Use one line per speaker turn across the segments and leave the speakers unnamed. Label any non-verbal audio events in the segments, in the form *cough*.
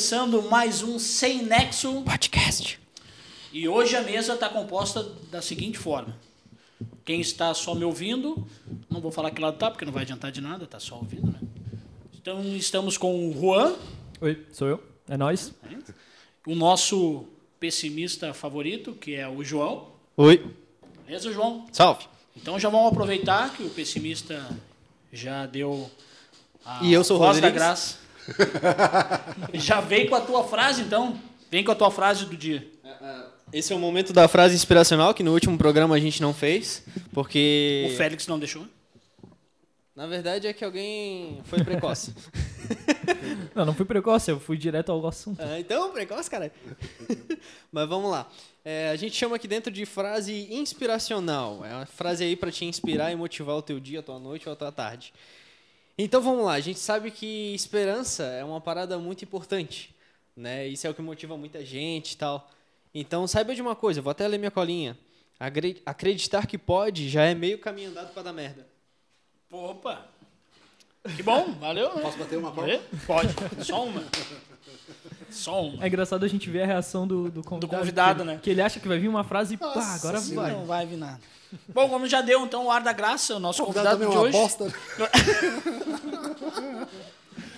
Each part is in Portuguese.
começando mais um Sem Nexo.
Podcast.
E hoje a mesa está composta da seguinte forma. Quem está só me ouvindo, não vou falar que lado tá, porque não vai adiantar de nada, tá só ouvindo, né? Então estamos com o Juan,
Oi, sou eu. É nóis.
o nosso pessimista favorito, que é o João.
Oi.
Beleza, João?
Salve.
Então já vamos aproveitar que o pessimista já deu a
E eu sou
voz da
Rodrigues.
graça. *laughs* já vem com a tua frase, então. Vem com a tua frase do dia.
Esse é o momento da frase inspiracional que no último programa a gente não fez, porque
O Félix não deixou.
na verdade é que alguém foi precoce. *laughs*
Não, não fui precoce, eu fui direto ao assunto.
ah, então, precoce, cara. *laughs* Mas vamos lá. É, a gente chama aqui dentro de frase inspiracional. É uma frase aí para te inspirar e motivar o teu dia, a tua noite ou a tua tarde. Então vamos lá. A gente sabe que esperança é uma parada muito importante, né? Isso é o que motiva muita gente e tal. Então saiba de uma coisa, eu vou até ler minha colinha. Acreditar que pode já é meio caminho andado para dar merda.
Opa! Que bom, valeu. né?
Posso bater uma palma?
Pode, só uma. Só uma.
É engraçado a gente ver a reação do, do convidado.
convidado,
que ele-
né?
Que ele acha que vai vir uma frase e pá, agora
senhora.
vai.
Não vai vir nada. Bom, como já deu então o ar da graça, o nosso
O convidado
convidado
é
de
uma
hoje
bosta.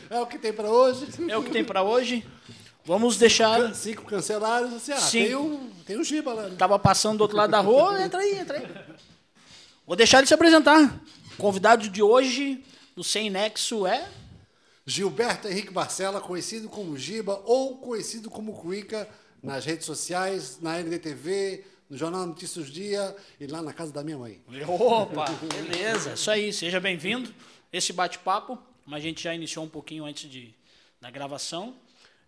*laughs* é o que tem pra hoje.
é o que tem pra hoje. Vamos deixar.
Cinco cancelados. Assim, ah,
Cinco.
tem um, tem um Giba lá. né?
Tava passando do outro lado da rua, entra aí, entra aí. Vou deixar ele se apresentar. O convidado de hoje do Sem Nexo é.
Gilberto Henrique Barcela, conhecido como Giba ou conhecido como Cuica nas redes sociais, na NDTV, no Jornal Notícias do Dia e lá na casa da minha mãe.
Opa, beleza, isso aí, seja bem-vindo. Esse bate-papo, como a gente já iniciou um pouquinho antes de, da gravação,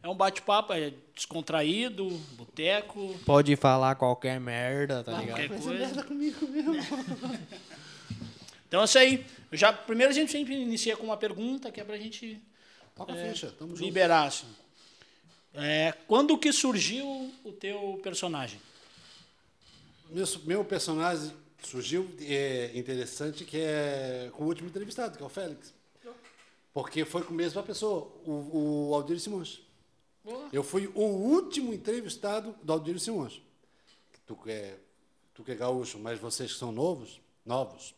é um bate-papo é descontraído, boteco,
Pode falar qualquer merda, tá ligado?
qualquer
Mas
coisa.
merda comigo mesmo.
Então é isso aí. Já, primeiro a gente sempre inicia com uma pergunta que é gente
Toca a ficha, tamo junto.
liberar. Assim. É, quando que surgiu o teu personagem?
Meu, meu personagem surgiu é, interessante que é com o último entrevistado, que é o Félix. Porque foi com a mesma pessoa, o, o Aldir Simões. Eu fui o último entrevistado do Aldir Simões. Tu que, é, tu que é gaúcho, mas vocês que são novos, novos.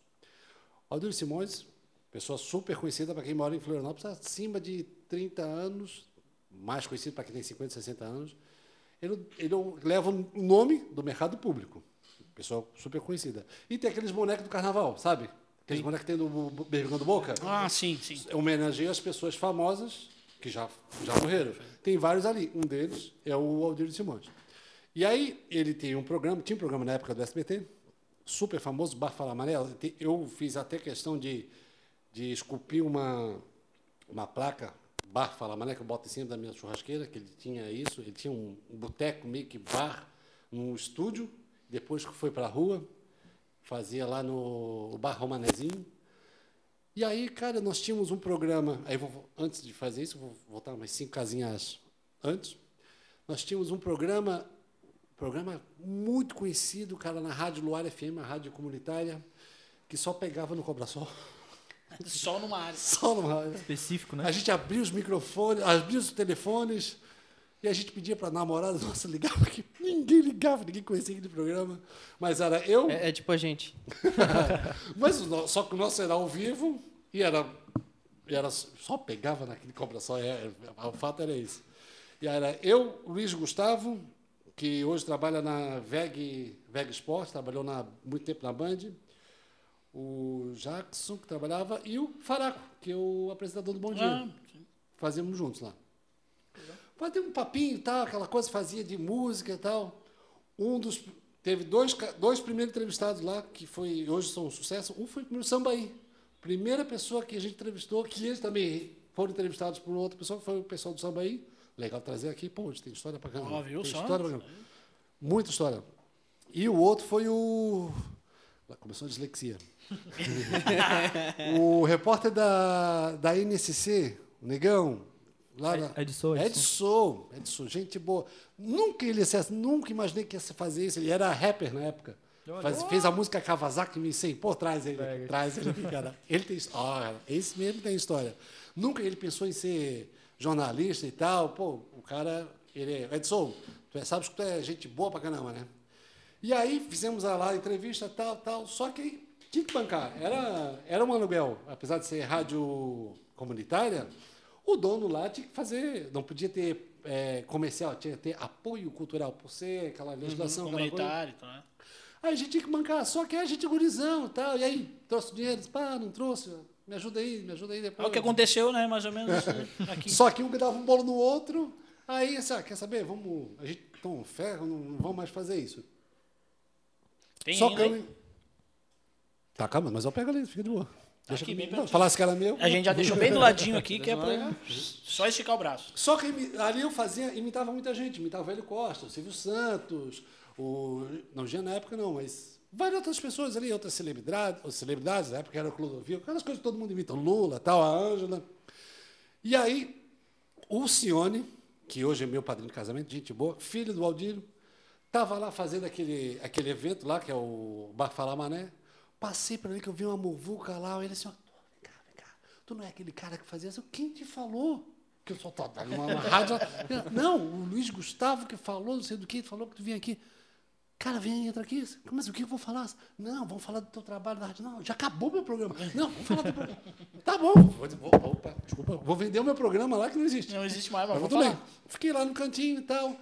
Aldir Simões, pessoa super conhecida para quem mora em Florianópolis, acima de 30 anos, mais conhecido para quem tem 50, 60 anos. Ele, ele leva o nome do mercado público. Pessoa super conhecida. E tem aqueles bonecos do carnaval, sabe? Aqueles bonecos que tem do bu- Beijando Boca.
Ah, sim, sim.
Homenageia as pessoas famosas que já, já morreram. Tem vários ali. Um deles é o Aldir Simões. E aí ele tem um programa, tinha um programa na época do SBT, super famoso, Bar Fala Amarela. Eu fiz até questão de, de esculpir uma, uma placa, Bar Fala Amarela, que eu boto em cima da minha churrasqueira, que ele tinha isso. Ele tinha um, um boteco meio que bar num estúdio, depois que foi para a rua, fazia lá no Bar Romanezinho. E aí, cara, nós tínhamos um programa. Aí, vou, antes de fazer isso, vou voltar umas cinco casinhas antes. Nós tínhamos um programa, programa muito conhecido, cara, na Rádio Luar FM, a rádio comunitária, que só pegava no Cobra Sol.
Só numa área.
Só no rádio. *laughs*
Específico,
A
né?
gente abria os microfones, abria os telefones, e a gente pedia para a namorada nossa ligar, porque ninguém ligava, ninguém conhecia aquele programa. Mas era eu,
É, é tipo a gente. *laughs*
Mas o no- só que o nosso era ao vivo e era, e era só pegava naquele cobra só. É, é, o fato era isso. E era eu, Luiz Gustavo, que hoje trabalha na VEG, VEG Sport, trabalhou na, muito tempo na Band. O Jackson, que trabalhava, e o Faraco, que é o apresentador do Bom Dia.
Ah,
Fazíamos juntos lá. Fazia um papinho e tal, aquela coisa fazia de música e tal. Um dos. Teve dois, dois primeiros entrevistados lá, que foi, hoje são um sucesso. Um foi o primeiro Sambaí. Primeira pessoa que a gente entrevistou, que eles também foram entrevistados por outra pessoa, foi o pessoal do Sambaí. Legal trazer aqui, pô, hoje tem história pra caramba.
Ó, viu
tem
só?
história pra caramba. Muita história. E o outro foi o. Começou a dislexia. *laughs* o repórter da, da NSC, o Negão, lá na,
Edson, Edson.
Edson, Edson, gente boa. Nunca ele ia- nunca imaginei que ia fazer isso. Ele era rapper na época. Faz- fez a música Kawasaki Me Sei. Pô, traz ele,
Pega.
traz ele cara. Ele tem história. esse mesmo tem história. Nunca ele pensou em ser jornalista e tal. Pô, o cara, ele é. Edson, tu é, sabes que tu é gente boa pra caramba, né? E aí fizemos lá a entrevista, tal, tal. Só que tinha que bancar. Era, era um aluguel, apesar de ser rádio comunitária, o dono lá tinha que fazer. Não podia ter é, comercial, tinha que ter apoio cultural, por ser aquela legislação. aquela coisa.
Comunitário, então, né?
Aí a gente tinha que bancar, só que a gente é gurizão e tal. E aí, trouxe dinheiro, disse, pá, não trouxe, me ajuda aí, me ajuda aí
É
depois.
o que aconteceu, né? Mais ou menos *laughs* aqui.
Só que um que dava um bolo no outro, aí, assim, ah, quer saber, vamos, a gente toma um ferro, não, não vamos mais fazer isso.
Tem
só
ainda, hein?
Tá, calma, mas eu pego ali, fica de boa. Deixa
aqui, bem
Não, falasse que era meu.
A gente já deixou bem do ladinho aqui, que é pra só esticar o braço.
Só que ali eu fazia, imitava muita gente, imitava o Velho Costa, o Silvio Santos, o. Não tinha na época, não, mas várias outras pessoas ali, outras celebridades, ou celebridades, na época era o Clodovil, aquelas coisas que todo mundo imita, Lula, tal, a Ângela. E aí, o Cione, que hoje é meu padrinho de casamento, gente boa, filho do Aldírio, estava lá fazendo aquele, aquele evento lá, que é o Bar Mané. Passei para ele que eu vi uma muvuca lá, ele assim, ó, vem cá, vem cá, tu não é aquele cara que fazia isso? Quem te falou? Que eu só estava numa uma rádio. *laughs* Não, o Luiz Gustavo que falou, não sei do que, falou que tu vinha aqui. Cara, vem, entra aqui. Mas o que eu vou falar? Não, vamos falar do teu trabalho na rádio. Não, já acabou meu programa. Não, vamos falar do programa. Tá bom. Vou, vou, opa, desculpa, vou vender o meu programa lá que não existe.
Não existe mais, mas
Mas tudo
falar.
Fiquei lá no cantinho e tal.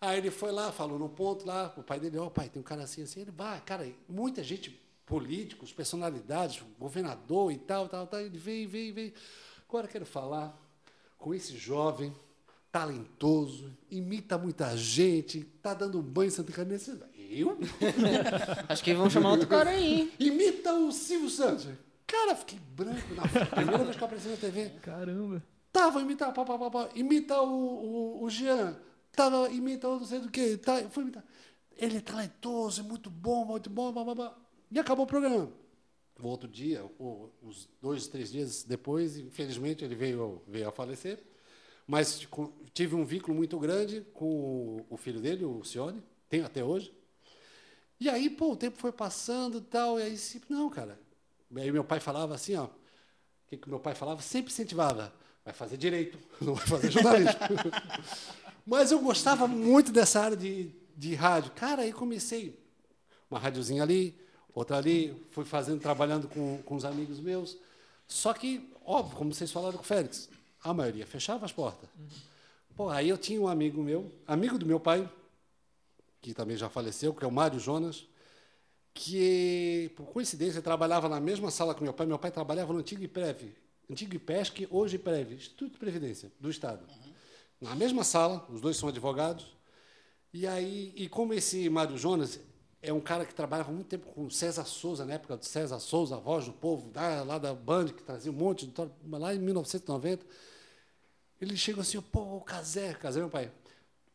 Aí ele foi lá, falou no ponto lá, o pai dele, ó, pai, tem um cara assim, assim. Ele vai, cara, muita gente, políticos, personalidades, governador e tal, tal, tal. Ele veio, veio, veio. Agora eu quero falar com esse jovem, talentoso, imita muita gente, tá dando um banho em Santa Catarina. Eu? *laughs*
Acho que vão chamar outro cara aí, hein?
Imita o Silvio Santos. Cara, fiquei branco na primeira vez que eu apareci na TV.
Caramba.
Tava imitar, pá, pá, pá, pá, imita o, o, o Jean, tava imita o não sei do que, tá, eu fui imitar. Ele é talentoso, é muito bom, muito bom, blá, blá, blá. e acabou o programa. O outro dia, o- uns dois, três dias depois, infelizmente ele veio, veio a falecer, mas tive um vínculo muito grande com o, filho dele, o Cione, tenho até hoje. E aí, pô, o tempo foi passando e tal, e aí, não, cara. Aí meu pai falava assim, ó, o que, que meu pai falava? Sempre incentivava. Vai fazer direito, *laughs* não vai fazer jornalismo. *laughs* Mas eu gostava muito dessa área de, de rádio. Cara, aí comecei uma rádiozinha ali, outra ali, fui fazendo, trabalhando com, com os amigos meus. Só que, óbvio, como vocês falaram com o Félix, a maioria fechava as portas. Pô, aí eu tinha um amigo meu, amigo do meu pai, que também já faleceu, que é o Mário Jonas, que, por coincidência, trabalhava na mesma sala que meu pai. Meu pai trabalhava no antigo IPREV, antigo IPESC, hoje IPREV, Instituto de Previdência do Estado. Na mesma sala, os dois são advogados. E aí, e como esse Mário Jonas é um cara que trabalhava muito tempo com César Souza, na época do César Souza, a voz do povo, lá da Band, que trazia um monte, de, lá em 1990, ele chegou assim, pô, o Casé, Casé meu pai,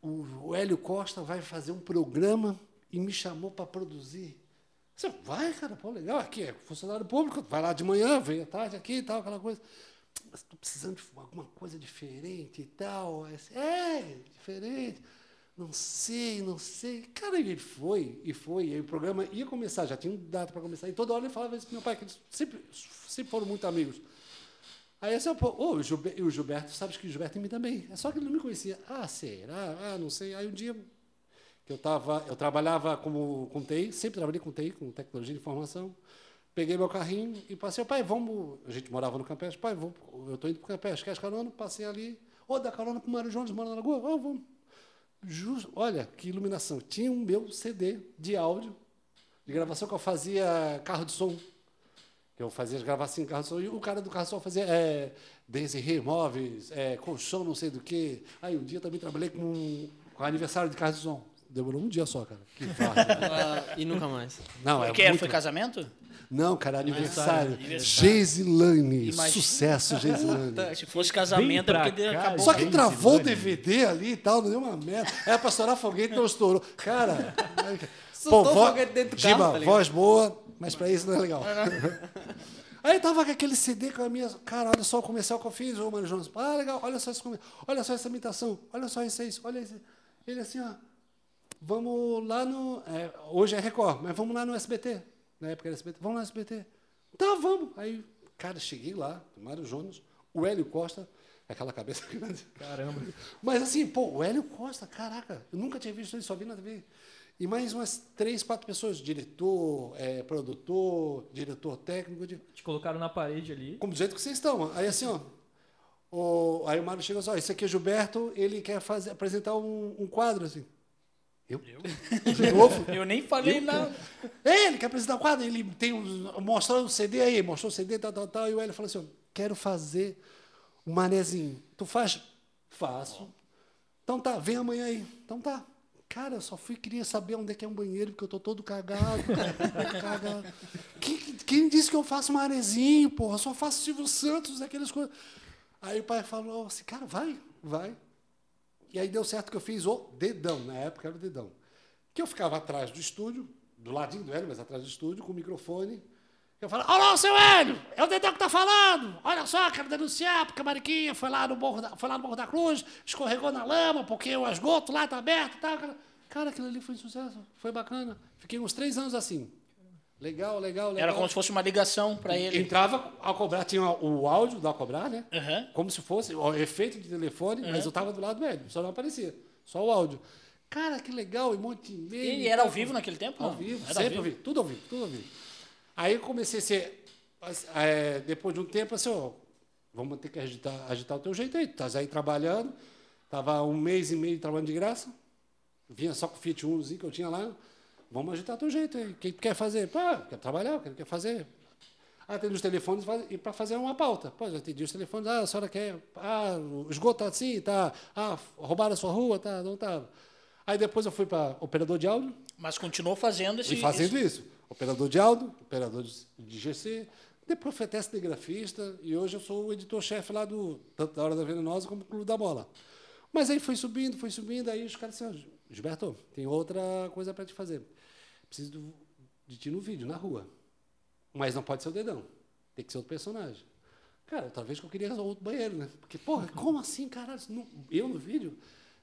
o, Hélio Costa vai fazer um programa e me chamou para produzir. Você vai, cara, pô, legal, aqui é funcionário público, vai lá de manhã, vem à tarde aqui e tal, aquela coisa. Mas estou precisando de alguma coisa diferente e tal. Assim, É, diferente. Não sei, não sei. Cara, ele foi e foi. E o programa ia começar, já tinha um data para começar. E toda hora ele falava isso para meu pai, que eles sempre, sempre foram muito amigos. Aí assim, pô, ô, o, e o Gilberto, sabes que o Gilberto imita bem. É só que ele não me conhecia. Ah, será? Ah, não sei. Aí um dia que eu tava, eu trabalhava como com TI, sempre trabalhei com TI, com tecnologia de informação. Peguei meu carrinho e passei, pai, vamos. A gente morava no Campestre, pai, vou, eu estou indo para o Campestre, quer carona? Passei ali. Ô, dá carona para o Mário Jones, mora na Lagoa? Ô, vamos. Olha, que iluminação. Tinha um meu CD de áudio, de gravação que eu fazia carro de som. Eu fazia as gravações em carro de som. E o cara do carro som fazia é, Desirê Móveis, é, colchão não sei do que. Aí um dia eu também trabalhei com, com aniversário de carro som. Demorou um dia só, cara. Que *laughs* farra.
Ah, e nunca mais.
Não, é
que
muito...
foi casamento?
Não, cara, aniversário.
Aniversário.
Geisilane. Sucesso, Geisilane.
Se fosse casamento, é porque
cá,
acabou.
Só que travou o. DVD ali e tal, não deu uma merda. Era pra estourar foguete, não estourou. Cara. *laughs*
Soltou
pô,
o
vo-
foguete dentro do carro,
Giba,
tá ligado?
voz boa, mas pra isso não é legal. *laughs* Aí tava com aquele CD com a minha. Cara, olha só o comercial que eu fiz, ô Mário Jones. Ah, legal, olha só esse olha só essa imitação, olha só isso, isso, olha isso. Ele assim, ó. Vamos lá no. é, hoje é Record, mas vamos lá no SBT. Na época era SBT. Vamos lá no SBT. Tá, vamos. Aí, cara, cheguei lá, o Mário Jones, o Hélio Costa, Aquela cabeça *laughs* grande.
Caramba.
Mas assim, pô, o Hélio Costa, caraca, eu nunca tinha visto ele, só vi na TV. E mais umas três, quatro pessoas, diretor, é, produtor, diretor técnico, de-
Te colocaram na parede ali.
como do jeito que vocês estão. Aí assim, ó. O, aí o Mário chega só, esse aqui é Gilberto, ele quer fazer, apresentar um, um quadro assim. Eu? *laughs* De novo?
Eu nem falei nada.
É, ele quer apresentar um quadro, ele tem um, mostrou o CD aí, mostrou o CD, tal, tal, tal, e o Hélio falou assim, quero fazer um manezinho. Tu faz? Faço. Então tá, vem amanhã aí. Então tá. Cara, eu só fui queria saber onde é que é um banheiro, porque eu tô todo cagado, *laughs* cagado. Quem, quem disse que eu faço manezinho, porra? Eu só faço Silvio Santos, aquelas coisas. Aí o pai falou assim, cara, vai, vai. E aí deu certo que eu fiz o dedão, na época era o dedão. Que eu ficava atrás do estúdio, do ladinho do Hélio, mas atrás do estúdio, com o microfone. Eu falava, alô, seu Hélio, é o dedão que tá falando. Olha só, quero denunciar, porque a Mariquinha foi lá no Morro da, foi lá no Morro da Cruz, escorregou na lama, porque o esgoto lá tá aberto e tal. Cara, aquilo ali foi um sucesso, foi bacana. Fiquei uns três anos assim. Legal, legal, legal.
Era como se fosse uma ligação pra ele.
Entrava ao cobrar, tinha o áudio do ao cobrar, né?
Aham.
Como se fosse o efeito de telefone, mas eu estava do lado do Hélio, só não aparecia, só o áudio. Cara, que legal, e um monte de e-mail.
Ele era ao vivo naquele tempo?
Ao
Não.
vivo,
Era
sempre ao vivo, tudo ao vivo, tudo ao vivo. Aí eu comecei a ser, é, depois de um tempo, assim, ó, vamos ter que agitar, agitar o teu jeito aí, tu estás aí trabalhando, estava um mês e meio trabalhando de graça, vinha só com o Fiat Unozinho que eu tinha lá, vamos agitar o teu jeito aí, o que tu quer fazer? Pô, quer trabalhar, o que quer fazer? Atende os telefones e para fazer uma pauta. Pô, já atendi os telefones, ah, a senhora quer, ah, o esgoto tá assim, tá, ah, roubaram a sua rua, tá, não tá. Aí depois eu fui para operador de áudio,
Mas continuou fazendo esse.
e fazendo
esse-
isso. Operador de áudio, operador de GC, depois fui até cinegrafista, e hoje eu sou o editor-chefe lá do, tanto da Hora da Venenosa como do Clube da Bola. Mas aí foi subindo, foi subindo, aí os caras disseram, Gilberto, tem outra coisa para te fazer. Preciso de ti no vídeo, na rua. Mas não pode ser o dedão. Tem que ser outro personagem. Cara, talvez que eu queria outro banheiro, né? Porque, porra, como assim? Não- Eu no vídeo?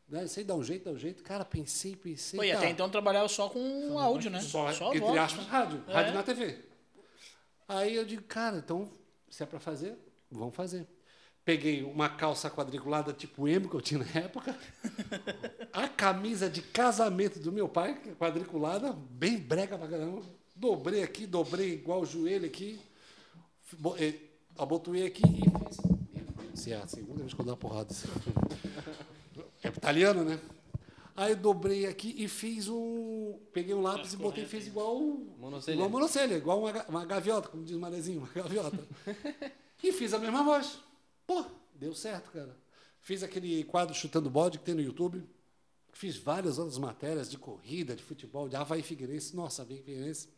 Né? Sei dar um jeito, dar um jeito. Cara, pensei, pensei.
Pô, e
tá.
até então trabalhava só com áudio, né?
Só,
só
entre
voz.
aspas, rádio.
É.
Rádio na TV. Aí eu digo, cara, então, se é para fazer, vamos fazer. Peguei uma calça quadriculada tipo emo que eu tinha na época. *laughs* a camisa de casamento do meu pai, quadriculada, bem brega pra caramba. Dobrei aqui, dobrei igual o joelho aqui. eh, Abotoei aqui e fiz. Essa é a segunda vez que eu dou uma porrada. É italiano, né? Aí eu dobrei aqui e fiz um. Peguei um lápis e botei e fiz igual.
Monocelha.
Igual monocelha, igual uma, uma gaviota, como diz o Manezinho, uma gaviota. *laughs* e fiz a mesma voz. Pô, deu certo, cara. Fiz aquele quadro chutando bode que tem no YouTube. Fiz várias outras matérias de corrida, de futebol, de Havaí Figueirense. Nossa, Havaí Figueirense.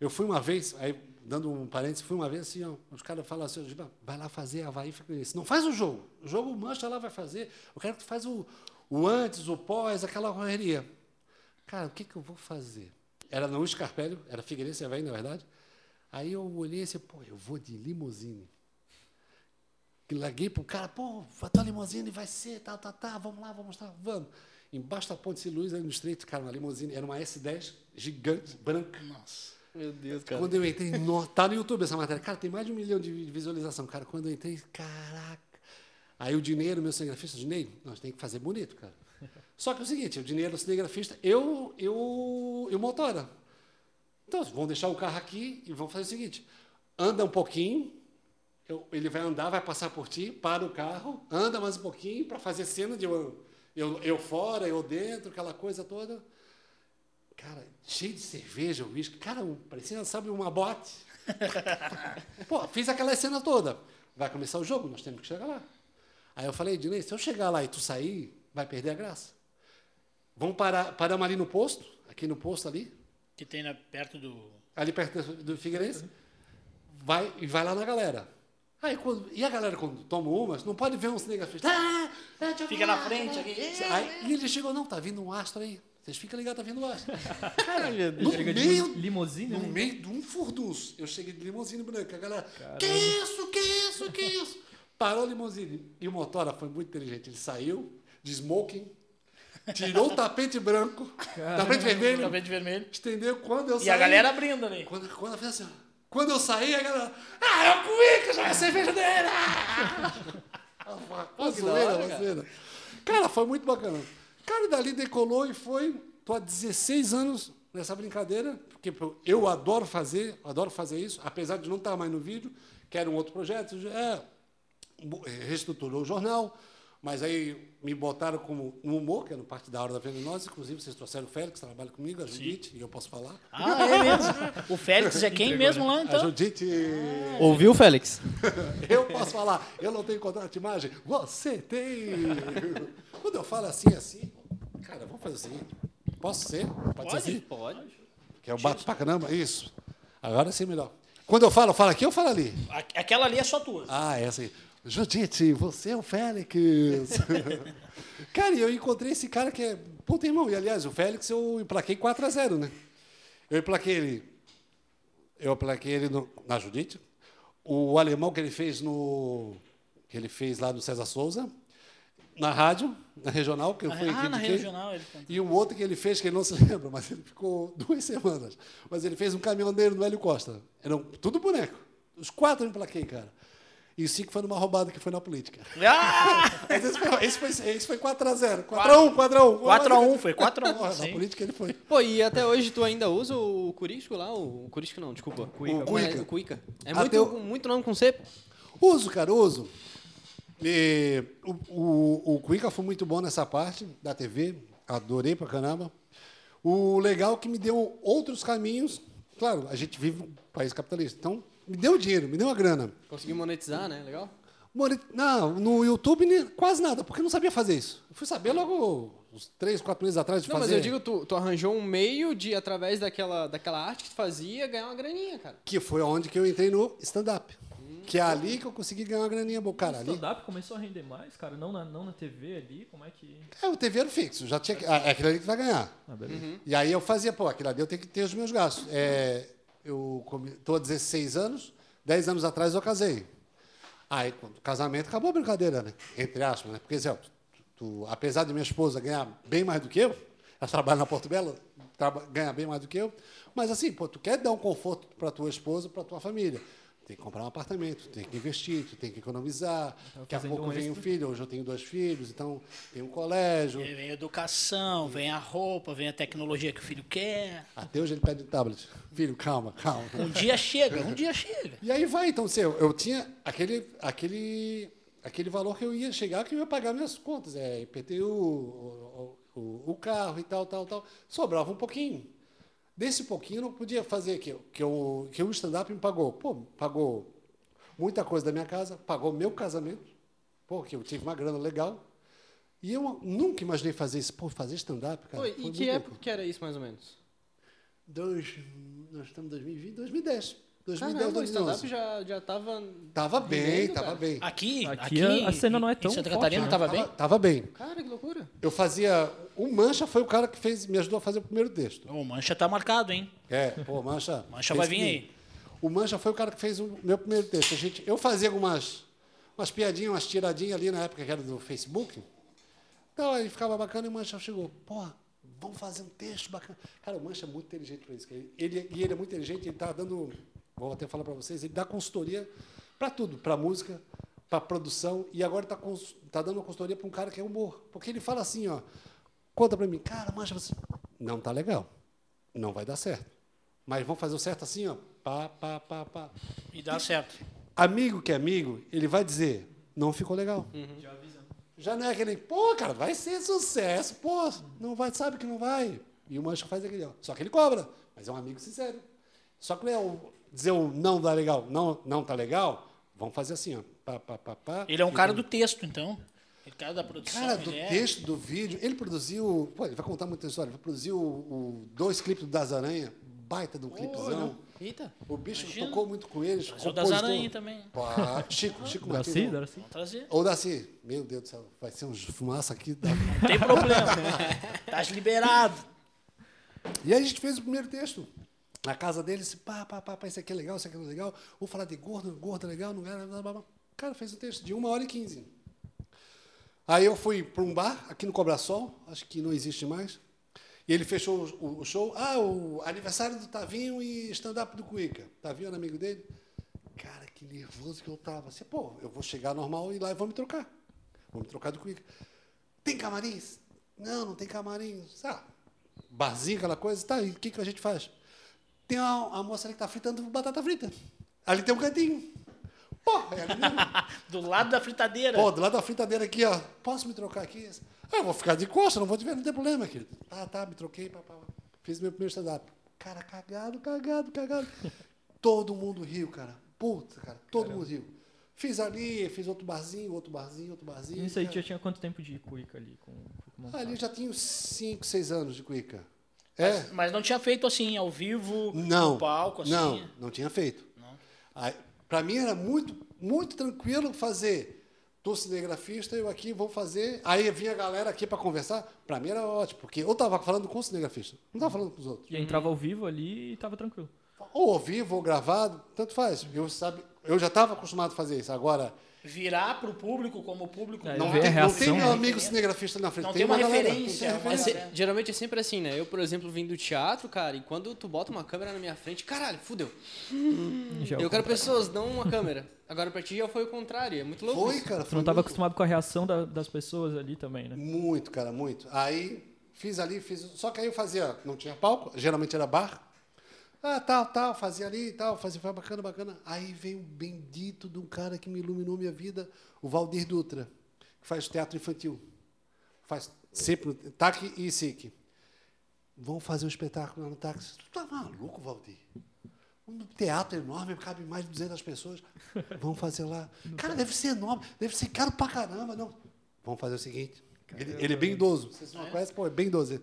Eu fui uma vez, aí dando um parênteses, fui uma vez assim, ó, os caras falam assim, vai lá fazer Havaí Figueirense. Não faz o jogo. O jogo o Mancha lá vai fazer. Eu quero que tu faz o, o antes, o pós, aquela correria. Cara, o que, que eu vou fazer? Era no Escarpélio, era Figueirense Havaí, na verdade. Aí eu olhei assim, pô, eu vou de limusine. Que larguei pro cara, pô, a tua limusine vai ser, tá, tá, tá, vamos lá, vamos lá, vamos. Embaixo da Ponte de Luz, aí no estreito, cara, uma limusine, era uma S10 gigante, branca.
Nossa.
Meu Deus, cara.
Quando eu entrei, no, tá no YouTube essa matéria. Cara, tem mais de um milhão de vi- visualização. Cara, quando eu entrei, caraca. Aí o dinheiro, meu cinegrafista, Dinei, nós tem que fazer bonito, cara. *laughs* Só que é o seguinte, o dinheiro do cinegrafista, eu, eu, eu motora. Então, vão deixar o carro aqui e vão fazer o seguinte: anda um pouquinho, eu- ele vai andar, vai passar por ti, para o carro, anda mais um pouquinho para fazer cena de eu, eu, eu fora, eu dentro, aquela coisa toda. Cara, cheio de cerveja, uísque. Cara, parecia, sabe, uma bote. *laughs* Pô, fiz aquela cena toda. Vai começar o jogo, nós temos que chegar lá. Aí eu falei, Dinei, se eu chegar lá e tu sair, vai perder a graça. Vamos parar, paramos ali no posto, aqui no posto ali,
Que tem na, perto do.
ali perto do Figueirense, vai, e vai lá na galera. Aí, quando, e a galera, quando toma umas, não pode ver um cinegrafista. Ah, é,
Fica na frente aqui.
Aí, e ele chegou, não, tá vindo um astro aí. Vocês ficam ligados, tá vindo um astro. *laughs* Cara,
Meu
no
Chega de
meio,
limusine,
no
né?
meio de um furdunço. Eu cheguei de limusine branca. A galera, que isso, que isso, que isso? Parou a limusine. E o motora foi muito inteligente. Ele saiu de smoking, tirou o tapete branco, tapete vermelho,
Tapete vermelho.
estendeu. Quando eu
E
saí...
a galera abrindo ali.
Quando, quando eu fiz assim, quando eu saí, a galera, ah, é o Cuica, joga a cerveja dele! *laughs* ah!" Uma zoeira, uma zoeira. Cara, foi muito bacana. Cara, dali decolou e foi. Tô há 16 anos nessa brincadeira, porque eu adoro fazer, adoro fazer isso, apesar de não estar mais no vídeo, quero um outro projeto. É, reestruturou o jornal, mas aí me botaram como no humor, que é no Parte da Hora da Venenosa. Inclusive, vocês trouxeram o Félix, trabalha comigo, a Judite, e eu posso falar.
Ah, é mesmo? O Félix é quem mesmo lá,
A
então?
Judite.
Ouviu, Félix? *laughs*
Eu posso falar, eu não tenho contrato de imagem, você tem. Quando eu falo assim, assim, cara, vamos fazer o seguinte. Posso ser? Pode, ser assim?
Pode.
Que eu bato pra caramba, isso. Agora sim, melhor. Quando eu falo, eu falo aqui ou falo ali?
A- Aquela ali é só tua.
Ah, essa aí. Judite, você é o Félix. *laughs* cara, e eu encontrei esse cara que é. Puta irmão, e aliás, o Félix eu emplaquei 4x0, né? Eu emplaquei ele. Eu emplaquei ele no- na Judite. O alemão que ele fez no. que ele fez lá no César Souza. Na rádio, na regional, que eu fui
ah, na regional ele cantou.
E um outro que ele fez, que ele não se *laughs* lembra, mas ele ficou duas semanas. Mas ele fez um caminhoneiro no Hélio Costa. Eram tudo boneco. Os quatro eu emplaquei, cara. E os cinco foi numa roubada que foi na política.
Ah! *laughs*
Esse foi, esse foi, esse foi 4x0. 4x1, 4x1.
4x1, foi 4x1.
Porra, Na
sim.
política ele foi.
Pô, e até hoje tu ainda usa o Curisco lá? O Curisco não, desculpa. O
Cuica.
É?
Cuica.
O Cuica. É muito,
o-
muito nome com C.
Uso, cara, uso. E, o, o, o Cuica foi muito bom nessa parte da TV. Adorei pra caramba. O legal é que me deu outros caminhos. Claro, a gente vive um país capitalista. Então, me deu dinheiro, me deu uma grana.
Conseguiu monetizar, né? Legal?
Moni- Não, no YouTube quase nada, porque eu não sabia fazer isso. Eu fui saber logo uns três, quatro meses atrás de
Não, mas
fazer.
eu digo, tu, tu arranjou um meio de, através daquela, daquela arte que tu fazia, ganhar uma graninha, cara.
Que foi onde que eu entrei no stand-up. Que é ali que eu consegui ganhar uma graninha boa. Cara,
O stand-up começou a render mais, cara? Não na, não na TV ali? Como é que.
É, o TV era fixo. Já tinha, que- ah, é aquilo ali que vai ganhar.
Ah, beleza.
E aí eu fazia, pô, aquilo ali eu tenho que ter os meus gastos. É, eu estou há 16 anos, 10 anos atrás eu casei. Aí, quando o casamento, acabou a brincadeira, né? Entre aspas, né? Porque, Zé, tu, tu- apesar de minha esposa ganhar bem mais do que eu, ela trabalha na Porto Belo, ganha bem mais do que eu, mas assim, pô, tu quer dar um conforto para tua esposa, para tua família. Tem que comprar um apartamento, tem que investir, tu tem que economizar. Daqui a pouco
um
vem um filho, hoje eu tenho dois filhos, então tem um colégio.
Aí Vem a educação, vem a roupa, vem a tecnologia que o filho quer.
Até hoje ele pede um tablet. Filho, calma, calma.
Um dia chega, um dia chega.
E aí vai, então, assim, eu, eu tinha aquele, aquele, aquele valor que eu ia chegar, que eu ia pagar minhas contas, é IPTU, o, o, o carro e tal, tal, tal. Sobrava um pouquinho. Desse pouquinho eu não podia fazer que, que, eu, que o stand-up me pagou. Pô, pagou muita coisa da minha casa, pagou meu casamento, porque eu tive uma grana legal. E eu nunca imaginei fazer isso. Pô, fazer stand-up, cara. Foi
e que época que era isso, mais ou menos?
Dois, nós estamos em 2020, 2010. 2010,
Caramba, o
2011.
stand-up já, já tava...
Tava bem,
vivendo,
tava
cara.
bem.
Aqui,
Aqui
aqui,
a- cena não é
em
tão
Santa
forte,
Catarina
né?
tava
Tava,
bem?
tava bem.
Cara, que loucura.
Eu fazia. O Mancha foi o cara que fez, me ajudou a fazer o primeiro texto.
O Mancha tá marcado, hein?
É, pô, Mancha. *laughs*
Mancha vai vir aí.
O Mancha foi o cara que fez o meu primeiro texto. A gente, eu fazia algumas umas piadinhas, umas tiradinhas ali na época que era do Facebook. Então aí ficava bacana e o Mancha chegou. Porra, vamos fazer um texto bacana. Cara, o Mancha é muito inteligente para isso. Ele, e ele é muito inteligente, ele tá dando. Vou até falar para vocês, ele dá consultoria para tudo, para música, para produção, e agora está tá dando uma consultoria para um cara que é humor. Porque ele fala assim, ó, conta para mim, cara, mancha, você não tá legal, não vai dar certo. Mas vamos fazer o certo assim, ó, pá, pá, pá, pá.
E dá certo.
Amigo que é amigo, ele vai dizer, não ficou legal. Já não é aquele, pô, cara, vai ser sucesso, pô, não vai, sabe que não vai. E o Mancha faz aquele, ó. Só que ele cobra, mas é um amigo sincero. Só que é o, dizer o não dá legal, não, não tá legal, vamos fazer assim, ó. Pá, pá, pá, pá.
Ele é um cara do texto, então. Ele é cara da produção.
Cara, do
é-
texto, do vídeo, ele produziu. Pô, ele vai contar muita história. Ele produziu o, o- dois clipes do Das Aranha, baita de um clipezão.
Eita.
O bicho
Imagina.
tocou muito com eles.
Mas o das. Aranha também.
Pô, Chico, Chico
Darcy,
Martins.
Darcy.
Trazer.
Ou Daci, meu Deus do céu, vai ser uns fumaça aqui.
Não tem problema. tá liberado.
E aí a gente fez o primeiro texto. Na casa dele, disse, pá, pá, pá, pá, isso aqui é legal, isso aqui é legal. Vou falar de gordo, gordo é legal, não é? blá, blá, blá. Cara, fez o texto de uma hora e quinze. Aí eu fui para um bar, aqui no Cobrasol, acho que não existe mais. E ele fechou o, o show. Ah, o aniversário do Tavinho e stand-up do Cuica. Tavinho era amigo dele. Cara, que nervoso que eu tava. Assim, pô, eu vou chegar normal e lá e vou me trocar. vou me trocar de cuíca. Tem camarins? Não, não tem camarins. Sabe? Barzinho, aquela coisa. Tá, e o que, que a gente faz? Tem uma, uma moça ali que tá fritando batata frita. Ali tem um cantinho. Pô, é ali mesmo. *laughs*
Do lado da fritadeira.
Pô, do lado da fritadeira aqui, ó. Posso me trocar aqui? Ah, eu vou ficar de costa, não vou te ver, não tem problema, querido. Tá, tá, me troquei, pá, pá, pá. Fiz meu primeiro stand-up. Cara, cagado, cagado, cagado. *laughs* Todo mundo riu, cara. Puta, cara, todo mundo riu. Fiz ali, fiz outro barzinho, outro barzinho, outro barzinho.
Isso aí
cara.
já tinha quanto tempo de cuica ali? Com, com
Ali eu já tinha uns 5, 6 anos de cuica. É?
Mas não tinha feito assim, ao vivo,
Não.
no palco, assim.
Não, não tinha feito. Para mim era muito, muito tranquilo fazer. Tô cinegrafista, eu aqui vou fazer. Aí vinha a galera aqui para conversar. Para mim era ótimo, porque eu tava falando com o cinegrafista, não tava falando com os outros.
E aí entrava ao vivo ali e tava tranquilo.
Ou ao vivo ou gravado, tanto faz. Eu, sabe, eu já estava acostumado a fazer isso. Agora,
Virar pro público como o público.
É,
não tem, não
reação,
tem meu
né?
amigo cinegrafista na frente.
Não
tem
tem uma referência,
não tem
uma
referência.
cê- geralmente é sempre assim, né? Eu, por exemplo, vim do teatro, cara, e quando tu bota uma câmera na minha frente, caralho, fudeu.
Já
Eu quero pessoas, não uma câmera. Agora pra ti já foi o contrário, é muito louco.
Foi,
isso.
cara.
Tu
Foi
não tava
muito-
acostumado com a reação da- das pessoas ali também, né?
Muito, cara, muito. Aí fiz ali, fiz. Só que aí eu fazia, não tinha palco, geralmente era bar. Ah, tal, tal, fazia ali e tal, fazia, foi bacana, bacana. Aí veio o bendito de um cara que me iluminou minha vida, o Valdir Dutra, que faz teatro infantil. Faz sempre TAC e SIC. Vão fazer um espetáculo lá no táxi. Tu tá maluco, Valdir? Um teatro enorme, cabe mais de 200 pessoas. Vamos fazer lá. *laughs* Cara, deve ser enorme, deve ser caro pra caramba. Não. Vamos fazer o seguinte. Ele, ele é bem idoso. Vocês não conhecem? Pô, é bem idoso.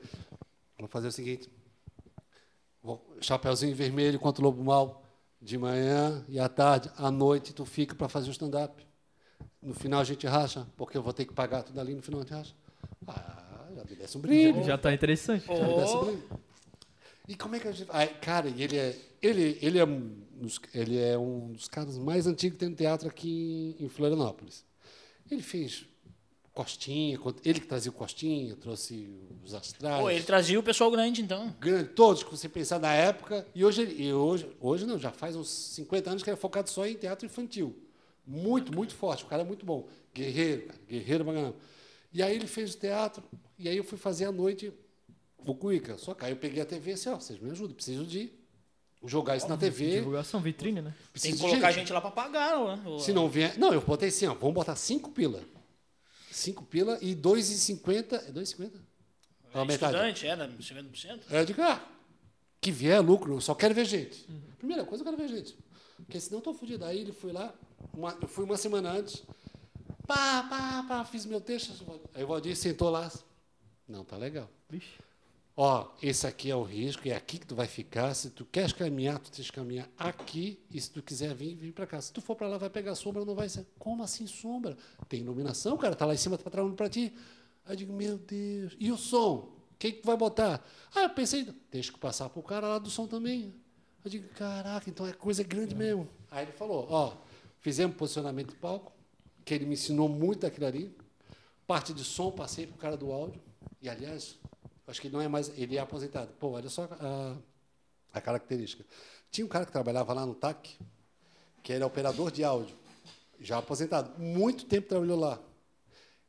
Vamos fazer o seguinte. Chapeuzinho vermelho contra o lobo mal. De manhã e à tarde. À noite tu fica para fazer o stand-up. No final a gente racha, porque eu vou ter que pagar tudo ali no final a gente racha. Ah, já me desce um brilho.
Já tá interessante.
Já me desce um brilho. E como é que a gente. Ai, cara, ele é. Ele, ele, é um dos, ele é um dos caras mais antigos que tem no teatro aqui em Florianópolis. Ele fez Costinha, ele que trazia o Costinha, trouxe os astrais.
Pô, ele trazia o pessoal grande, então.
grande, todos que você pensar na época. E hoje, ele- e hoje, hoje não, já faz uns 50 anos que ele é focado só em teatro infantil. Muito, muito forte. O cara é muito bom. Guerreiro, cara, guerreiro caramba. E aí ele fez o teatro, e aí eu fui fazer à noite o Cuica. Só que aí eu peguei a TV e assim, ó, vocês me ajudam, preciso de jogar isso na TV.
Divulgação, vitrine, né?
Tem
Preciso
que
de
colocar a gente lá pra pagar, né?
Se não vier. Não, eu botei assim, ó, vamos botar 5 pila. 5 pila e 2,50. É 2,50? É uma metade.
Estudante, era 50%.
Aí eu digo, ah, que vier lucro, eu só quero ver gente. Primeira coisa, eu quero ver gente. Porque senão eu tô fudido. Aí ele foi lá, uma- eu fui uma semana antes, pá, pá, pá, fiz meu texto. Aí o Valdir sentou lá. Não, tá legal.
Vixe.
Ó, esse aqui é o risco, é aqui que tu vai ficar. Se tu queres caminhar, tu tens que caminhar aqui. E se tu quiser vir, vem para cá. Se tu for para lá, vai pegar sombra, não vai ser. Como assim sombra? Tem iluminação, cara, tá lá em cima, tá trabalhando para ti. Aí eu digo, meu Deus. E o som? Quem que tu vai botar? Ah, eu pensei, deixa que passar pro cara lá do som também. Eu digo, caraca, então é coisa grande mesmo. Aí ele falou, ó, fizemos posicionamento de palco, que ele me ensinou muito daquilo ali. Parte de som, passei pro cara do áudio. E, aliás, acho que ele não é mais. Ele é aposentado. Pô, olha só a, a característica. Tinha um cara que trabalhava lá no TAC, que era operador de áudio, já aposentado. Muito tempo trabalhou lá.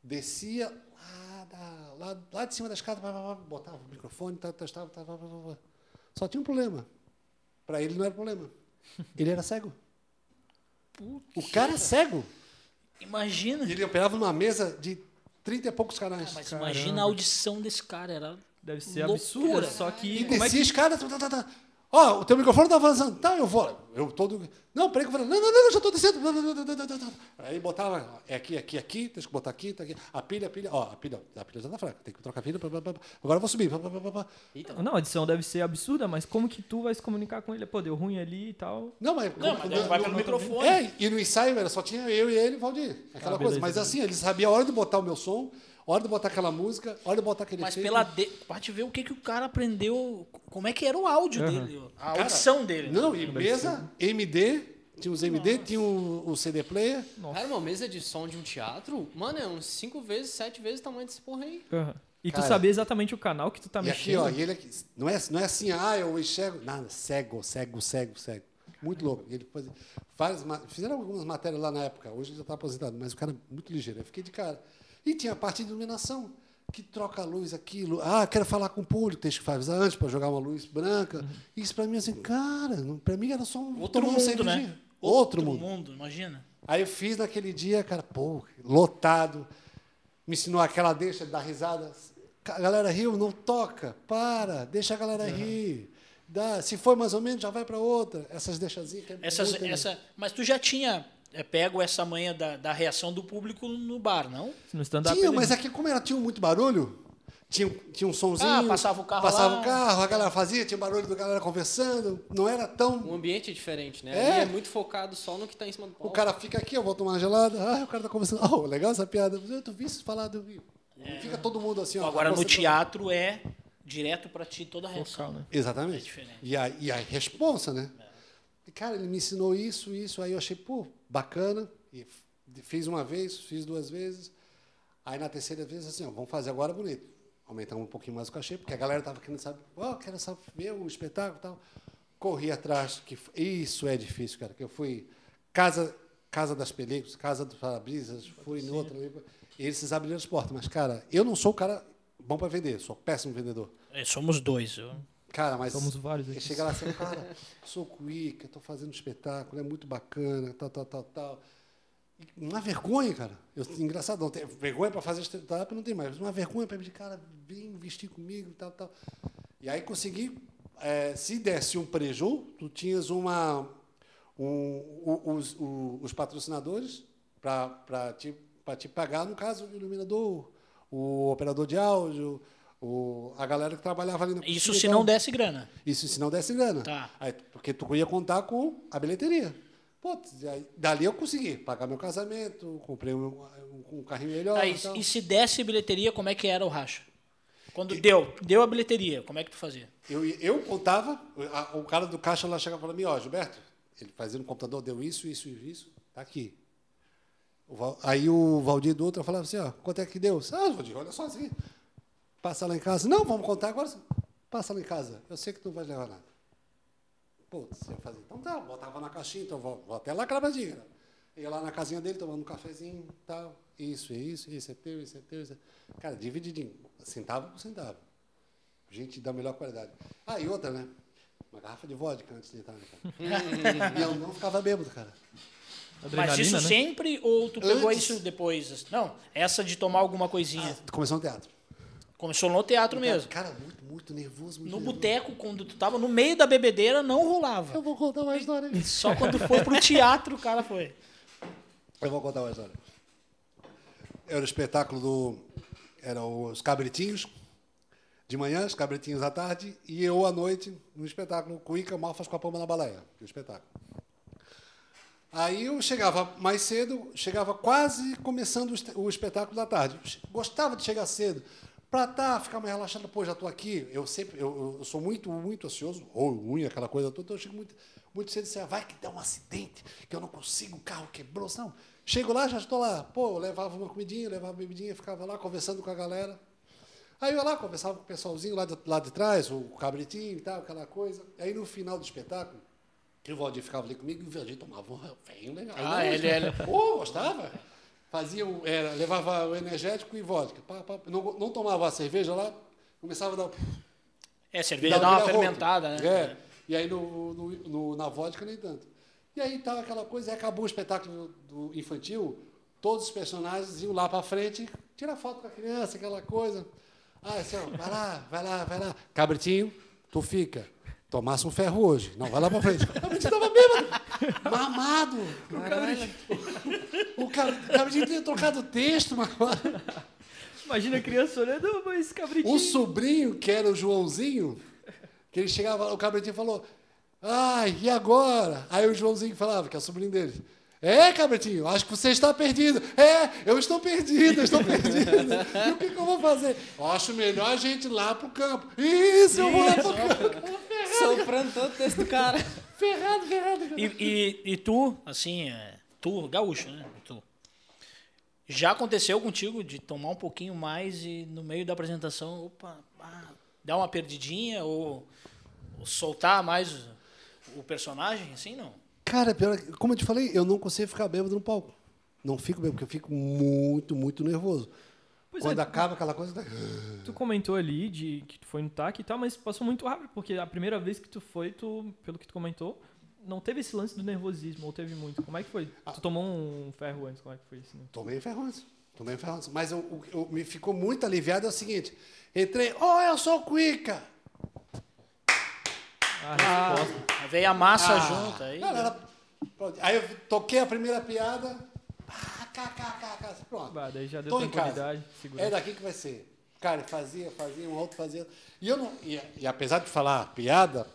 Descia lá, da- lá, lá de cima da escada, pá, pá, pá, botava o microfone, tá, testava, tá, pá, pá. Só tinha um problema. Para ele não era problema. Ele era cego. O cara é cego.
Imagina.
Ele operava numa mesa de 30 e poucos canais.
Mas imagina a audição desse cara. Era
Deve ser
Loucura.
absurda, só que.
E
é
descia a
que...
escada. Tá, tá, tá. Ó, o teu microfone tá avançando. Tá, eu vou. Eu todo. Não, peraí que eu falei. Não, não, não, eu já tô descendo. Aí botava. É aqui, aqui, aqui. Tem que botar aqui, tá aqui. A pilha, a pilha. Ó, a pilha. A pilha já tá fraca. Tem que trocar a pilha. Agora eu vou subir.
Eita,
Não, a edição deve ser absurda, mas como que tu vai se comunicar com ele? Pô, deu ruim ali e tal.
Não, mas.
Não, mas vai pelo microfone.
É, e no ensaio era só tinha eu e ele e Valdir. Aquela
Ah,
coisa. Mas assim, ele sabia a hora de botar o meu som, hora de botar aquela música, hora de botar aquele
Mas
efeito.
pela de... pra te ver o que, que o cara aprendeu, como é que era o áudio
Aham.
dele, a
Cara,
audição dele. né?
Não, e mesa, MD, tinha os MD, tinha o, o CD player.
Cara, uma mesa de som de um teatro, mano, é uns 5 vezes, 7 vezes o tamanho desse porra aí.
Aham. E tu
Cara.
saber exatamente o canal que tu tá
e aqui,
mexendo.
ó, e ele aqui, não é, não é assim, ah, eu enxergo. Nada, cego, cego, cego, cego. Muito louco. Ele fazia várias, ma- fizeram algumas matérias lá na época, hoje ele já está aposentado, mas o cara é muito ligeiro. Eu fiquei de cara. E tinha a parte de iluminação, que troca a luz, aquilo. Ah, quero falar com o público, tem que avisar antes para jogar uma luz branca. Isso para mim, assim, cara, para mim era só um.
Outro mundo, né?
Outro, mundo.
imagina.
Aí eu fiz naquele dia, cara, pô, lotado. Me ensinou aquela deixa de dar risada. A galera riu, não toca, para, deixa a galera rir. Dá, se for mais ou menos, já vai para outra. Essas deixazinhas que é
Essas,
muito-
essa, mas tu já tinha é, pego essa manha da, da reação do público no bar, não?
No stand-up.
Tinha, mas é que como era, tinha muito barulho, tinha, tinha um sonzinho.
Ah, passava o carro
Passava
lá.
o carro, a galera fazia, tinha barulho da galera conversando. Não era tão.
Um ambiente diferente, né?
É.
Ali é muito focado só no que tá em cima do
O
palco.
cara fica aqui, eu vou tomar uma gelada. Ah, o cara tá conversando. Oh, legal essa piada. Eu, tu viste falar do Rio. Fica todo mundo assim, ó.
Agora no teatro é direto pra ti toda a reação.
Focal, né?
Exatamente.
É.
E a, e a responsa, né? E, cara, ele me ensinou isso, isso. Aí eu achei, pô, bacana. E fiz uma vez, fiz duas vezes. Aí na terceira vez, assim, ó, vamos fazer agora bonito. Aumentamos um pouquinho mais o cachê, porque a galera tava querendo saber, ó, quero saber o espetáculo e tal. Corri atrás, que isso é difícil, cara, que eu fui casa casa das películas, casa dos parabrisas, fui em outra, ali, e eles abriram as portas, mas cara, eu não sou o cara bom para vender, sou péssimo vendedor.
É, somos dois. eu-
Cara, mas
Somos vários aqui.
chega lá assim, *laughs* cara, sou cuíca, estou fazendo espetáculo, é muito bacana, tal, tal, tal, tal. E Uma vergonha, cara. Eu, engraçado, não tem, vergonha para fazer stand-up não tem mais, mas uma vergonha para pedir, cara, vem vestir comigo tal, tal. E aí consegui, eh, se desse um preju, tu tinhas uma, um, os, os patrocinadores para te, pra te pagar, no caso, o iluminador, o operador de áudio, o, a galera que trabalhava ali na
Isso
cozinha
se
tal.
não desse grana.
Isso se não desse grana.
Tá.
Aí, porque tu ia contar com a bilheteria. Pô, aí, dali eu consegui pagar meu casamento, comprei um, um- um carrinho melhor.
Aí,
e tal.
e se desse bilheteria, como é que era o racha? Quando deu, deu a bilheteria, como é que tu fazia?
Eu, eu contava, a- o cara do caixa lá chegava para mim, ó, Gilberto, ele fazia no computador, deu isso, isso e isso, tá aqui. O aí o Valdir do outro falava assim, ó, quanto é que deu? Ah, Valdir, olha só assim. Passa lá em casa. Não, vamos contar agora. Passa lá em casa. Eu sei que tu não vai levar nada. Putz, eu fazia, então tá, botava na caixinha, então vou, vou até lá cravadinha. Ia lá na casinha dele, tomando um cafezinho tal. Isso, é isso, isso é teu, isso é teu, isso é... Cara, divididinho, centavo por centavo. Gente da melhor qualidade. Ah, e outra, né? Uma garrafa de vodka antes de entrar, né, cara? *laughs* e eu não ficava bêbado, cara.
Mas isso
né?
sempre ou tu pegou
Antes.
isso depois? Não, essa de tomar alguma coisinha.
Ah, começou no teatro.
Começou no teatro mesmo.
Cara, muito, muito nervoso. Muito
No boteco, quando tu tava no meio da bebedeira, não rolava.
Eu vou contar uma história aí.
Só quando foi pro teatro, o cara foi.
Eu vou contar uma história. Era o espetáculo do. Eram os cabritinhos de manhã, os cabritinhos à tarde, e eu à noite no espetáculo Cuica Malfas com a Pomba na Baleia, o espetáculo. Aí eu chegava mais cedo, chegava quase começando o espetáculo da tarde. Gostava de chegar cedo, para tá, ficar mais relaxado, pô, já estou aqui. Eu sempre, eu, eu sou muito, muito ansioso, ou ruim, aquela coisa toda, então eu chego muito, muito cedo e disse, vai que dá um acidente, que eu não consigo, o carro quebrou. Não, chego lá, já estou lá. Pô, eu levava uma comidinha, levava uma bebidinha, ficava lá conversando com a galera. Aí eu ia lá, conversava com o pessoalzinho lá de, lá de trás, o cabritinho e tal, aquela coisa. Aí no final do espetáculo, que o Valdir ficava ali comigo e o Valdir tomava um vinho legal.
Ah,
né?
ele- ele-
Pô, gostava. Fazia, era, levava o energético e vodka. Pá, pá, não, não tomava a cerveja lá, começava a dar...
É, cerveja dá uma fermentada, né?
É. E aí no, no- no- na vodka nem tanto. E aí tava aquela coisa, aí acabou o espetáculo do infantil, todos os personagens iam lá para frente, tira foto com a criança, aquela coisa. Ah, assim, ó, vai lá, vai lá, vai lá. Cabritinho, tu fica. Tomasse um ferro hoje. Não, vai lá para frente. *laughs* O cabritinho tava bêbado. Mamado. O cabritinho, o cab- o cabritinho tinha trocado o texto, mamado.
Imagina a criança olhando, mas cabritinho.
O sobrinho, que era o Joãozinho, que ele chegava, o cabritinho falou, ai, e agora? Aí o Joãozinho falava, que é o sobrinho dele, é, cabritinho, acho que você está perdido. É, eu estou perdido, eu estou perdido. *laughs* E o que, que eu vou fazer? Eu acho melhor a gente ir lá pro campo. Isso, eu vou lá pro campo.
Soprando todo o texto do cara.
Ferrado, ferrado.
E, e, e tu, assim, é, tu, gaúcho, né? Tu. Já aconteceu contigo de tomar um pouquinho mais e no meio da apresentação, opa, ah, dar uma perdidinha ou, ou soltar mais o, o personagem, assim, não?
Cara, pior, que- como eu te falei, eu não consigo ficar bêbado no palco. Não fico bêbado, porque eu fico muito, muito nervoso.
Pois
Quando
é,
acaba aquela coisa. Tá...
tu comentou ali de que tu foi no TAC e tal, mas passou muito rápido, porque a primeira vez que tu foi, tu, pelo que tu comentou, não teve esse lance do nervosismo, ou teve muito. Como é que foi?
Ah.
Tu tomou um ferro antes, como é que foi isso? Né?
Tomei ferrões. Tomei ferrões. Mas o, o- me ficou muito aliviado é o seguinte: entrei, oh, eu sou o Cuica.
Ah,
resposta.
veio a massa
Ah,
junto aí.
não. Aí eu toquei a primeira piada. Cá, cá, cá, cá. Pronto.
Bah, daí já deu
Tô em casa.
tranquilidade,
É daqui que vai ser. Cara, fazia, fazia, um outro fazia. E eu não. E, e apesar de falar piada,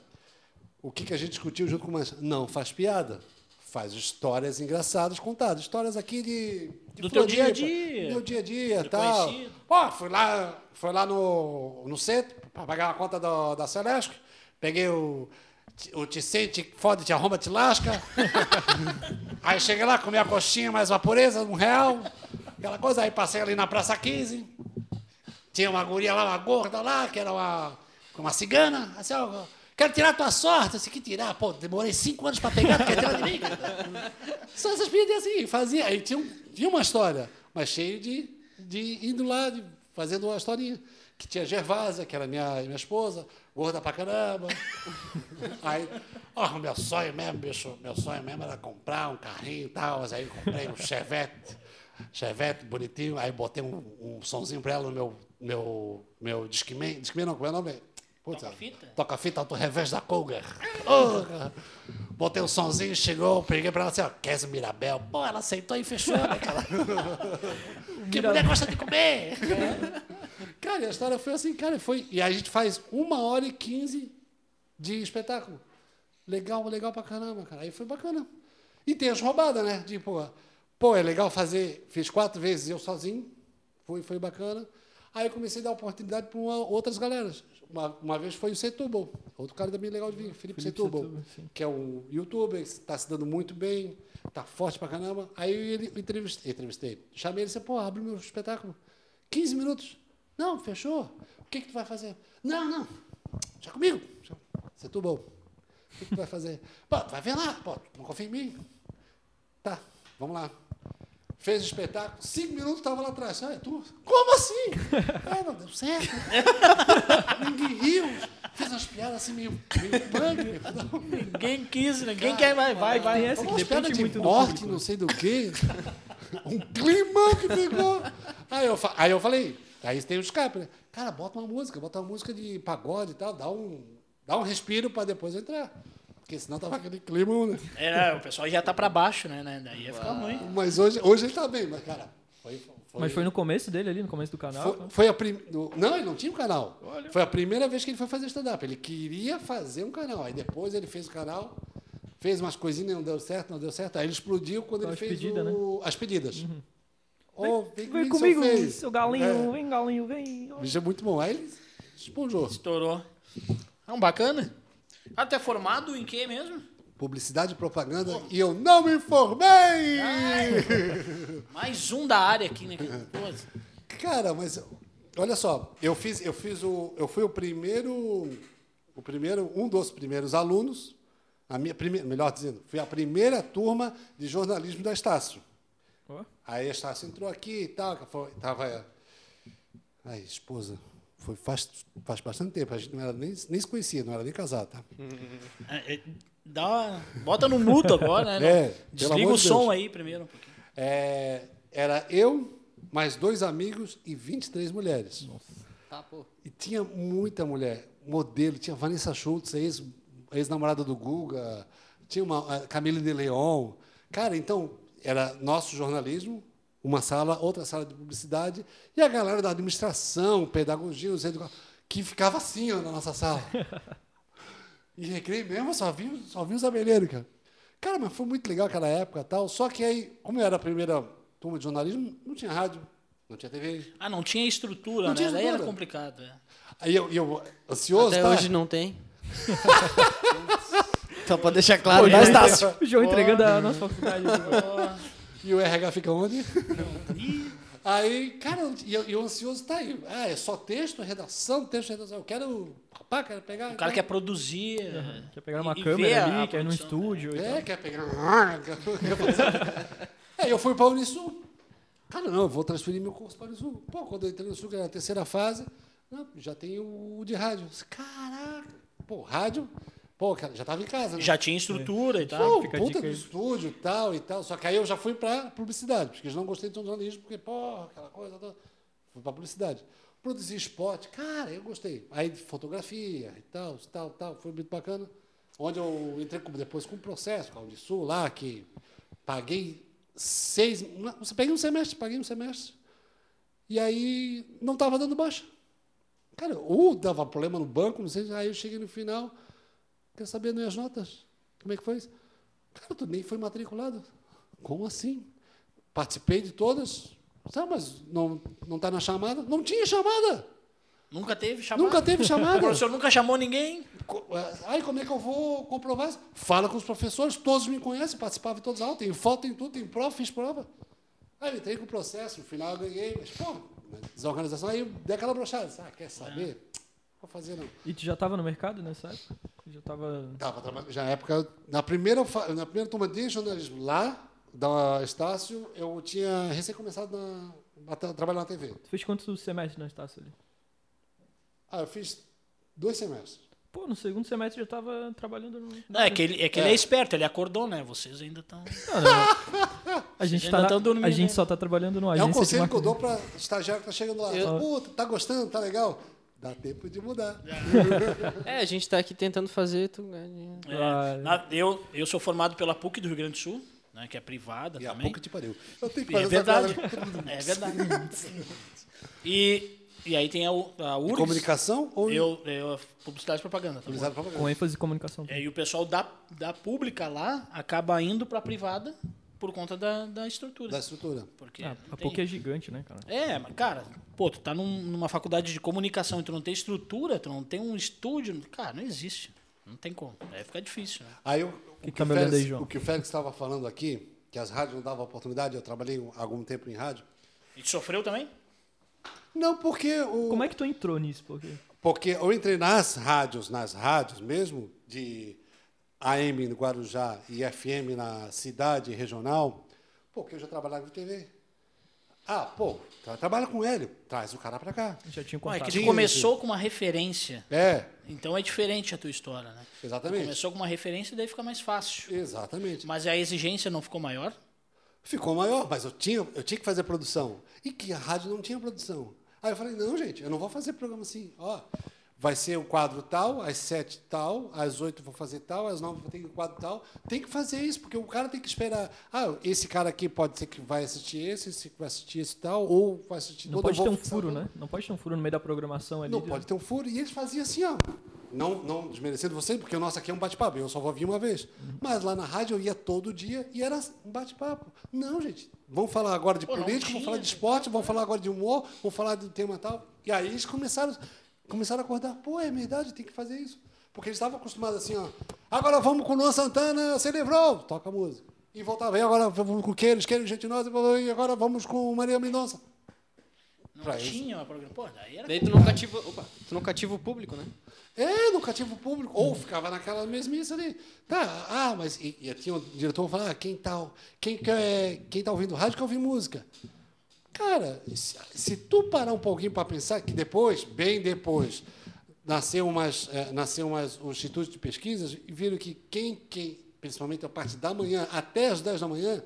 o que, que a gente discutiu junto com o Mancha? Não faz piada. Faz histórias engraçadas contadas. Histórias aqui de. de
Do teu dia a dia.
Do meu dia a dia
Do
tal.
conhecido.
Pô, fui lá, fui lá no, no centro para pagar a conta do, da Celeste. Peguei o. O te sente, foda, te arromba, te lasca. *laughs* Aí cheguei lá, comi a coxinha mais uma pureza, um real. Aquela coisa, aí passei ali na Praça 15. Tinha uma guria lá, uma gorda lá, que era uma, uma cigana. Assim, ó, quero tirar tua sorte. Assim, que tirar? Pô, demorei cinco anos para pegar, tu quer tirar de mim? Só essas piadinhas assim, fazia. Aí tinha, um- tinha uma história, mas cheio de, de indo lá, de, fazendo uma historinha. Que tinha Gervásia, que era minha, minha esposa, gorda pra caramba. Aí, ó, meu sonho mesmo, bicho, meu sonho mesmo era comprar um carrinho e tal, mas aí eu comprei um Chevette, Chevette bonitinho, aí botei um, um sonzinho pra ela no meu, meu, meu Discman, Discman não, como é o nome? Putz,
Toca-fita?
Toca-fita auto revés da Cougar. Cara. botei um sonzinho, chegou, peguei pra ela assim, ó, quer Mirabel? Pô, ela aceitou e fechou, né, cara? *laughs* que mulher gosta de comer! Cara, a história foi assim, cara, foi. E a gente faz uma hora e quinze de espetáculo. Legal, legal pra caramba, cara. Aí foi bacana. E tem as roubadas, né? Tipo, pô, é legal fazer. Fiz quatro vezes eu sozinho. Foi, foi bacana. Aí eu comecei a dar oportunidade para outras galeras. Uma, uma vez foi o Setúbal, outro cara também legal de vir, Felipe,
Felipe
Setúbal, que é um youtuber, está se dando muito bem, está forte pra caramba. Aí ele entrevistei, entrevistei. chamei ele e disse, pô, abre meu espetáculo. 15 minutos. Não, fechou. O que, que tu vai fazer? Não, não. Já comigo. Já. Setúbal. O que, que tu vai fazer? Pô, tu vai ver lá. Pô, tu não confia em mim? Tá, vamos lá. Fez o espetáculo, cinco minutos estava lá atrás. Ah, é tu? Como assim? *laughs* Ah, não deu certo. Ninguém riu. Fiz umas piadas assim meio, meio punk. *laughs*
Ninguém quis, ninguém quer, vai, vai, vai.
Essa que
Umas
depende
piadas de
muito do
morte, não sei do quê. *laughs* Um climão que ficou. Aí eu, aí eu falei, aí tem o escape, né? Cara, bota uma música, bota uma música de pagode e tal, dá um, dá um respiro para depois entrar. Porque senão tava aquele clima, né?
É, o pessoal já tá pra baixo, né? né? Daí ia ficar ruim.
Mas hoje, hoje ele tá bem, mas, cara, foi. foi
Mas foi no começo dele ali, no começo do canal?
Foi, foi a prim... Não, ele não tinha um canal. Foi a primeira vez que ele foi fazer stand-up. Ele queria fazer um canal. Aí depois ele fez o canal, fez umas coisinhas, não deu certo, não deu certo. Aí ele explodiu quando ele
As
fez
pedidas,
o... as pedidas. Ô, vem,
Vem
comigo,
comigo,
seu
seu galinho,
É.
vem galinho, vem.
O bicho é muito bom. Aí ele esponjou.
Estourou. Não, bacana. Até formado em quê mesmo?
Publicidade e propaganda. E eu não me formei!
Mais um da área aqui, né? Pô,
Cara, mas olha só, eu fiz, eu fiz o, eu fui o primeiro, o primeiro, um dos primeiros alunos, a minha primeira, melhor dizendo, fui a primeira turma de jornalismo da Estácio.
Ó.
Aí a Estácio entrou aqui e tal, que foi, tava, aí esposa, foi faz, faz bastante tempo, a gente não era nem, nem se conhecia, não era nem casado, tá?
é, é, dá uma- bota no mudo agora, né? *laughs*
É,
Desliga o som
Deus.
aí primeiro um pouquinho.
É, era eu, mais dois amigos e 23 mulheres.
Tá, pô.
E tinha muita mulher, modelo, tinha Vanessa Schultz, ex- ex-namorada do Guga, tinha uma a Camille de Leon. Cara, então, era nosso jornalismo, uma sala, outra sala de publicidade, e a galera da administração, pedagogia, os que ficava assim ó, na nossa sala. E recreio mesmo, só vi, só vi os abelheiros, cara. Cara, mas foi muito legal aquela época tal. Só que aí, como eu era a primeira turma de jornalismo, não tinha rádio, não tinha TV.
Ah, não tinha estrutura,
Não
né?
tinha
Daí era
estrutura.
complicado. É.
Aí eu, eu ansioso,
Até
tá?
hoje não tem. *laughs* Só pra deixar claro,
Pô,
né,
João,
Estácio?
o João entregando a nossa faculdade. *laughs*
E o RH fica onde? *laughs* aí, cara, e eu, eu ansioso tá aí. Ah, é só texto, redação, texto, redação. Eu quero. Rapaz, quero pegar.
O cara quer produzir.
Quer pegar uma
e-
câmera ali, quer ir no
produção,
estúdio e
É,
tal.
quer pegar. *laughs* é, eu fui para a Unisul. Cara, não, eu vou transferir meu curso para o Sul. Pô, quando eu entrei no Sul, que era a terceira fase, não, já tem o de rádio. Caraca, pô, rádio, pô, cara, já estava em casa, né?
Já tinha estrutura e tal.
Pô, puta do estúdio e tal e tal. Só que aí eu já fui para publicidade, porque eu não gostei de jornalismo, porque, pô, aquela coisa toda. Fui para publicidade. Produzir esporte, cara, eu gostei. Aí fotografia e tal, tal, tal, foi muito bacana. Onde eu entrei com- depois com um processo, com a Unisul lá, que paguei seis. Você peguei um semestre, paguei um semestre. E aí não estava dando baixa. Cara, ou dava problema no banco, não sei, aí eu cheguei no final, quer saber minhas notas? Como é que foi isso? Cara, tu nem foi matriculado. Como assim? Participei de todas. Tá, mas não não está na chamada? Não tinha chamada.
Nunca teve chamada.
Nunca teve *laughs*
O
chamada.
professor nunca chamou ninguém.
Co- Aí como é que eu vou comprovar isso? Fala com os professores, todos me conhecem, participava de todas as aulas, tem foto, tem tudo, tem prova, fiz prova. Aí eu entrei com o processo, no final eu ganhei, mas, pô, desorganização, aí eu dei aquela brochada. Ah, quer saber? Vou fazer não.
E tu já tava no mercado nessa época? Já tava.
Tava trabalhando, já na época, na primeira, na primeira turma de jornalismo lá, da Estácio, eu tinha recém começado na, a tra- trabalhar na TV.
Tu fez quantos semestres na Estácio ali?
Ah, eu fiz dois semestres.
Pô, no segundo semestre já tava trabalhando no.
Não, é que ele é, que ele é
É.
esperto, ele acordou, né? Vocês ainda estão. *laughs*
A gente, tá na-
dormindo,
a gente
né?
só tá trabalhando no
é um conselho que eu dou para estagiário que tá chegando lá.
Eu-
Pô, tá gostando? Tá legal? Dá tempo de mudar.
É, a gente tá aqui tentando fazer tu dinheiro.
É, na- eu, eu sou formado pela PUC do Rio Grande do Sul, né, que é privada
E a
também.
pouco te pariu. Eu tenho que
É
fazer essa
verdade. É verdade. E, e aí tem a, a URGS.
Comunicação ou
Eu, eu, publicidade e propaganda. Tá
publicidade e propaganda?
com ênfase em comunicação.
E aí o pessoal da, da pública lá acaba indo para a privada por conta da, da estrutura.
Da estrutura.
Porque
Ah, a
tem-
PUC é gigante, né, cara?
É, mas, cara, pô, tu tá num- numa faculdade de comunicação e tu não tem estrutura, tu não tem um estúdio, cara, não existe. Não tem como. Aí fica difícil, né?
Aí o, o,
que
que,
tá
o Félix,
aí, João?
o que o Félix estava falando aqui, que as rádios não davam oportunidade, eu trabalhei um- algum tempo em rádio.
E tu sofreu também?
Não, porque o,
Como é que tu entrou nisso? Porque...
Porque eu entrei nas rádios, nas rádios mesmo, de AM no Guarujá e FM na cidade regional, porque eu já trabalhava em TV. Ah, pô, tra- trabalha com ele, traz o cara para cá.
Já tinha
Ué, é
contato.
que tu
Tinha,
começou com uma referência,
É,
então é diferente a tua história, né? Tu
exatamente.
começou com uma referência e daí fica mais fácil.
Exatamente.
Mas a exigência não ficou maior?
Ficou maior, mas eu tinha, eu tinha que fazer produção. E que a rádio não tinha produção. Aí eu falei, não, gente, eu não vou fazer programa assim. Ó, vai ser o quadro tal, às sete tal, às oito vou fazer tal, às nove eu tenho o quadro tal. Tem que fazer isso, porque o cara tem que esperar. Ah, esse cara aqui pode ser que vai assistir esse, esse que vai assistir esse tal, ou vai assistir
Não
todo,
pode ter
vou
um furo,
todo.
né? Não pode ter um furo no meio da programação ali.
Não
de-
pode ter um furo. E eles faziam assim, ó. Não, não desmerecendo você, porque o nosso aqui é um bate-papo. Eu só vou vir uma vez. Mas lá na rádio eu ia todo dia e era um bate-papo. Não, gente. Vamos falar agora de
Pô,
política, vamos falar de esporte, vamos falar agora de humor, vamos falar do tema tal. E aí eles começaram, começaram a acordar. Pô, é verdade, tem que fazer isso. Porque eles estavam acostumados assim, ó. Agora vamos com o Luan Santana, se livrou. Toca a música. E voltava. E agora vamos com o Queiros, Queiros, Gentinosa. E agora vamos com Maria Mendonça.
Não
Pra
tinha uma programa. Pô, daí era.
Daí tu não cativa, opa, tu não cativa o público, né?
É, no cativo público. Ou ficava naquela mesmice ali. Tá, ah, mas. E, e tinha um diretor falava, ah, quem tá, quem, quer, quem tá ouvindo rádio quer ouvir música. Cara, se, se tu parar um pouquinho para pensar que depois, bem depois, nasceu umas, eh, nasceu umas os institutos de pesquisas e viram que quem, quem, principalmente a parte da manhã, até as 10 da manhã,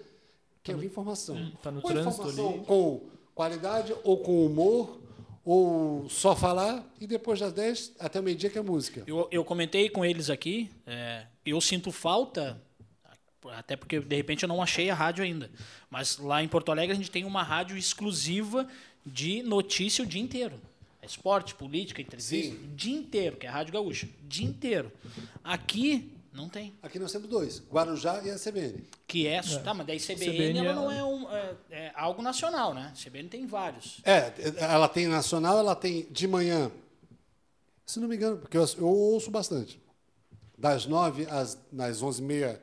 quer ouvir informação.
tá no
ou
trânsito
informação
ali.
com qualidade, ou com humor, ou só falar, e depois das 10 até o meio-dia que é música.
Eu, eu comentei com eles aqui, é, eu sinto falta, até porque de repente eu não achei a rádio ainda, mas lá em Porto Alegre a gente tem uma rádio exclusiva de notícia o dia inteiro. É esporte, política, entrevista,
Sim.
o dia inteiro, que é a Rádio Gaúcha, o dia inteiro. Aqui não tem.
Aqui nós temos dois, Guarujá e a CBN.
Que é, tá, mas daí CBN,
CBN
ela
é-
não é, um, é, é algo nacional, né? CBN tem vários.
É, ela tem nacional, ela tem de manhã, se não me engano, porque eu, eu ouço bastante. Das nove às nas onze e meia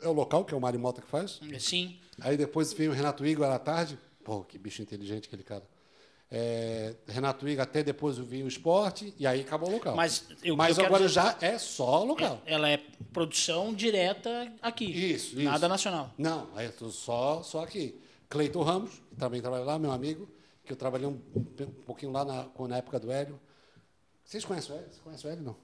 é o local, que é o Mário Mota que faz.
Sim.
Aí depois vem o Renato Igor à tarde. Pô, que bicho inteligente aquele cara. É, Renato Igor até depois vem o esporte e aí acabou o local.
Mas eu-
Mas
eu
agora
dizer-
já é só local.
Ela é produção direta aqui.
Isso, isso.
Nada nacional.
Não, é tudo só, só aqui. Cleiton Ramos, que também trabalha lá, meu amigo, que eu trabalhei um, um pouquinho lá na, na época do Hélio. Vocês conhecem o Hélio? Você conhece o Hélio, não?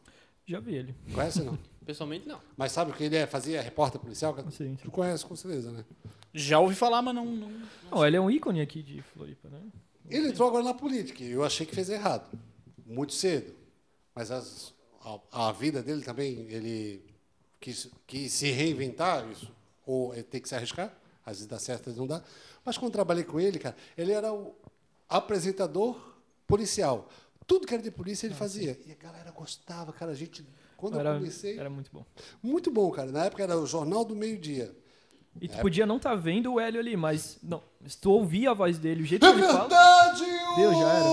Já vi ele.
Conhece, não? *laughs*
Pessoalmente, não.
Mas sabe o que ele é? Fazia repórter policial?
Sim, sim.
Tu conhece, com certeza, né?
Já ouvi falar, mas não. não-
Não, ele é um ícone aqui de Floripa, né?
Ele entrou agora na política e eu achei que fez errado, muito cedo. Mas as- a, a vida dele também, ele quis, quis se reinventar, isso, ou ele tem que se arriscar, às vezes dá certo, às vezes não dá. Mas quando trabalhei com ele, cara, ele era o apresentador policial. Tudo que era de polícia ele fazia. E a galera gostava, cara. A gente, quando eu
Era,
comecei,
era muito bom.
muito bom, cara. Na época era o Jornal do Meio Dia.
E
É.
tu podia não estar vendo o Hélio ali, mas não, se tu ouvia a voz dele, o jeito
É
que ele fala.
verdade!
Deus, já era.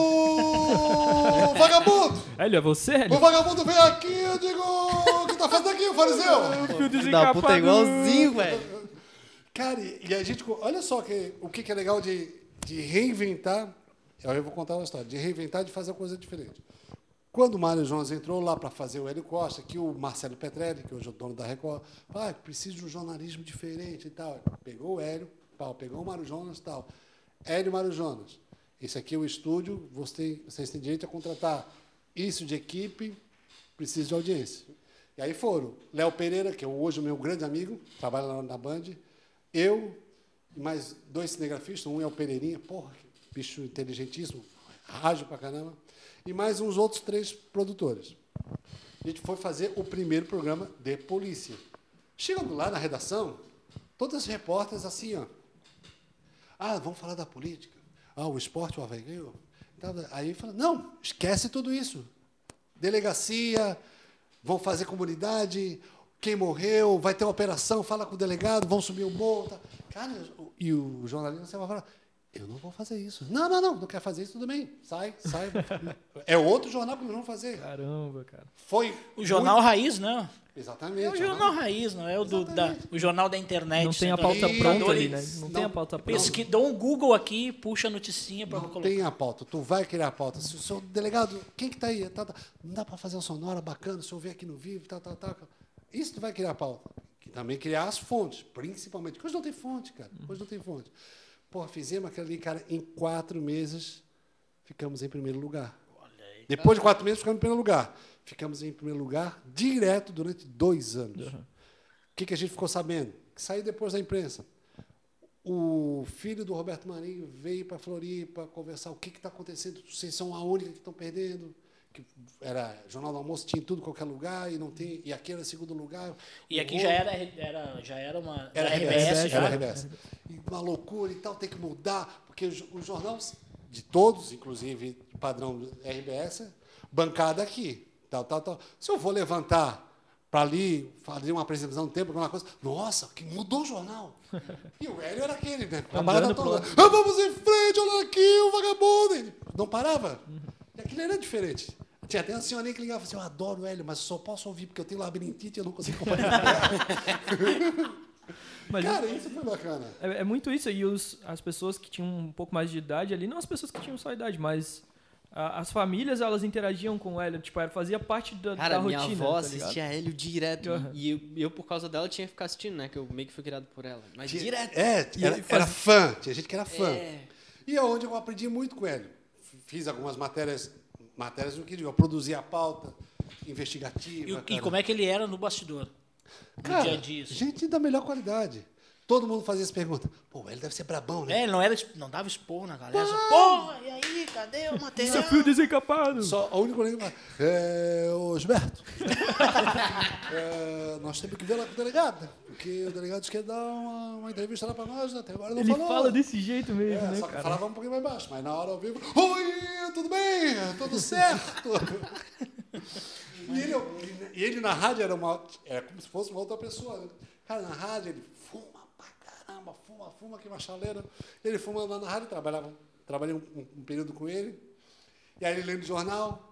o *laughs* vagabundo!
Hélio, é você,
O
Hélio?
vagabundo vem aqui, eu digo, o que tá fazendo aqui, o fariseu? *laughs*
Fio
Da puta é igualzinho, velho.
Cara, e a gente, olha só que, o que que é legal de, de reinventar, aí eu vou contar uma história, de reinventar, de fazer coisa diferente. Quando o Mário Jonas entrou lá para fazer o Hélio Costa, que o Marcelo Petrelli, que hoje é o dono da Record, falou, ah, preciso de um jornalismo diferente e tal. Pegou o Hélio, pau, pegou o Mário Jonas e tal. Hélio Mário Jonas, esse aqui é o estúdio, você- vocês têm direito a contratar isso de equipe, preciso de audiência. E aí foram Léo Pereira, que é hoje o meu grande amigo, trabalha lá na Band, eu e mais dois cinegrafistas, um é o Pereirinha, porra, bicho inteligentíssimo, rádio pra caramba, e mais uns outros três produtores. A gente foi fazer o primeiro programa de polícia. Chegando lá na redação, todas as repórteres assim, ó. Ah, vamos falar da política. Ah, o esporte, o Havaí ganhou. Então, Aí fala, não, esquece tudo isso. Delegacia, vão fazer comunidade, quem morreu, vai ter uma operação, fala com o delegado, vão subir o morro. Tá. Cara, e o jornalista vai falar, eu não vou fazer isso. Não, não, não, não quer fazer isso, tudo bem. Sai, sai. é outro jornal que nós vamos fazer.
Caramba, cara.
Foi.
O jornal raiz, né?
muito- Exatamente.
É o jornal raiz, não é o, do, da, o jornal da internet.
Não tem a
né?
pauta
Dos
pronta ali, né? Não, tem a
Não,
pauta pronta.
Pesqui, dá um Google aqui, puxa a noticinha para
Não
colocar.
tem a pauta. Tu vai criar a pauta. Se o seu delegado, quem que está aí? Tá, tá. Não dá para fazer um sonora bacana, se eu ver aqui no vivo, tal, tal, tal. Isso tu vai criar a pauta. Que também criar as fontes, principalmente. Porque hoje não tem fonte, cara. Hoje não tem fonte. Porra, fizemos aquilo ali, cara, em quatro meses ficamos em primeiro lugar. Depois de quatro meses, ficamos em primeiro lugar. Ficamos em primeiro lugar direto durante dois anos. O que, que a gente ficou sabendo? Que saiu depois da imprensa. O filho do Roberto Marinho veio para Floripa conversar o que está acontecendo. Vocês são a única que estão perdendo. Que era Jornal do Almoço, tinha em tudo, qualquer lugar, e não tem. E aqui era segundo lugar.
E aqui
O-
já era, era, já era uma.
era RBS,
já.
era RBS. E uma loucura e tal, tem que mudar, porque o, jo- o jornal de todos, inclusive padrão do RBS, é bancada aqui, tal, tal, tal. Se eu vou levantar para ali, fazer uma apresentação do tempo, alguma coisa, nossa, que mudou o jornal. E o Hélio era aquele, né? A
pro lado.
Ah, vamos em frente, olha aqui, o vagabundo. Ele não parava. E aquilo era diferente. Tinha até uma senhorinha que ligava e falava assim, eu adoro o Hélio, mas eu só posso ouvir porque eu tenho labirintite e eu não consigo acompanhar. *laughs*
Mas
Cara, isso foi bacana.
é, é muito isso. E os, as pessoas que tinham um pouco mais de idade ali, não as pessoas que tinham só idade, mas a- as famílias, elas interagiam com o Hélio. Tipo, era, fazia parte da,
Cara,
da
minha
rotina.
avó
tá
assistia Hélio direto.
Aham.
E eu, eu, por causa dela, tinha que ficar assistindo, né? Que eu meio que fui criado por ela. Mas
Tinha-
direto.
É, era, era fã. Tinha gente que era fã.
É.
E é onde eu aprendi muito com ele. Fiz algumas matérias, matérias no que digo, eu produzia a pauta investigativa.
E, e como é que ele era no bastidor? No
Cara,
dia a dia. assim.
gente da melhor qualidade. Todo mundo fazia essa pergunta. Pô, ele deve ser brabão, né?
É, ele não, era, não dava expor na galera. Só, Porra, e aí, cadê o material?
Seu fio desencapado.
Só a única coisa que fala, é, ô Gilberto, *laughs* é, nós temos que ver lá com o delegado, né? porque o delegado disse que ia dar uma, uma entrevista lá para nós, né? até agora não
Ele
falou.
fala desse jeito mesmo,
É,
né,
só que
cara?
falava um pouquinho mais baixo, mas na hora ao vivo, oi, tudo bem? Tudo certo? *laughs* e, ele, e ele na rádio era, uma, era como se fosse uma outra pessoa. Né? Cara, na rádio ele caramba, fuma, fuma, que uma chaleira. Ele fumando lá na rádio, trabalhava, trabalhei um, um- período com ele. E aí ele lendo o jornal.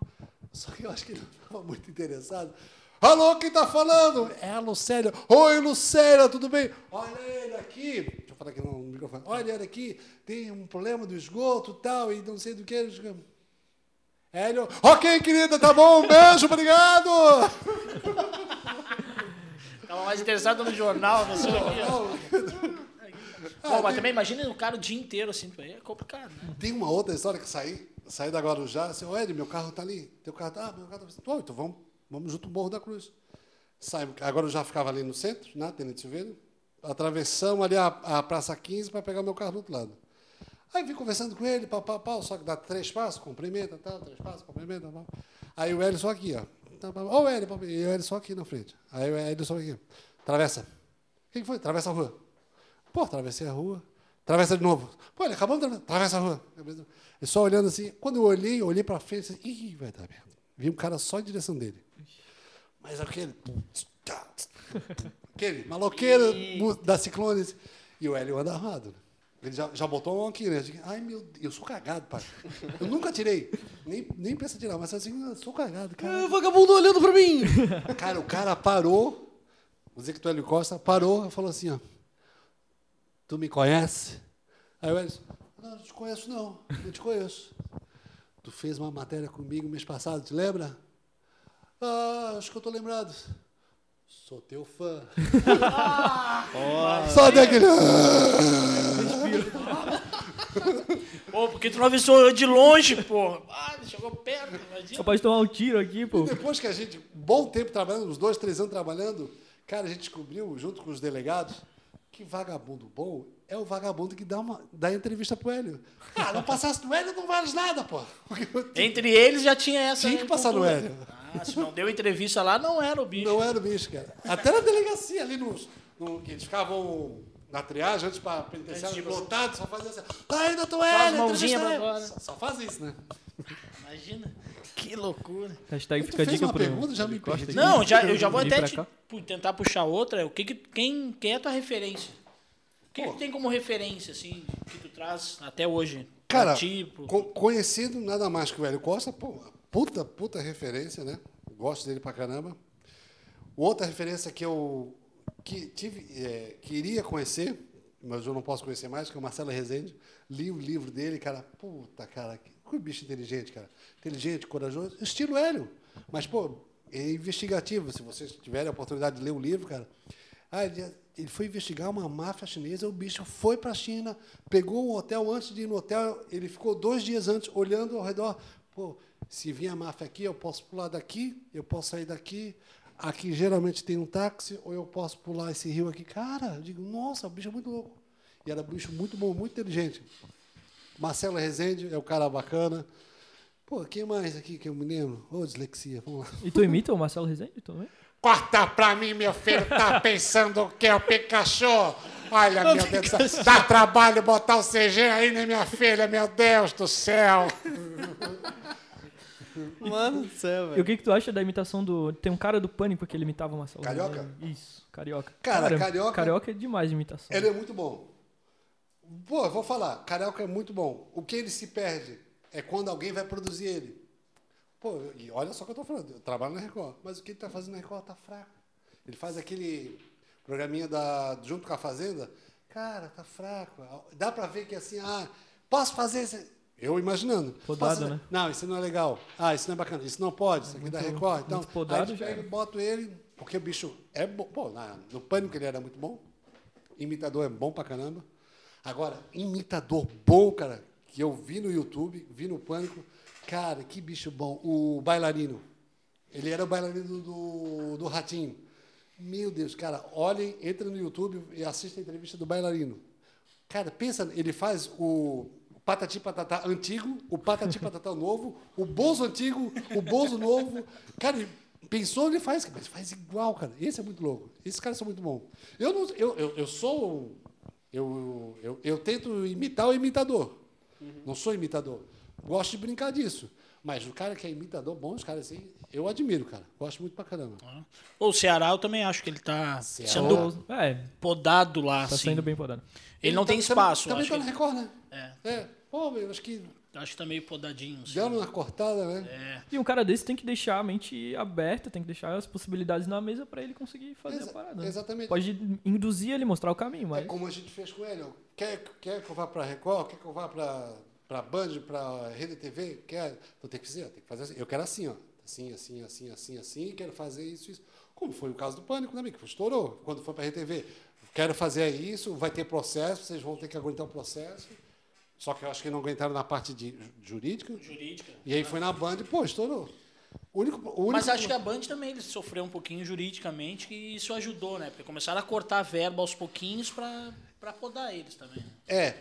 Só que eu acho que ele não estava muito interessado. Alô, quem está falando? É a Lucélia. Oi, Lucélia, tudo bem? Olha ele aqui. Deixa eu falar aqui no microfone. Olha ele aqui, tem um problema do esgoto e tal, e não sei do que. Hélio. Ok, querida, tá bom. Um beijo, obrigado.
Tava mais interessado no jornal, *laughs* não sei o quê. Bom, mas também imagina o cara o dia inteiro assim, é complicado, né?
Tem uma outra história que saí, saí da Guarujá, assim, ô Ed, meu carro tá ali. Teu carro tá, ah, meu carro tá ali. Pô, então vamos, vamos junto ao Morro da Cruz. Saímos, agora eu já ficava ali no centro, na Tenente Silveira. Atravessamos ali a, a Praça 15 para pegar meu carro do outro lado. Aí vim conversando com ele, pau, pau, pau, só que dá três passos, cumprimenta, tal, três passos, cumprimenta, tal. Aí o Hélio só aqui, ó. Ô, oh, Hélio, e o Hélio só aqui na frente. Aí o Hélio só aqui. Atravessa. O que foi? Atravessa a rua. Pô, atravessei a rua. Atravessa de novo. Pô, ele acabou de atravessar. Atravessa a rua. Ele só olhando assim. Quando eu olhei, eu olhei para frente. Assim, Ih, vai dar merda. Vi um cara só em direção dele. Mas aquele. Aquele maloqueiro da Ciclone. E o Hélio anda armado. Ele já, já botou a mão aqui, né? Digo, Ai, meu Deus, eu sou cagado, pai. Eu nunca tirei. Nem, nem pensa tirar, mas assim, eu sou cagado, cara.
Ah, vagabundo olhando pra mim!
Cara, o cara parou, o Zé Hélio Costa parou e falou assim, ó. Tu me conhece? Aí o Hélio disse, não, não te conheço não, não te conheço. Tu fez uma matéria comigo mês passado, te lembra? Ah, acho que eu tô lembrado. Sou teu fã. *laughs* Só daquele...
Pô, porque tu não avisou eu de longe, pô. Ah, chegou perto, imagina.
Só pode tomar um tiro aqui, pô.
Depois que a gente, bom tempo trabalhando, uns dois, três anos trabalhando, cara, a gente descobriu, junto com os delegados, que vagabundo bom é o vagabundo que dá, uma, dá entrevista pro Hélio. Ah, não passasse no Hélio, não vales nada, pô. *laughs*
Entre eles já tinha essa.
Tinha que passar no. Hélio.
Ah, se não deu entrevista lá, não era o bicho.
Não era o bicho, cara. Até na delegacia, ali nos. No, que eles ficavam na triagem antes para penitenciário
Antes de-
lotado, só fazia assim. Tá aí, doutor Hélio, entrevista
pra fora.
Só, só faz isso, né?
Imagina. Que loucura.
Hashtag fica a dica
uma
pro
pergunta, já me
Costa
perdi.
Não, já, eu já vou até te- tentar puxar outra. O que que, quem, quem é a tua referência? O que, que tu tem como referência, assim, que tu traz até hoje?
Cara,
Pra ti, pro-
co- conhecido nada mais que o Hélio Costa, pô, puta, puta referência, né? Gosto dele pra caramba. Outra referência que eu que tive, é, queria conhecer, mas eu não posso conhecer mais, que é o Marcelo Rezende. Li o livro dele, cara, puta, cara, que, que bicho inteligente, cara. Inteligente, corajoso, estilo Hélio. Mas, pô, é investigativo. Se vocês tiverem a oportunidade de ler o livro, cara. Ah, ele, ele foi investigar uma máfia chinesa, o bicho foi para a China, pegou um hotel antes de ir no hotel, ele ficou dois dias antes olhando ao redor. Pô, se vir a máfia aqui, eu posso pular daqui, eu posso sair daqui. Aqui geralmente tem um táxi, ou eu posso pular esse rio aqui. Cara, eu digo, nossa, o bicho é muito louco. E era um bicho muito bom, muito inteligente. Marcelo Rezende é o cara bacana. Pô, quem mais aqui que eu me lembro? Ô, dislexia, vamos lá.
E tu imita o Marcelo Rezende também?
Corta pra mim, meu filho, tá *laughs* pensando que é o Pikachu? Olha, meu Deus, do céu, dá trabalho botar o CG aí, né, minha filha? Meu Deus do céu. *laughs*
Mano do céu,
E o
velho.
que, que tu acha da imitação do. Tem um cara do Pânico que ele imitava o Marcelo
Carioca?
Isso, carioca.
Cara, carioca-
Carioca é demais de imitação.
Ele é muito bom. Pô, eu vou falar, Carioca é muito bom. O que ele se perde é quando alguém vai produzir ele. Pô, e olha só o que eu tô falando, eu trabalho na Record, mas o que ele tá fazendo na Record tá fraco. Ele faz aquele programinha da, junto com a Fazenda, cara, tá fraco. Dá pra ver que assim, ah, posso fazer esse... Eu imaginando.
Podado,
Posso-
né?
Não, isso não é legal. Ah, isso não é bacana. Isso não pode. Isso aqui da Record. Então,
muito podado
aí e boto ele, porque o bicho é bom. Pô, na- no Pânico ele era muito bom. Imitador é bom pra caramba. Agora, imitador bom, cara, que eu vi no YouTube, vi no Pânico. Cara, que bicho bom. O bailarino. Ele era o bailarino do, do Ratinho. Meu Deus, cara, olhem, entra no YouTube e assista a entrevista do bailarino. Cara, pensa, ele faz o Patati Patatá antigo, o Patati Patatá *laughs* novo, o Bozo antigo, o Bozo novo. Cara, pensou, ele faz, mas faz igual, cara. Esse é muito louco. Esses caras são muito bons. Eu, não, eu, eu, eu sou. Eu, eu, eu tento imitar o imitador. Não sou imitador. Gosto de brincar disso. Mas o cara que é imitador bom, os caras assim, eu admiro, cara. Gosto muito pra caramba.
O Ceará, eu também acho que ele tá sendo
É,
podado lá,
tá
assim.
saindo bem podado.
Ele não
tá-
tem espaço.
Também,
acho
também tá na Record, né?
É.
É. Pô, eu acho que
Acho que tá meio podadinho. assim.
deu uma cortada, né?
É.
E um cara desse tem que deixar a mente aberta, tem que deixar as possibilidades na mesa pra ele conseguir fazer
Exa-
a parada. né?
exatamente.
Pode induzir ele, mostrar o caminho,
É
mas.
como a gente fez com ele. Quer, quer que eu vá para Record? Quer que eu vá para para Band, para Rede TV? Quer? Então tem que fazer, tem que fazer assim. Eu quero assim, ó. Assim, assim, assim, assim, assim, quero fazer isso, isso. Como foi o caso do Pânico também, que estourou quando foi para a Rede TV. quero fazer isso, vai ter processo, vocês vão ter que aguentar o processo. Só que eu acho que não aguentaram na parte de ju- jurídica.
Jurídica.
E aí foi na Band, pô, estourou. O único, o único
Mas acho que a Band também eles sofreu um pouquinho juridicamente e isso ajudou, né? Porque começaram a cortar a verba aos pouquinhos pra podar eles também. né?
É,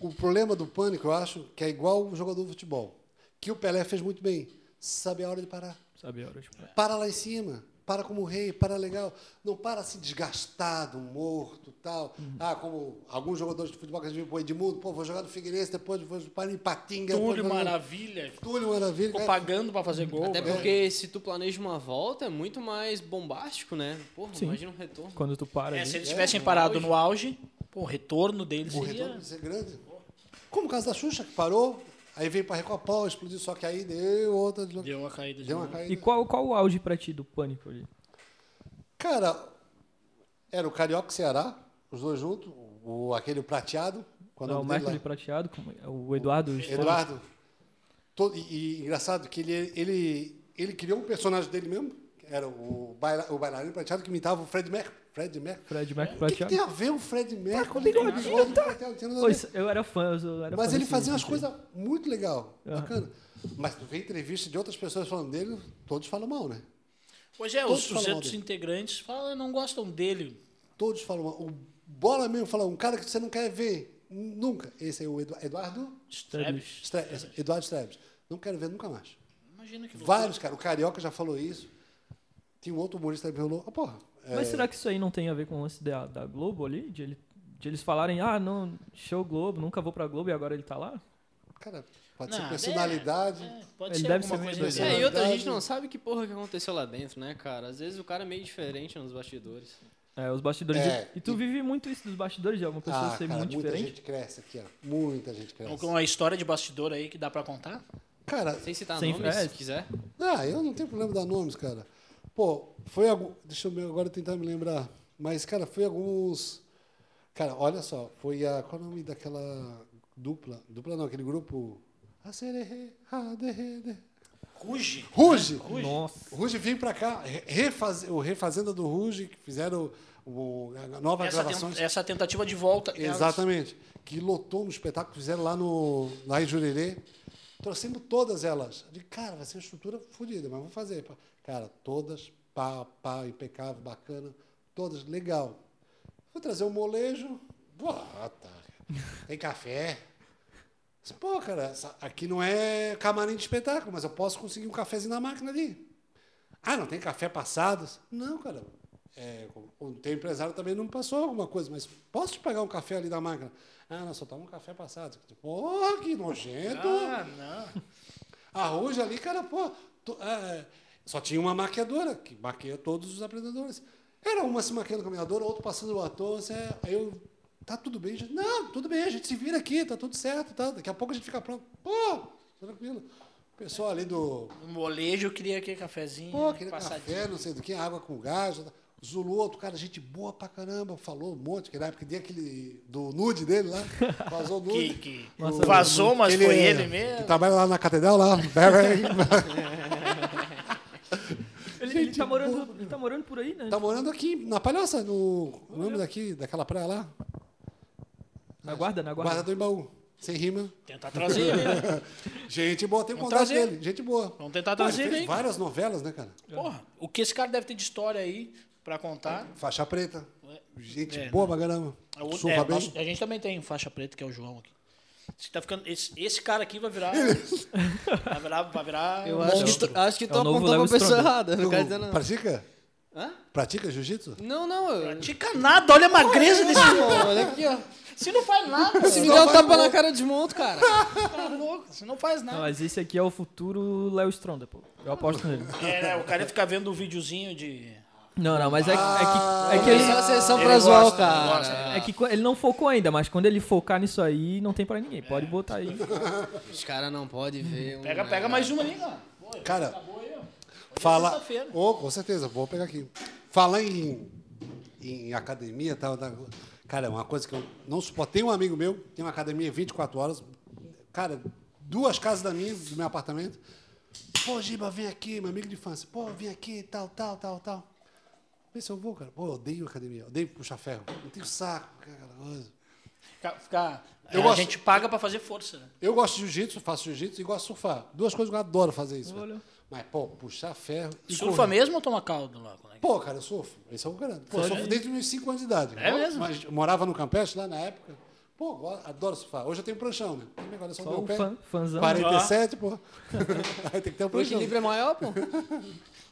o problema do pânico, eu acho, que é igual o jogador de futebol. Que o Pelé fez muito bem. Sabe a hora de parar.
Sabe a hora de
Para lá em cima. Para como rei, para legal. Não para assim desgastado, morto tal.
Uhum.
Ah, como alguns jogadores de futebol que a gente viu, pô, Edmundo, pô, vou jogar no Figueirense, depois vou para em Patinga.
Túlio Maravilha.
Túlio Maravilha.
Ficou
cara.
pagando pra fazer gol.
Até porque se tu planeja uma volta, é muito mais bombástico, né? Porra,
Sim.
imagina um retorno.
Quando tu para
É,
ali.
se eles tivessem parado no auge, pô, o retorno deles
O
seria...
retorno vai ser grande. Como o caso da Xuxa, que parou, aí veio para Recopal, explodiu, só que aí deu outra. Deu,
Deu uma caída de
uma
novo.
caída.
E qual, qual o auge pra ti do pânico ali?
Cara, era o Carioca e o Ceará, os dois juntos, o, aquele prateado. Quando
Não, o Mercury prateado, como é? o Eduardo.
Eduardo. Todo- e, e engraçado que ele, ele, ele criou um personagem dele mesmo, que era o, baila, o bailarino prateado que imitava o Fred Mercury. Fred Mercury.
Fred Mercury
O que, que tem a ver o Fred Mercury?
com bigodinho,
com o prateado? Tem nada a ver.
Pois, eu era fã, eu era
Mas
fã
ele fazia umas coisas muito legal,
Aham.
bacana. Mas tu vê entrevista de outras pessoas falando dele, todos falam mal, né?
Pois é,
Todos
os, outros integrantes falam, não gostam dele.
Todos falam mal. O Bola mesmo fala, um cara que você não quer ver nunca. Esse é o Edu- Eduardo
Strebs.
Stre- esse- Eduardo Strebs. Não quero ver nunca mais.
Imagina que
Vários, cara. O Carioca já falou isso. Tinha um outro humorista que falou, ah, porra. É,
Mas será que isso aí não tem a ver com o lance da, da Globo ali? De, ele- de eles falarem, ah, não, show Globo, nunca vou pra Globo e agora ele tá lá?
Cara, pode
Não,
ser personalidade.
É, pode
Ele
ser
deve
alguma
ser
coisa assim.
É, e outra, a gente não sabe que porra que aconteceu lá dentro, né, cara? Às vezes o cara é meio diferente nos bastidores.
É, os bastidores.
É,
e, e tu
e-
vive muito isso dos bastidores de alguma pessoa
Ah,
ser
cara,
muito
muita
diferente?
gente cresce aqui, ó. Muita gente cresce.
Uma história de bastidor aí que dá pra contar?
Cara,
Sem citar
Sem-
nomes,
é.
se quiser.
ah, eu não tenho problema de dar nomes, cara. Pô, foi algum. Deixa eu agora tentar me lembrar. Mas, cara, foi alguns. Cara, olha só, foi a. Qual é o nome daquela dupla? Dupla não, aquele grupo.
Ruge.
Ruge!
Nossa.
Ruge veio pra cá, re- refaz, o Refazenda do Ruge, que fizeram o, a nova
Essa,
gravações.
essa tentativa de volta.
Exatamente. Que lotou no espetáculo, fizeram lá, no, lá em Jurerê. Trouxemos todas elas. De cara, vai ser uma estrutura fodida, mas vamos fazer. Cara, todas, pá, pá, impecável, bacana. Todas, legal. Vou trazer um molejo. Bota. Tem café. Pô, cara, aqui não é camarim de espetáculo, mas eu posso conseguir um cafezinho na máquina ali. Ah, não tem café passado? Não, cara. É, o, teu empresário também não passou alguma coisa, mas posso te pagar um café ali da máquina? Ah, não, só toma um café passado. Porra, que nojento.
Ah, não.
A Ruge ali, cara, pô, to- é, só tinha uma maquiadora, que maquia todos os apresentadores. Era uma se maquiando com a maquiadora, outro passando o ator. Aí eu, tá tudo bem, gente. Não, tudo bem, a gente se vira aqui, tá tudo certo, tá? Daqui a pouco a gente fica pronto. Pô, tranquilo. O pessoal ali do.
O molejo queria aquele cafezinho.
Pô, aquele
passadinho.
café, não sei do que, água com gás. Zulu, outro cara, gente boa pra caramba, falou um monte, que na época tinha aquele do nude dele lá, vazou o nude.
Que, que
Nossa,
vazou, mas
Ele
foi
é-
ele mesmo.
Que trabalha lá na catedral, lá. *laughs*
Ele, ele tá morando, ele tá morando por aí, né?
Tá morando aqui na Palhoça, no o nome daqui, daquela praia lá.
Na guarda, na
Guarda
guarda.
do Embaú. Sem rima.
Tentar trazer ele, né? *laughs*
Gente boa, tem contato dele. Gente boa.
Vamos tentar
Pô,
trazer ele
várias novelas, né, cara?
Porra, o que esse cara deve ter de história aí pra contar.
Faixa preta. Gente
É,
boa pra caramba.
A, outra-
Surra
é,
bem.
nós- a gente também tem faixa preta, que é o João aqui. Esse, tá ficando, esse, esse cara aqui vai virar. vai virar. Vai virar
Eu
um
acho
monstro.
acho que tu
É
apontou pra pessoa errada. Não quero dizer não.
pratica?
Hã?
Pratica jiu-jitsu?
Não, não. Eu...
Pratica nada, olha a magreza desse.
Pô, olha aqui, ó.
Se não faz nada,
Se me
Não
der um tapa na cara, eu desmonto, cara. *laughs*
tá louco. Se não faz
Não,
nada.
mas esse aqui é o futuro Léo Stronda, pô. Eu aposto nele.
É, né, o cara fica vendo um videozinho de.
Não, não, mas é, que-
Ah,
é que, é que ele,
Só sessão
Ele
pra zoar o cara.
gosta.
é que ele não focou ainda, mas quando ele focar nisso aí, não tem pra ninguém. Pode botar aí. *laughs*
Os caras não podem ver. um-
Pega, pega mais uma ali, cara. Pô,
Cara,
acabou aí, é
Fala. Oh, com certeza, vou pegar aqui. Falar em, em academia e tal. tá? Cara, é uma coisa que eu não suporto. Tem um amigo meu, tem uma academia 24 horas. Cara, duas casas da minha, do meu apartamento. Pô, Giba, vem aqui, meu amigo de infância. Pô, vem aqui, tal, tal, tal, tal. Vê se eu vou, cara. Pô, eu odeio academia, odeio puxar ferro. Não tenho saco, cara.
Ficar, ficar-
Eu
a
gosto-
gente paga pra fazer força. né?
Eu gosto de jiu-jitsu, faço jiu-jitsu e gosto de surfar. Duas coisas que eu adoro fazer isso.
Olha.
Mas, pô, puxar ferro e
Surfa
correr.
mesmo ou toma caldo lá? É que-
Pô, cara, eu surfo. Esse é o grande. Pô, eu surfo
de-
desde os meus 5 anos de idade.
É mesmo?
Mas eu morava no Campestre lá na época. Pô, adoro surfar. Hoje eu tenho pranchão, né? Tem agora só,
Só
meu
um
pé.
fã, fãzão.
47, pô. *laughs* Aí tem que ter um
O
pranchão.
equilíbrio é maior, pô. *laughs*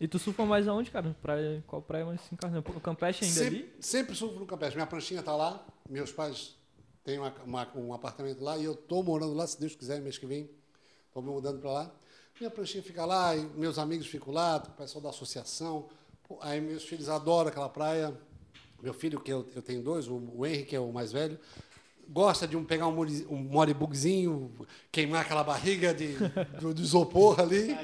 E tu surfa mais aonde, cara? Praia, qual praia mais se encarna? O Campeche ainda ali?
Sempre, sempre surfo no Campestre. Minha pranchinha tá lá. Meus pais têm uma- uma- um apartamento lá e eu tô morando lá, se Deus quiser, mês que vem. Tô me mudando para lá. Minha pranchinha fica lá, e meus amigos ficam lá, o pessoal da associação. Aí meus filhos adoram aquela praia. Meu filho, que eu, eu tenho dois, o, o Henry, que é o mais velho, gosta de um, pegar um, um moribugzinho, queimar aquela barriga de, do, do isopor ali.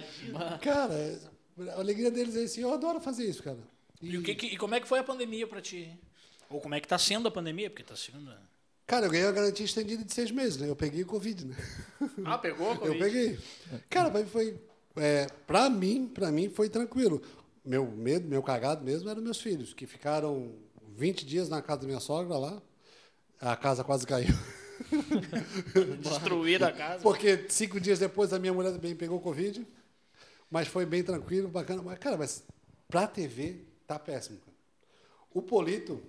Cara, a alegria deles é isso. Eu adoro fazer isso, cara.
E, o que que- e como é que foi a pandemia pra ti? Ou como é que tá sendo a pandemia? Porque tá sendo.
Cara, eu ganhei a garantia estendida de seis meses, né? Eu peguei o Covid, né?
Ah, pegou? *laughs*
Eu
Covid?
peguei. Cara, mas foi. É, pra mim, pra mim foi tranquilo. Meu medo, meu cagado mesmo eram meus filhos, que ficaram 20 dias na casa da minha sogra lá. A casa quase caiu. *laughs*
Destruída a casa.
Porque cinco dias depois a minha mulher também pegou Covid. Mas foi bem tranquilo, bacana. Mas, cara, mas pra TV tá péssimo. Cara. O Polito,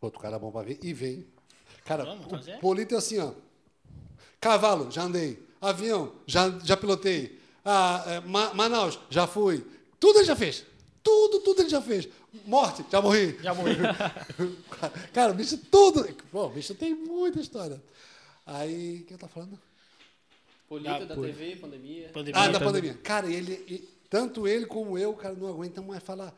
outro cara bom pra ver, e vem. Cara,
Vamos
o
fazer?
Polito é assim, ó. Cavalo, já andei. Avião, já, já pilotei. Ah, é, Ma- Manaus, já fui. Tudo ele já fez. Tudo, tudo ele já fez. Morte, já morri.
Já morri. *laughs*
Cara, o bicho tudo. Pô, o bicho tem muita história. Aí, o que eu tô falando?
Política
Ah,
da
por-
TV, pandemia.
Pandemia.
Ah, da pandemia. Cara, ele, e- tanto ele como eu, cara, não aguentam mais falar.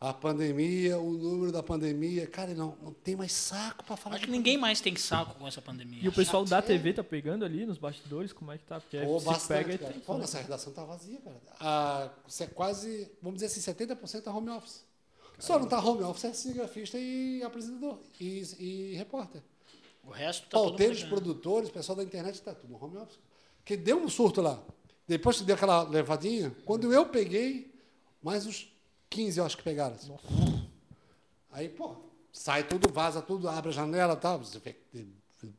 A pandemia, o número da pandemia. Cara, não, não tem mais saco pra falar.
Acho que ninguém mais tem saco com essa pandemia.
E o pessoal da TV tá pegando ali nos bastidores? Como é que tá? Porque
Pô,
se
bastante,
pega e
cara.
tem.
Pô, nossa redação tá vazia, cara. Ah, isso é quase, vamos dizer assim, 70% é home office. Só não tá home office é cinegrafista e apresentador e, e repórter.
O resto tá
Pauteiros, produtores, pessoal da internet, tá tudo home office. Que deu um surto lá. Depois que deu aquela levadinha, quando eu peguei, mais uns 15 eu acho que pegaram. assim. Aí, pô, sai tudo, vaza tudo, abre a janela e tal. Vê que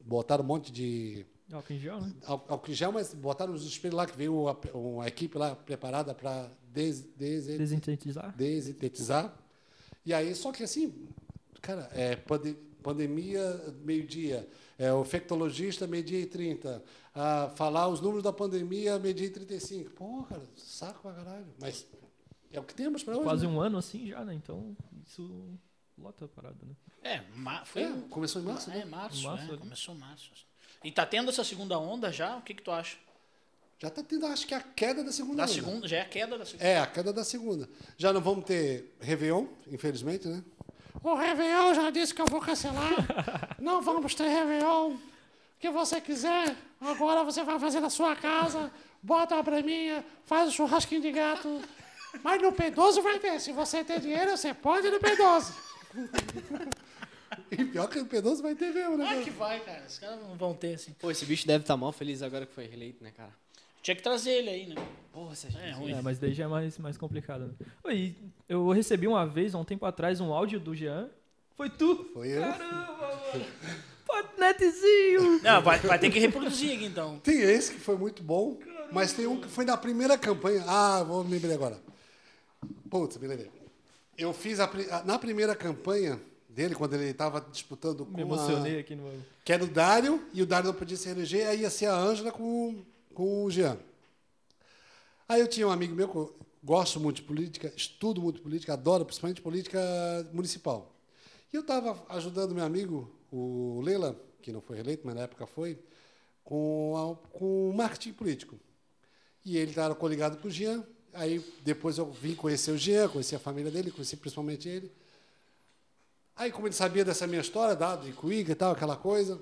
Botaram um monte de
Álcool em gel, né?
Al- álcool em gel, mas botaram os espelhos lá, que veio a- uma equipe lá preparada para des, des,
Desintetizar.
desintetizar. E aí, só que assim, cara, é pande- pandemia, meio-dia. É, o meio-dia e 30. Ah, falar os números da pandemia, meio-dia e 35. Pô, cara, saco pra caralho. Mas é o que temos para hoje.
Quase
né?
um ano assim já, né? Então, isso lota a parada, né?
É, foi.
É, começou em março,
É,
né?
março,
Março,
é,
ali.
começou março. E tá tendo essa segunda onda já? O que que tu acha?
Já está tendo, acho que, a queda da segunda
Da
onda.
segunda, já é a queda da segunda.
É, a queda da segunda. Já não vamos ter Réveillon, infelizmente, né? O Réveillon já disse que eu vou cancelar. *laughs* não vamos ter Réveillon. O que você quiser, agora você vai fazer na sua casa, bota uma breminha, faz um churrasquinho de gato. Mas no P12 vai ter. Se você tem dinheiro, você pode ir no P12. *laughs* e pior que no P12 vai ter mesmo, né? Cara?
que vai, cara. Os caras não vão ter, assim.
Pô, esse bicho deve estar mal feliz agora que foi reeleito, né, cara?
Tinha que trazer ele aí, né?
Porra, se a gente...
É ruim.
É, mas daí já é mais, mais complicado. Né? Oi, eu recebi uma vez, há um tempo atrás, um áudio do Jean. Foi tu?
Foi eu.
Caramba, mano. *laughs* Potnetezinho!
Não, vai, vai ter que reproduzir aqui, então.
Tem esse que foi muito bom, mas tem um que foi na primeira campanha. Ah, vou me lembrar agora. Putz, me lembrei. Eu fiz a a- na primeira campanha dele, quando ele estava disputando com
Me
a,
emocionei aqui no.
que era o Dário, e o Dário não podia se eleger, aí ia ser a Ângela com, com o Jean. Aí eu tinha um amigo meu que eu gosto muito de política, estudo muito política, adoro principalmente política municipal. E eu estava ajudando meu amigo, o Leila, que não foi eleito, mas na época foi, com, a- com o marketing político. E ele estava coligado com o Jean. Aí depois eu vim conhecer o Jean, conheci a família dele, conheci principalmente ele. Aí, como ele sabia dessa minha história, dado de Cuiga e tal, aquela coisa,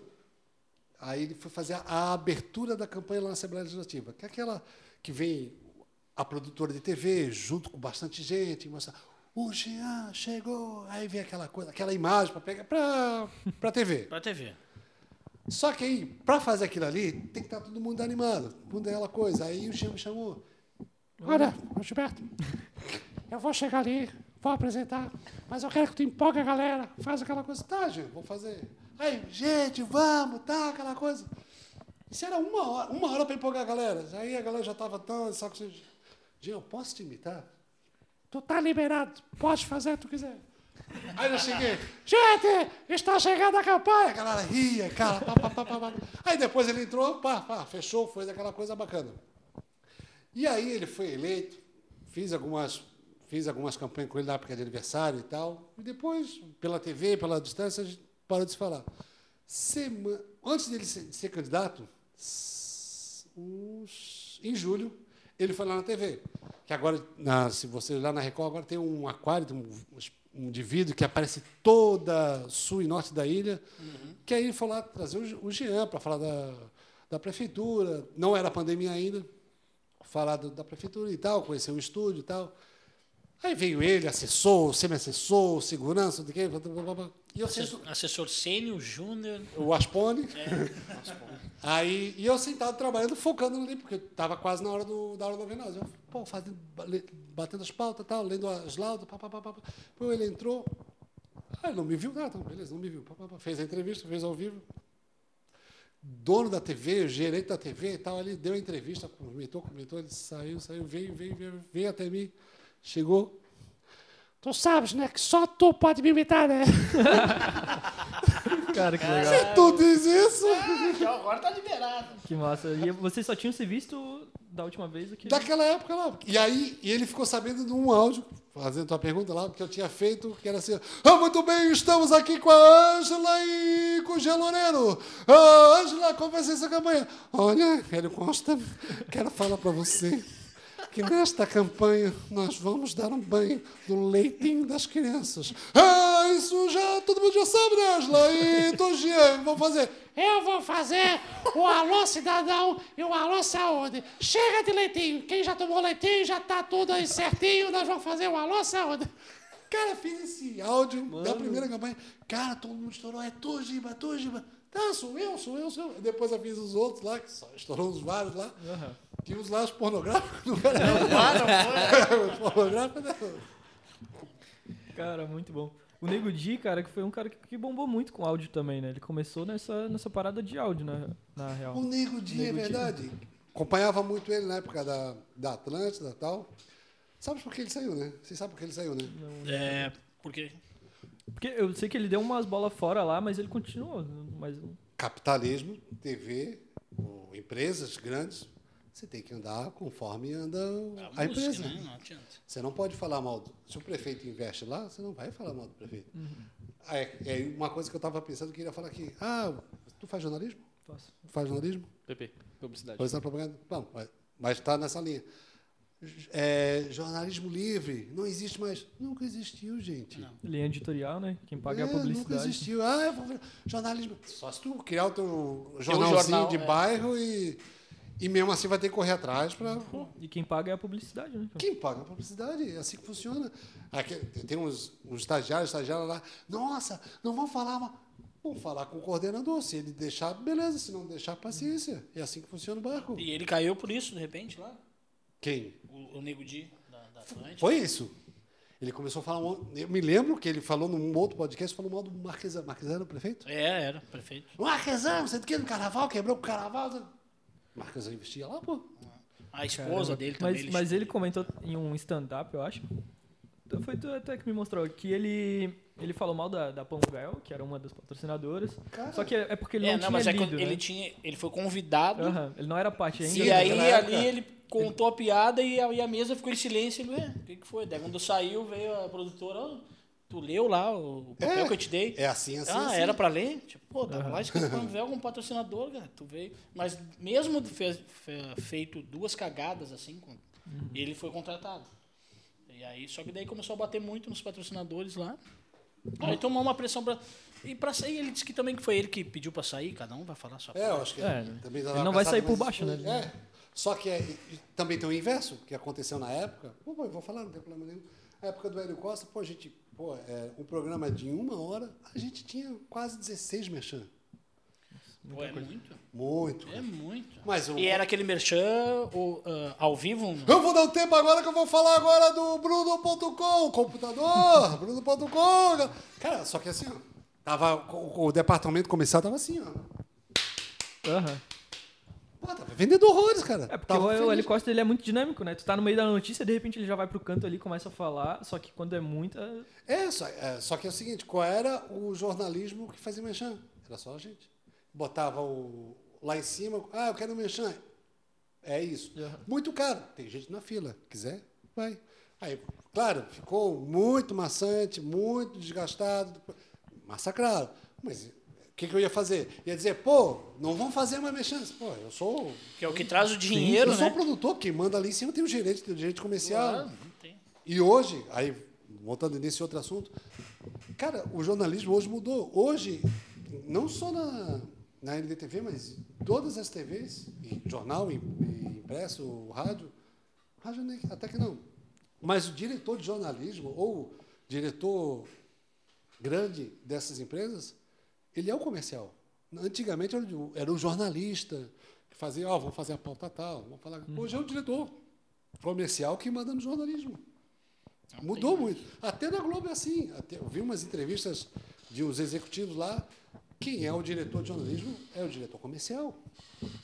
aí ele foi fazer a, abertura da campanha lá na Assembleia Legislativa, que é aquela que vem a produtora de TV junto com bastante gente, e mostra, o Jean chegou, aí vem aquela coisa, aquela imagem para pegar para a TV.
Pra TV. *laughs*
Só que aí, para fazer aquilo ali, tem que estar todo mundo animado, todo mundo é aquela coisa. Aí o Jean me chamou. Olha, Gilberto, eu vou chegar ali, vou apresentar, mas eu quero que tu empolgue a galera, faz aquela coisa. Tá, gente, vou fazer. Aí, gente, vamos, tá, aquela coisa. Isso era uma hora, uma hora para empolgar a galera. Aí a galera já estava tão saco cheio. Gente, eu posso te imitar? Tu tá liberado, pode fazer o que tu quiser. Aí eu cheguei, gente, está chegando a campanha. A galera ria, cara. Pá, pá, pá. Aí depois ele entrou, pá, fechou, foi daquela coisa bacana. E aí ele foi eleito, fiz algumas, fiz algumas campanhas com ele na época de aniversário e tal. E depois, pela TV, pela distância, a gente parou de se falar. Sema- Antes dele ser, ser candidato, uns- em julho, ele foi lá na TV. Que agora, na- se você lá na Record, agora tem um aquário, um, um vidro que aparece toda sul e norte da ilha. Que aí ele foi lá trazer o, o Jean para falar da, da prefeitura. Não era pandemia ainda falar do- da prefeitura e tal, conhecer o estúdio e tal. Aí veio ele, assessor, semi-assessor, segurança, de quê, e eu sento,
Assessor, assessor sênior, júnior.
o Aspone. *laughs* Aí, e eu sentado trabalhando, focando ali, porque estava quase na hora do, da hora do venaz. Eu, pô, fazendo, batendo as pautas, tal, lendo as laudas, pá, pá, pá, pá. pá. Pô, ele entrou. Ah, ele não me viu? Ah, então, beleza, não me viu. Pá, pá, pá. Fez a entrevista, fez ao vivo. Dono da TV, gerente da TV e tal, ele deu a entrevista, comentou, comentou, ele saiu, saiu, veio, veio, veio, veio até mim, chegou. Tu sabes, né, que só tu pode me imitar, né? *laughs*
Cara, que legal.
Se tu diz isso...
Então agora tá liberado.
Que massa. E vocês só tinham se visto da última vez aqui?
Daquela época lá. E aí e ele ficou sabendo de um áudio, fazendo tua pergunta lá, que eu tinha feito, que era assim: Ah, muito bem, estamos aqui com a Ângela e com o Jean Loureiro. Ah, Ângela, como vai ser essa campanha? Olha, Hélio Costa, quero falar para você que nesta campanha nós vamos dar um banho no leitinho das crianças. Ah, isso já todo mundo já sabe, né, Ângela? E Jean, vamos fazer. Eu vou fazer o Alô Cidadão e o Alô Saúde. Chega de leitinho. Quem já tomou leitinho já tá tudo aí certinho. Nós vamos fazer o Alô Saúde. Cara, fiz esse áudio da primeira campanha. Cara, todo mundo estourou. É tu, Giba, tu, Giba. Tá, sou eu, sou eu, sou eu. Depois eu fiz os outros lá, que só estourou uns vários lá.
Aham.
Tinha uns os pornográficos. Não era os pornográficos, não.
Cara, muito bom. O Nego Di, cara, que foi um cara que, que bombou muito com áudio também, né? Ele começou nessa, nessa parada de áudio, na, na real.
O Nego Di, é
Di.
verdade. Acompanhava muito ele na época da, da Atlântida e tal. Sabe por que ele saiu, né? Vocês sabem por que ele saiu, né?
É, porque
Porque eu sei que ele deu umas bolas fora lá, mas ele continuou. Mas
Capitalismo, TV, empresas grandes, você tem que andar conforme anda
a,
a,
música,
empresa.
né? Não adianta.
Você não pode falar mal. Do, se o prefeito investe lá, você não vai falar mal do prefeito.
Uhum.
É, é uma coisa que eu estava pensando que eu queria falar aqui. Ah, tu faz jornalismo?
faço.
Tu faz jornalismo?
PP, publicidade.
É, propaganda? Não, mas está nessa linha. É, jornalismo livre, não existe mais. Nunca existiu, gente.
Não.
Linha editorial, né? Quem paga é a
É, Nunca
publicidade.
existiu. Ah, eu vou ver. jornalismo. Só se tu criar o teu jornalzinho
jornal,
de
é.
bairro e, e mesmo assim vai ter que correr atrás para. *laughs*
E quem paga é a publicidade, né?
Quem paga a publicidade? É assim que funciona. Aqui, tem uns, uns estagiários, estagiários lá. Nossa, não vão falar. Vão falar com o coordenador. Se ele deixar, beleza. Se não deixar, paciência. É assim que funciona o barco.
E ele caiu por isso, de repente, lá.
Quem?
O, o Nego Di, da, da Atlântica.
Foi isso. Ele começou a falar. um- Eu me lembro que ele falou num outro podcast, falou mal do Marquesano. Marquesano, o prefeito?
É, era, prefeito.
Marquesano, não sei do que, no carnaval, quebrou o carnaval. Marquesano investia lá, pô.
A esposa
Caramba.
dele também.
Mas, mas ele comentou em um stand-up, eu acho. Então Foi tu até que me mostrou que ele, ele falou mal da, da Panvel, que era uma das patrocinadoras.
Cara.
Só que é é porque ele
é,
não,
não,
tinha
mas é
lido,
que
né?
ele tinha. Ele foi convidado.
Aham, ele não era parte ainda.
E aí ali ele contou a piada e a, e a mesa ficou em silêncio. Ele, ué, o que, que foi? Daí quando saiu, veio a produtora, "Ó, tu leu lá o, papel
É.
que eu te dei?
É assim, assim.
ah,
assim.
era pra ler? Tipo, pô, tava lá escrito Panvel como patrocinador, cara. Tu veio. Mas mesmo fe- fe- feito duas cagadas assim, com-
Uhum.
ele foi contratado. E aí, só que daí começou a bater muito nos patrocinadores lá. Aí tomou uma pressão pra. E pra sair, ele disse que também que foi ele que pediu pra sair, cada um vai falar sua
É, eu acho que
É,
também
ele não vai sair por baixo, né?
É. Só que é, também tem o inverso, que aconteceu na época. Pô, pô, eu vou falar, não tem problema nenhum. Na época do Hélio Costa, pô, a gente, pô, é, um programa de uma hora, a gente tinha quase 16 merchan.
Pô, é muito.
Muito.
É muito.
Mas o-
E era aquele merchan o, ah, ao vivo?
Eu vou dar um tempo agora que eu vou falar agora do Bruno.com, computador, *laughs* Bruno.com. Cara, só que assim, ó, tava, o, o departamento comercial tava assim, ó.
Aham.
Pô, tava vendendo horrores, cara.
É porque
Tava
o,
feliz.
helicóptero ele é muito dinâmico, né? Tu tá no meio da notícia, de repente ele já vai pro canto ali, começa a falar, só que quando é muita.
É só, é, só que é o seguinte, qual era o jornalismo que fazia merchan? Era só a gente. Botava o, lá em cima, ah, eu quero um merchan. É isso. Muito caro. Tem gente na fila. Quiser, vai. Aí, claro, ficou muito maçante, muito desgastado, massacrado. Mas que, que eu ia fazer? Ia dizer, pô, não vão fazer mais merchan. Pô, eu sou...
Que é o que traz o dinheiro,
eu sou
né?
o produtor, quem manda ali em cima tem o gerente, tem o gerente comercial. E hoje, aí voltando nesse outro assunto, cara, o jornalismo hoje mudou. Hoje, não só na, na NDTV, mas todas as TVs, jornal, impresso, rádio, rádio nem- até que não. Mas o diretor de jornalismo, ou diretor grande dessas empresas, ele é o comercial. Antigamente era o jornalista que fazia, ó, vamos fazer a pauta tal, vamos falar. Hoje é o diretor comercial que manda no jornalismo. Mudou muito. Até na Globo é assim. Até, eu vi umas entrevistas de uns executivos lá. Quem é o diretor de jornalismo é o diretor comercial.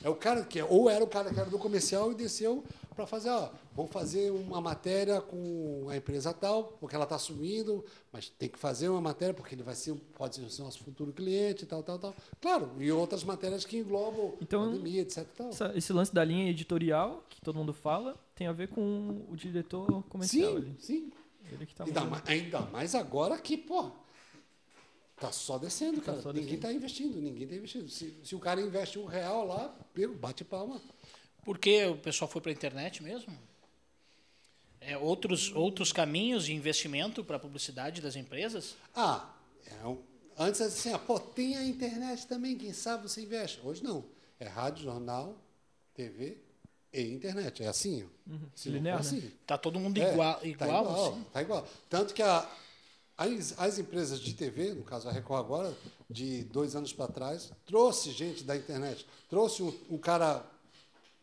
É o cara que é, ou era o cara que era do comercial e desceu para fazer, ó, vamos fazer uma matéria com a empresa tal, porque ela está sumindo, mas tem que fazer uma matéria porque ele vai ser, pode ser o nosso futuro cliente, tal, tal, tal. Claro, e outras matérias que englobam
Então,
pandemia, etc. e Tal.
Essa- esse lance da linha editorial, que todo mundo fala, tem a ver com o diretor comercial
Sim,
ali.
sim.
Ele que tá
Ainda,
mandando.
ma- ainda mais agora que, pô, tá só descendo, cara.
só
ninguém tá investindo, ninguém tá investindo. Se, se o cara investe um real lá, bate palma.
Por que o pessoal foi para a internet mesmo? É, outros, outros caminhos de investimento para a publicidade das empresas?
Ah, é um- antes era assim, ah, pô, tem a internet também, quem sabe você investe. Hoje não. É rádio, jornal, TV e internet. É assim, ó. Se não for
Linear, né?
assim.
Tá todo mundo
É,
igual,
tá
igual,
igual,
assim?
tá igual. Tanto que a- as, as empresas de TV, no caso a Record agora, de dois anos para trás, trouxe gente da internet, trouxe um, um cara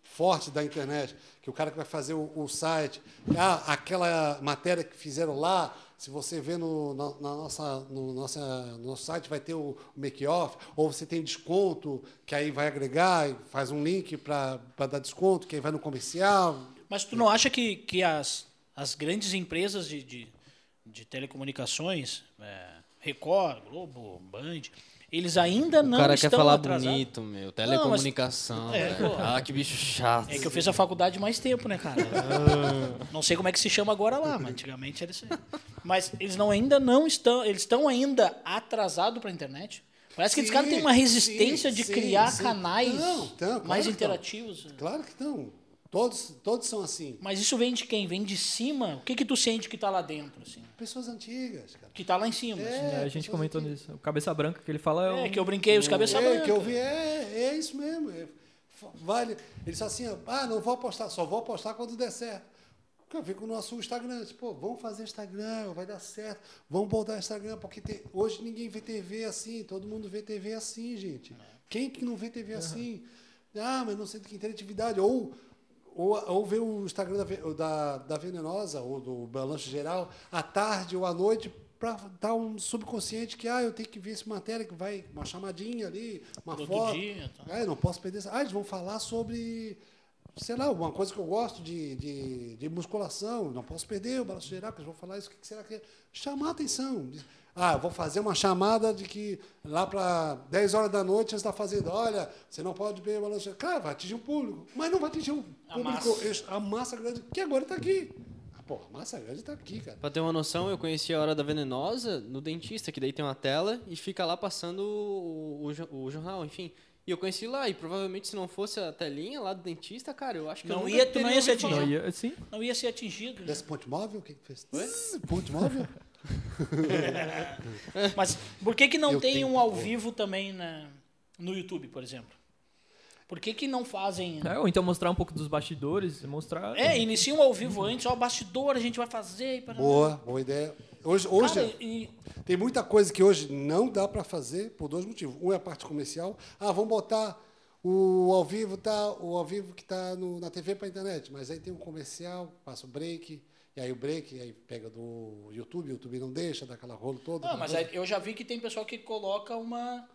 forte da internet, que é o cara que vai fazer o, o site, ah, aquela matéria que fizeram lá, se você vê no, na, na nossa, no, nossa, no nosso site, vai ter o make-off, ou você tem desconto, que aí vai agregar faz um link para dar desconto, que aí vai no comercial,
Mas tu não acha que, que as, as grandes empresas de, de, de telecomunicações, é, Record, Globo, Band, eles ainda
O
não
cara
estão
quer falar
atrasados?
bonito, meu. Telecomunicação.
É,
velho.
pô.
Ah, que bicho chato.
É que eu fiz a faculdade mais tempo, né, cara? não sei como é que se chama agora lá, mas antigamente era isso aí. Mas eles não, ainda não estão, eles estão ainda atrasados para a internet. Parece que eles
Sim,
caras têm uma resistência
sim,
de criar
sim.
canais
Não, então, claro
mais interativos.
Claro que estão. Todos, todos são assim.
Mas isso vem de quem? Vem de cima? O que que tu sente que tá lá dentro, assim?
Pessoas antigas, cara.
Que tá lá em cima, assim?
É, a gente comentou
antigas.
nisso. O cabeça branca que ele fala é,
É, que eu brinquei, os cabeça
é,
branca.
que eu vi, é, é isso mesmo. é, vale. Ele disse assim, ah, não vou apostar, só vou apostar quando der certo. Porque eu vi com o nosso Instagram, disse, pô, vamos fazer Instagram, vai dar certo, vamos botar Instagram, porque tem- hoje ninguém vê TV assim, todo mundo vê TV assim, gente. Quem que não vê TV assim? Ah, mas não sei de que interatividade. Ou, ou, ou ver o Instagram da, da, da Venenosa, ou do Balanço Geral, à tarde ou à noite, para dar um subconsciente que, ah, eu tenho que ver essa matéria, que vai, uma chamadinha ali, uma
Todo
foto.
dia, tá.
Ah, eu não posso perder. Ah, eles vão falar sobre, sei lá, uma coisa que eu gosto de, de, de musculação. Não posso perder o balanço geral, que eles vão falar isso. O que será que é? Chamar a atenção. Ah, eu vou fazer uma chamada de que lá para 10 horas da noite você está fazendo. Olha, você não pode beber balanço geral. Claro, vai atingir o público, mas não vai atingir o
A
público,
massa.
a massa grande, que agora está aqui. Ah, Pô, a massa grande está aqui, cara.
Pra ter uma noção, eu conheci a Hora da Venenosa no dentista, que daí tem uma tela e fica lá passando o, o, o jornal, enfim. E eu conheci lá, e provavelmente se não fosse a telinha lá do dentista, cara, eu acho que eu
Não
nunca
ia- não ia ser
falar.
Não ia, assim,
Não ia ser atingido. né?
Desse ponte móvel, o que, que fez? Zzz, Ponte móvel? *laughs*
Mas por que, que não
Eu
tem um ao vivo também na, no YouTube, por exemplo? Por que, que não fazem.
é, ou então mostrar um pouco dos bastidores, mostrar...
É, iniciam ao vivo antes, ó, bastidor, a gente vai fazer. e parará.
Boa, boa ideia. Hoje, hoje
Cara, e,
tem muita coisa que hoje não dá para fazer por dois motivos. Um é a parte comercial. Ah, vamos botar o ao vivo tá, o ao vivo que está na TV para internet, mas aí tem um comercial, passa o break, e aí o break aí pega do YouTube, o YouTube não deixa, dá aquela rolo toda.
não, mas eu já vi que tem pessoal que coloca uma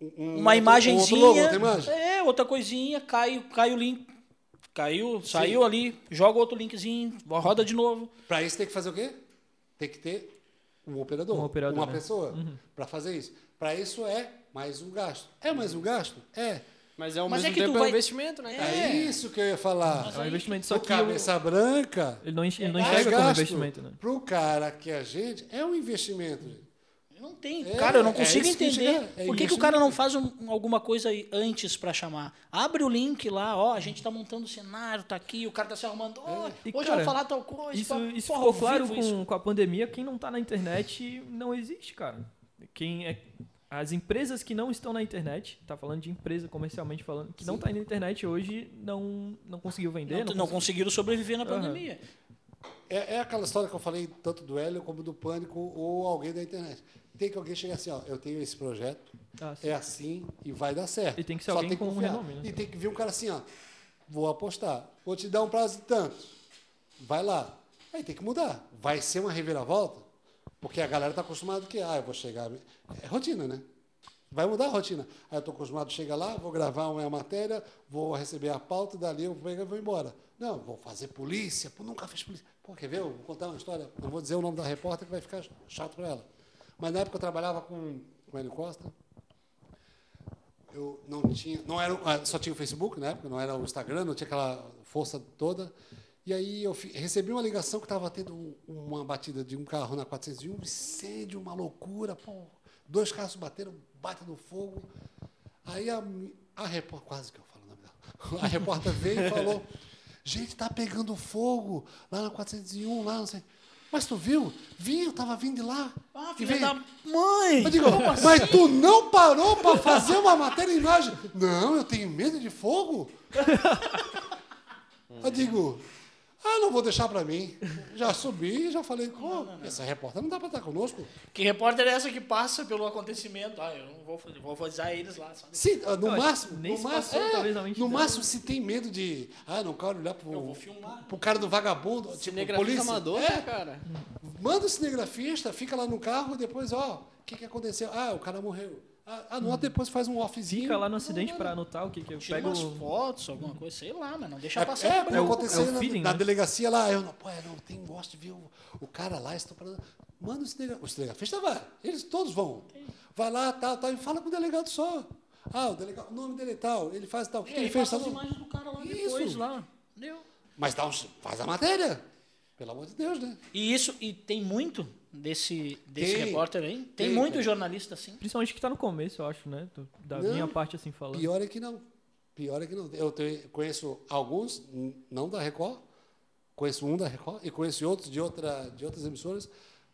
Um-
uma
outro-
imagenzinha.
Outro logo, outra imagem.
É, outra coisinha, cai, cai o link. Caiu, saiu ali, joga outro linkzinho, roda de novo.
Para isso tem que fazer o quê? Tem que ter um operador,
Um operador,
uma
né?
pessoa para fazer isso. Para isso é mais um gasto. É mais um gasto? É.
Mas é
Mas é
mesmo
que tu
tempo é um
vai-
investimento, né? cara?
É, isso que eu ia falar.
É um investimento, só
o
que o-
cabeça branca
ele não, enx- ele não
É
enxerga como
gasto.
investimento, né?
Pro cara que é a gente, é um investimento. gente.
Não tem.
É,
cara, eu não
é
consigo
isso que
entender.
chega- é
Por que, que
isso
o cara não faz um- alguma coisa aí antes pra chamar? Abre o link lá, ó, a gente tá montando o cenário, tá aqui, o cara tá se arrumando. ó,
E,
hoje eu
cara,
vou falar tal coisa.
Isso,
pá,
isso
porra,
ficou
ao
claro
vivo isso.
com, com a pandemia. Quem não tá na internet não existe, cara. Quem é, as empresas que não estão na internet, tá falando de empresa comercialmente falando, que não tá na internet hoje não, não conseguiu vender.
Não,
Não,
não
conseguiu-
conseguiram sobreviver na pandemia.
É, é aquela história que eu falei tanto do Hélio como do Pânico ou alguém da internet. Tem que alguém chegar assim, ó, eu tenho esse projeto,
Ah, sim.
é assim e vai dar certo.
E tem que ser
Só
alguém com
confiar.
renome, né?
E tem que vir um cara assim, ó, vou apostar, vou te dar um prazo de tanto, vai lá. Aí tem que mudar. Vai ser uma reviravolta, porque a galera está acostumada que, ah, eu vou chegar... É rotina, né? Vai mudar a rotina. Aí eu estou acostumado a chegar lá, vou gravar uma matéria, vou receber a pauta, dali eu e vou embora. Não, vou fazer polícia. Pô, nunca fiz polícia. Pô, quer ver? Eu vou contar uma história. Não vou dizer o nome da repórter que vai ficar chato para ela. Mas na época eu trabalhava com com o Hélio Costa. Eu não tinha, não era, ah, só tinha o Facebook na época, não era o Instagram, não tinha aquela força toda. E aí eu recebi uma ligação que estava tendo um- uma batida de um carro na 401, um incêndio, uma loucura, pô, dois carros bateram, bate no fogo. Aí a, a repórter, quase que eu falo o nome dela, *laughs* a repórter veio e falou, gente, tá pegando fogo lá na 401, lá, não sei. Mas tu viu? Vi, eu tava vindo de lá.
Ah, filha da mãe!
eu digo, mas tu não parou para fazer uma matéria em imagem? Não, eu tenho medo de fogo. *laughs* Eu digo, ah, não vou deixar para mim. Já subi e já falei, pô, essa repórter não dá para estar conosco.
Que repórter é essa que passa pelo acontecimento? Ah, eu não vou fazer, vou avisar eles lá. Sabe?
Sim, ah, no
Não,
máximo, no
se
máximo,
passou,
é, no máximo se tem medo de, ah, não quero olhar pro,
Eu vou filmar.
pro cara do vagabundo, tipo,
Cinegrafista
polícia.
amador,
É,
né, cara?
Manda o cinegrafista, fica lá no carro e depois, ó, o que, que aconteceu? Ah, o cara morreu. Ah, anota, depois faz um offzinho.
Fica lá no acidente para anotar o que que eu
Tira
pego.
umas fotos, alguma coisa, sei lá, mas não deixa
É,
passar.
é,
É o-
aconteceu
é o
na,
feeling,
na
né?
delegacia lá. Eu não, pô, eu não tenho, gosto de ver o, o cara lá, estou parando. Manda o cinegrafista. O cinegrafista vai. Eles todos vão. Vai lá, tal, tal, e fala com o delegado só. Ah, o delegado, o nome dele é tal, ele faz tal. O que, que ele fez?
passa
Tal,
as
tal.
imagens do cara lá
Isso.
depois, lá. Deu.
Mas dá um, faz a matéria. Pelo amor de Deus, né?
E isso, e tem muito desse, desse
Tem.
repórter aí? Tem,
Tem,
muito
cara.
jornalista assim.
Principalmente que tá no começo, eu acho, né? Da
Não,
minha parte, assim, falando.
Pior é que não. Pior é que não. Eu te- conheço alguns, não da Record, conheço um da Record e conheço outros de, outra, de outras emissoras,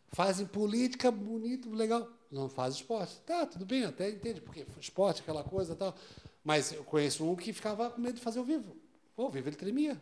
fazem política bonito, legal. Não fazem esporte. Tá, tudo bem, até entende, porque esporte, aquela coisa e tal. Mas eu conheço um que ficava com medo de fazer ao vivo. Pô, ao vivo ele tremia.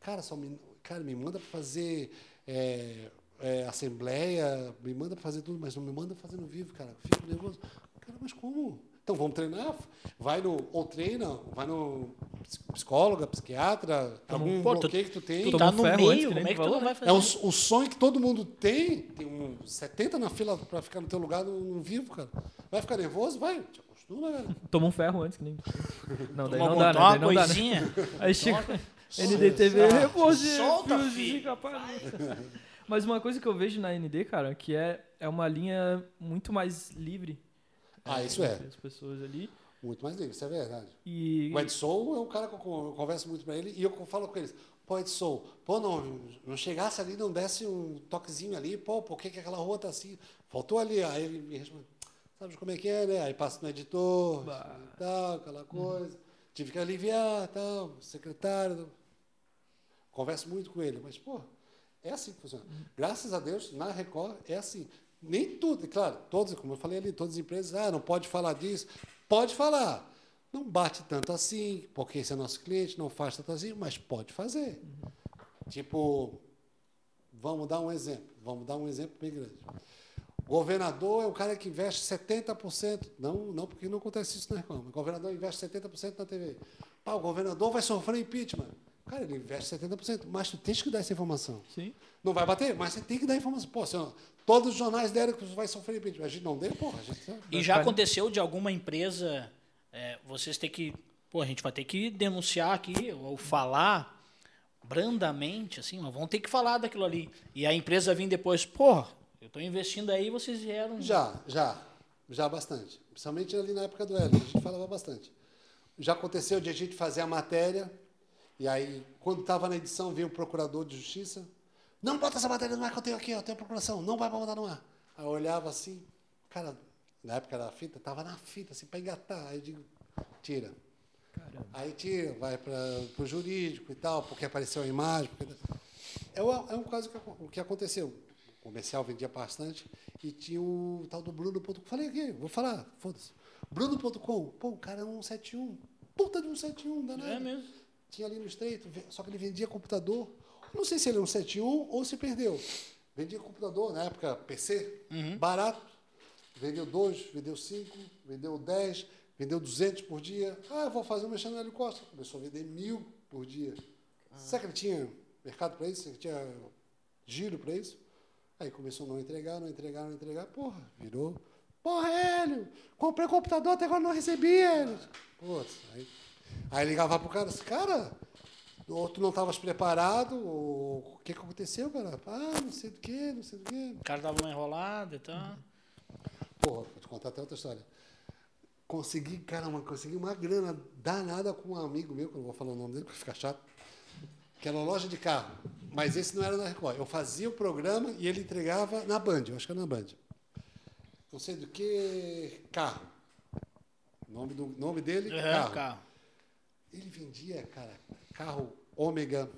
Cara, só me, cara, me manda para fazer é, é, assembleia, me manda para fazer tudo, mas não me manda fazer no vivo, cara. Fico nervoso. Cara, mas como? Então vamos treinar? Vai no. Ou treina, vai no ps- psicóloga, psiquiatra, algum
Pô, tu-
bloqueio que tu tem.
Tu
tomou
tá no meio, como é
tu
que tu não vai
né?
fazer?
É o, o sonho que todo mundo tem. Tem um 70 na fila para ficar no teu lugar no, no vivo, cara. Vai ficar nervoso? Vai. Te acostuma, cara.
Toma um ferro antes, que nem. Não, daí
Uma,
não dá, né? Daí não dá, né?
coisinha.
Aí chega.
Toca.
NDTV,
Solta.
repose,
Solta, filho.
Mas uma coisa que eu vejo na ND, cara, que é, é uma linha muito mais livre.
Ah, isso é.
As pessoas ali.
Muito mais livre, isso é verdade.
E.
O Edson é um cara que eu con- eu converso muito para ele e eu falo com eles. Pô, Edson, pô, não, não chegasse ali, não desse um toquezinho ali, pô, por que, que aquela rua tá assim? Faltou ali. Aí ele me responde, sabe como é que é, né? Aí passa no editor,
Bah.
tal, aquela coisa. Tive que aliviar, tal, secretário. Converso muito com ele, mas, pô, é assim que funciona. Graças a Deus, na Record é assim. Nem tudo, claro, todos, como eu falei ali, todas as empresas, ah, não pode falar disso. Pode falar. Não bate tanto assim, porque esse é nosso cliente, não faz tanto assim, mas pode fazer. Tipo, vamos dar um exemplo. Vamos dar um exemplo bem grande. O governador é o cara que investe 70%. Não, não porque não acontece isso na Reclama. O governador investe 70% na TV. Pá, o governador vai sofrer impeachment. Cara, ele investe 70%. Mas tu tens que dar essa informação.
Sim.
Não vai bater, mas você tem que dar informação. Pô, ó, todos os jornais deram que você vai sofrer. A gente não deu, porra. A gente,
E já aconteceu de alguma empresa, é, vocês ter que. Pô, a gente vai ter que denunciar aqui, ou falar brandamente, assim, mas vão ter que falar daquilo ali. E a empresa vir depois, pô, eu estou investindo aí, vocês vieram.
Já, já. Já bastante. Principalmente ali na época do Hélio, a gente falava bastante. Já aconteceu de a gente fazer a matéria, e aí, quando estava na edição, veio o procurador de justiça. Não bota essa matéria no ar que eu tenho aqui, eu tenho a procuração, não vai botar no ar. Aí eu olhava assim, cara, na época da fita, estava na fita, assim, para engatar. Aí eu digo, tira.
Caramba.
Aí tira, vai para o jurídico e tal, porque apareceu a imagem. Porque... É, um, é um caso que, o que aconteceu. O comercial vendia bastante e tinha o tal do Bruno.com. Falei aqui, vou falar, foda-se. Bruno.com, pô, o cara é um 171. Puta de um 171, danado.
É mesmo.
Tinha ali no estreito, só que ele vendia computador. Não sei se ele é um 71 ou se perdeu. Vendia computador, na época PC, barato. Vendeu dois, vendeu cinco, vendeu 10, vendeu 200 por dia. Ah, vou fazer um mexendo no Hélio Costa. Começou a vender mil por dia. Será que ele tinha mercado para isso? Ele tinha giro para isso? Aí começou a não entregar, não entregar, não entregar. Porra, virou. Porra, Hélio, comprei computador, até agora não recebi, Hélio. Putz, aí, aí ligava pro cara, assim, cara, ou tu não estavas preparado, ou o que, que aconteceu, cara? Ah, não sei do que, não sei do que.
O cara dava uma enrolada e tal.
Porra, vou te contar até outra história. Consegui, caramba, consegui uma grana danada com um amigo meu, que eu não vou falar o nome dele, porque fica chato, que era uma loja de carro. Mas esse não era na Record. Eu fazia o programa e ele entregava na Band, eu acho que era na Band. Não sei do que, carro. Nome, do, nome dele,
Uhum,
carro.
carro.
Ele vendia, cara, carro Ômega,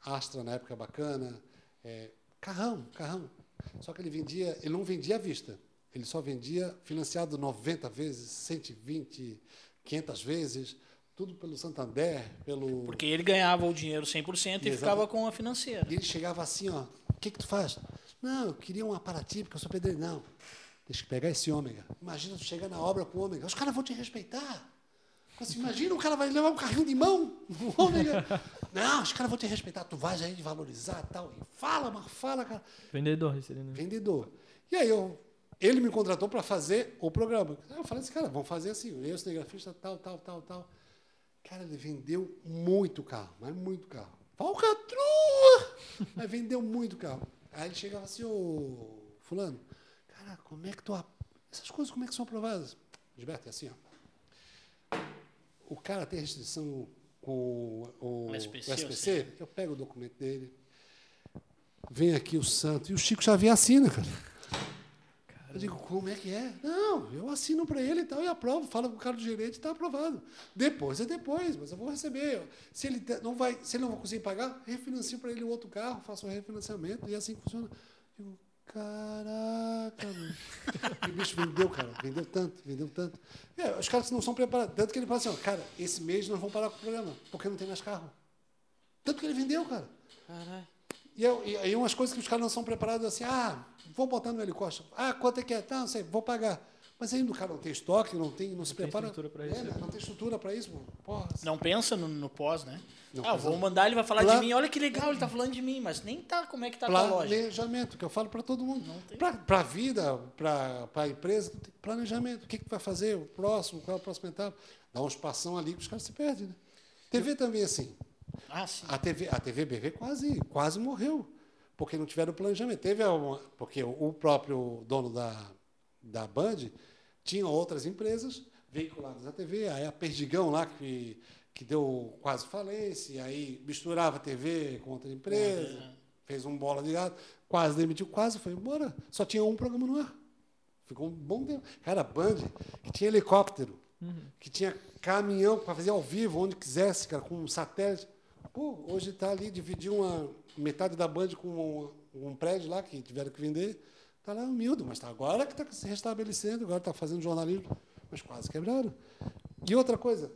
Astra na época bacana, é, carrão, carrão. Só que ele vendia, ele não vendia à vista. Ele só vendia financiado 90 vezes, 120, 500 vezes, tudo pelo Santander, pelo
Porque ele ganhava o dinheiro 100% e
Exato.
ficava com a financeira.
e ele chegava assim, ó, o que que tu faz? Não, eu queria um aparativo, porque eu sou pedreiro. Não, deixa eu pegar esse ômega. Imagina tu chegar na obra com ômega. Os caras vão te respeitar. Assim, imagina o cara vai levar um carrinho de mão. *laughs* Não, os caras vão te respeitar. Tu vais aí de valorizar e tal. E fala, mas fala, cara.
Vendedor, recebendo.
Vendedor. E aí eu, ele me contratou para fazer o programa. Eu falei assim, cara, vamos fazer assim. Eu, cinegrafista, tal, tal, tal, tal. Cara, ele vendeu muito carro, mas muito carro. Falcatrua! *laughs* Mas vendeu muito carro. Aí ele chegava assim, ô fulano, cara, como é que tu... Essas coisas como é que são aprovadas? Gilberto, é assim, ó. O cara tem restrição com o,
O SPC,
SPC, eu pego o documento dele, vem aqui o santo, e o Chico Xavier assina, cara. Eu digo, como é que é? Não, eu assino para ele e tal, e aprovo, falo com o cara do gerente e está aprovado. Depois é depois, mas eu vou receber. Se ele te- não vai, se ele não conseguir pagar, refinancio para ele o outro carro, faço o refinanciamento e assim funciona. Eu digo, caraca, mano. E o bicho vendeu, cara, vendeu tanto, vendeu tanto. É, os caras não são preparados. Tanto que ele fala assim, ó, cara, esse mês nós vamos parar com o programa, porque não tem mais carro. Tanto que ele vendeu, cara.
Caralho.
E, eu- e aí umas coisas que os caras não são preparados assim, ah, vou botar no helicóptero. Ah, quanto é que é? Tá, não sei, vou pagar. Mas aí o cara não tem estoque, não tem, não, se
tem
prepara.
estrutura pra
É,
isso,
né?
né?
Não tem estrutura para isso, porra.
Não pensa no, no pós, né?
Não
ah, vou mandar, ele vai falar
Pla-
de mim. Olha que legal, ele tá falando de mim, mas nem tá como é que tá a loja.
Planejamento, que eu falo para todo mundo.
Não.
Para a vida, para a empresa, tem planejamento. O que, que vai fazer? O próximo, qual é a próxima etapa? Dá uns passão ali que os caras se perdem, né? TV também é assim.
Ah, sim.
A TV, a TV BV quase, quase morreu, porque não tiveram planejamento. Teve uma, porque o próprio dono da, da Band tinha outras empresas veiculadas na TV, aí a Perdigão lá que, que deu quase falência, aí misturava a TV com outra empresa, fez um bola de gato, quase demitiu, quase foi embora. Só tinha um programa no ar. Ficou um bom tempo. Cara, a Band, que tinha helicóptero, que tinha caminhão para fazer ao vivo, onde quisesse, cara, com um satélite. Pô, hoje está ali, dividiu uma metade da Band com um, um prédio lá que tiveram que vender. Está lá humilde, mas tá agora que está se restabelecendo, agora está fazendo jornalismo, mas quase quebraram. E outra coisa,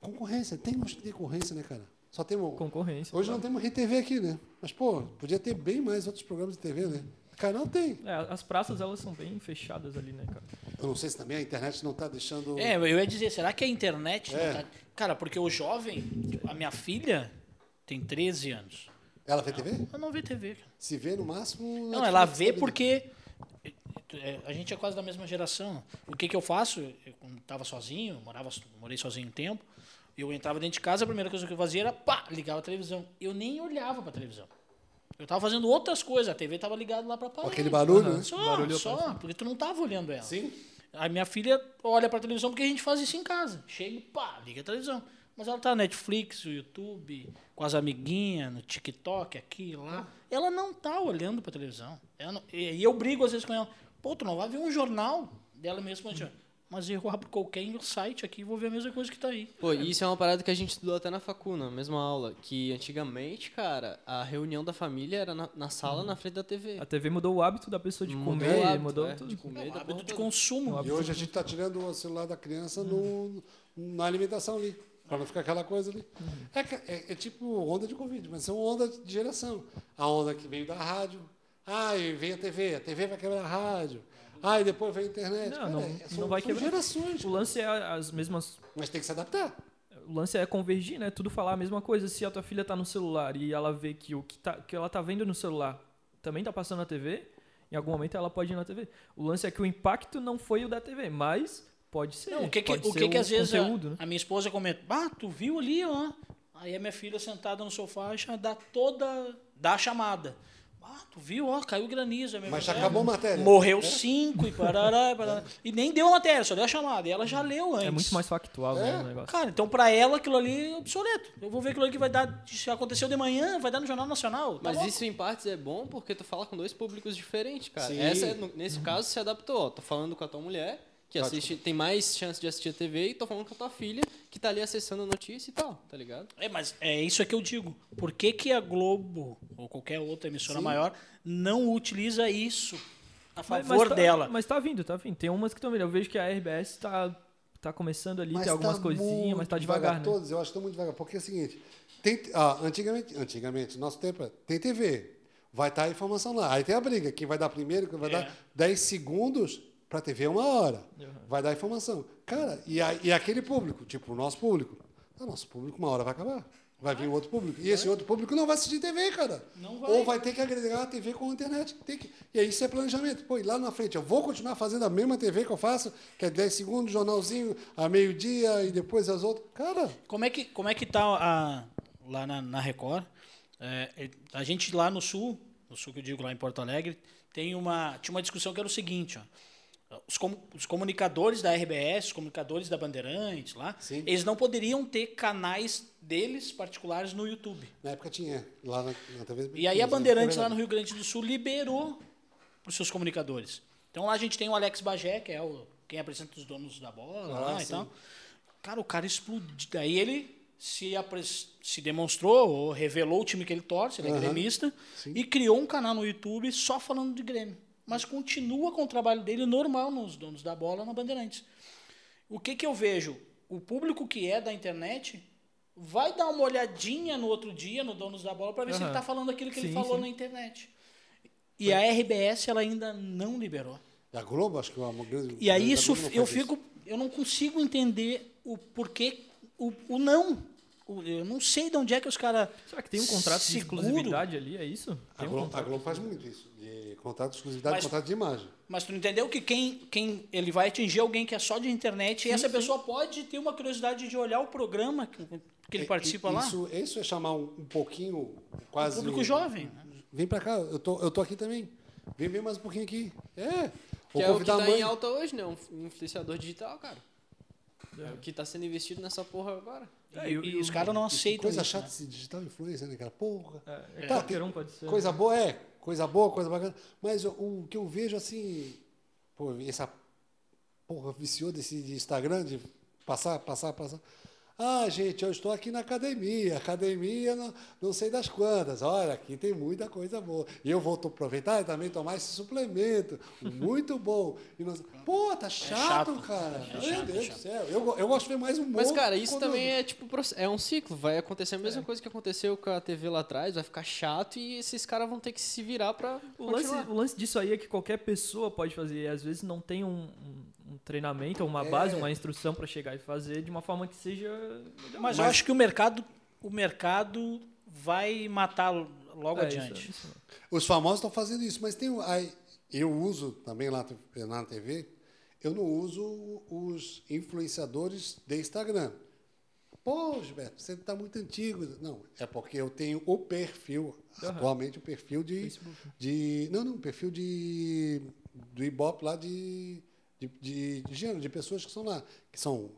concorrência. Tem tem concorrência, né, cara? Só temos.
Concorrência.
Hoje
claro.
não temos RTV aqui, né? Mas, pô, podia ter bem mais outros programas de TV, né? Canal tem.
É, as praças, elas são bem fechadas ali, né, cara?
Eu não sei se também a internet não está deixando.
É, eu ia dizer, será que a internet
É.
não tá... Cara, porque o jovem, a minha filha tem 13 anos.
Ela vê TV?
Ela não vê TV.
Se vê no máximo.
Não, ela vê
vida.
porque a gente é quase da mesma geração. O que, que eu faço? Eu estava sozinho, morava, morei sozinho um tempo. Eu entrava dentro de casa, a primeira coisa que eu fazia era pá, ligava a televisão. Eu nem olhava para a televisão. Eu estava fazendo outras coisas, a TV estava ligada lá para parede.
aquele barulho, né?
Só,
Barulho
só, porque tu não estava olhando ela.
Sim.
A minha filha olha para a televisão porque a gente faz isso em casa. Chega, pá, liga a televisão. Mas ela tá no Netflix, no YouTube, com as amiguinhas, no TikTok, aqui e lá. Ela não tá olhando para televisão. Ela não- e eu brigo às vezes com ela. Pô, tu não vai ver um jornal dela mesma. assim. Mas eu abro qualquer site aqui e vou ver a mesma coisa que tá aí.
Pô, e isso é uma parada que a gente estudou até na facu, na mesma aula. Que antigamente, cara, a reunião da família era na, na sala, na frente da TV.
A TV mudou o hábito da pessoa de
Mudou
comer,
o hábito,
mudou
é,
tudo.
de comer.
É
da
hábito de consumo.
E hoje a gente está tirando o celular da criança no, na alimentação ali. Para não ficar aquela coisa ali. É, é- é tipo onda de Covid, mas são onda de geração. A onda que veio da rádio. Ah, e vem a TV. A TV vai quebrar a rádio. Ah, e depois vem a internet.
Não,
Cara,
não-
é-
não
são,
vai
são
quebrar.
gerações.
O lance é as mesmas
Mas tem que se adaptar.
O lance é convergir, né? Tudo falar a mesma coisa. Se a tua filha tá no celular e ela vê que o que, tá, que ela tá vendo no celular também tá passando na TV, em algum momento ela pode ir na TV. O lance é que o impacto não foi o da TV, mas pode ser.
Não, o que que, o que, que às vezes a,
conteúdo, né?
a minha esposa comenta, ah, tu viu ali, ó. Aí a minha filha sentada no sofá já dá toda, dá a chamada. Ah, tu viu, ó, caiu granizo. A minha
Mas já
mulher
acabou a matéria.
Morreu cinco e parará, e parará. *laughs* E nem deu a matéria, só deu a chamada. E ela já leu antes.
É muito mais factual
É.
né, o negócio.
Cara, então pra ela aquilo ali é obsoleto. Eu vou ver aquilo ali que vai dar, se aconteceu de manhã, vai dar no Jornal Nacional. Tá
Mas
louco?
isso em partes é bom porque tu fala com dois públicos diferentes, cara. Essa é, nesse caso se adaptou. ó. Tô falando com a tua mulher, que
Tá,
assiste, tem mais chance de assistir a TV, e tô falando com a tua filha, que tá ali acessando a notícia e tal, tá ligado?
É, mas é isso é que eu digo. Por que, que a Globo ou qualquer outra emissora maior não utiliza isso a
Mas-
favor
mas tá-
dela?
Mas tá vindo, tá vindo. Tem umas que estão vindo. Eu vejo que a RBS tá, tá começando ali,
Mas
tem algumas
tá
coisinhas, mas tá devagar, né?
Todos, eu acho que estão muito devagar. Porque é o seguinte, tem, ah, antigamente, antigamente, nosso tempo, é, tem TV, vai estar a informação lá. Aí tem a briga, quem vai dar primeiro, quem vai
É.
dar 10 segundos para TV é uma hora. Vai dar a informação. Cara, e, a- e aquele público, tipo o nosso público, o nosso público uma hora vai acabar. Vai vir um outro público. E esse outro público não vai assistir TV, cara.
Vai.
Ou vai ter que agregar a TV com a internet. Tem que... E aí isso é planejamento. Pô, e lá na frente, eu vou continuar fazendo a mesma TV que eu faço, que é 10 segundos, jornalzinho, a meio-dia e depois as outras. Cara,
Como é que, como é que tá a, lá na, na Record? É, é, a gente lá no Sul, no Sul que eu digo lá em Porto Alegre, tem uma, tinha uma discussão que era o seguinte, ó. Os, com- os comunicadores da RBS, os comunicadores da Bandeirantes lá,
Sim.
eles não poderiam ter canais deles particulares no YouTube.
na época tinha, lá na, na TV.
E aí a Bandeirantes lá no. Rio Grande do Sul liberou para os seus comunicadores. Então lá a gente tem o Alex Bagé, que é o, quem apresenta os donos da bola
Ah,
lá e tal. Cara, o cara explodiu. Daí ele se, se demonstrou, ou revelou o time que ele torce, ele é gremista,
Sim.
e criou um canal no YouTube só falando de Grêmio. Mas continua com o trabalho dele normal nos donos da bola na Bandeirantes. O que, que eu vejo? O público que é da internet vai dar uma olhadinha no outro dia no Donos da Bola para ver se ele está falando aquilo que ele
Sim,
falou
sim.
na internet. E a RBS ela ainda não liberou.
E a Globo, acho que é uma grande.
E aí isso eu fico, eu não consigo entender o porquê o, o não. O- eu não sei de onde é que os caras
Será que tem um contrato de
Seguro.
exclusividade ali? É isso?
A
Tem um
Globo, a
contrato.
Globo faz muito isso. De contrato de exclusividade,
Mas-
contrato de imagem.
Mas tu não entendeu que quem, quem ele vai atingir alguém que é só de internet e essa pessoa pode ter uma curiosidade de olhar o programa que, que ele
E-
participa
e-
lá.
Isso, isso é chamar um, um pouquinho, quase.
público jovem, né?
Vem pra cá, eu tô, eu tô aqui também. Vem, vem mais um pouquinho aqui. É.
Que
Ou
é o que
convidar
tá
a mãe.
em alta hoje, né? Um influenciador digital, cara. É o que tá sendo investido nessa porra agora.
É,
E,
e
e os caras não aceitam
coisa
isso,
chata
né?
esse digital influencer, né, cara? Porra.
É, é
Tá,
qualquer
tem-
um pode ser.
Coisa boa, é. Coisa boa, coisa bacana. Mas o, o que eu vejo assim. Pô, essa porra viciou desse de Instagram, de passar, passar, passar. Ah, gente, eu estou aqui na academia, academia não, não sei das quantas. Olha, aqui tem muita coisa boa. E eu vou aproveitar e também tomar esse suplemento, muito bom. E não- Pô, tá chato,
chato.
cara.
É
Meu
chato, é
Deus
chato.
do céu. Eu, eu gosto de ver mais humor.
Mas, cara, isso também é tipo é um ciclo. Vai acontecer a mesma coisa que aconteceu com a TV lá atrás, vai ficar chato e esses caras vão ter que se virar pra.
O lance,
continuar.
o lance disso aí é que qualquer pessoa pode fazer. E às vezes não tem um, um- um treinamento, uma base,
É.
uma instrução pra chegar e fazer de uma forma que seja.
Mas, eu acho que o mercado, o mercado vai matar logo
É, isso-
adiante.
isso-
Os famosos estão fazendo isso, mas tem. aí, eu uso também lá na TV, eu não uso os influenciadores de Instagram. Pô, Gilberto, você está muito antigo. Não, é porque eu tenho o perfil, atualmente o perfil de.
Facebook.
de não, não, perfil de. do Ibope lá de, de, de, de gênero, de pessoas que são lá, que são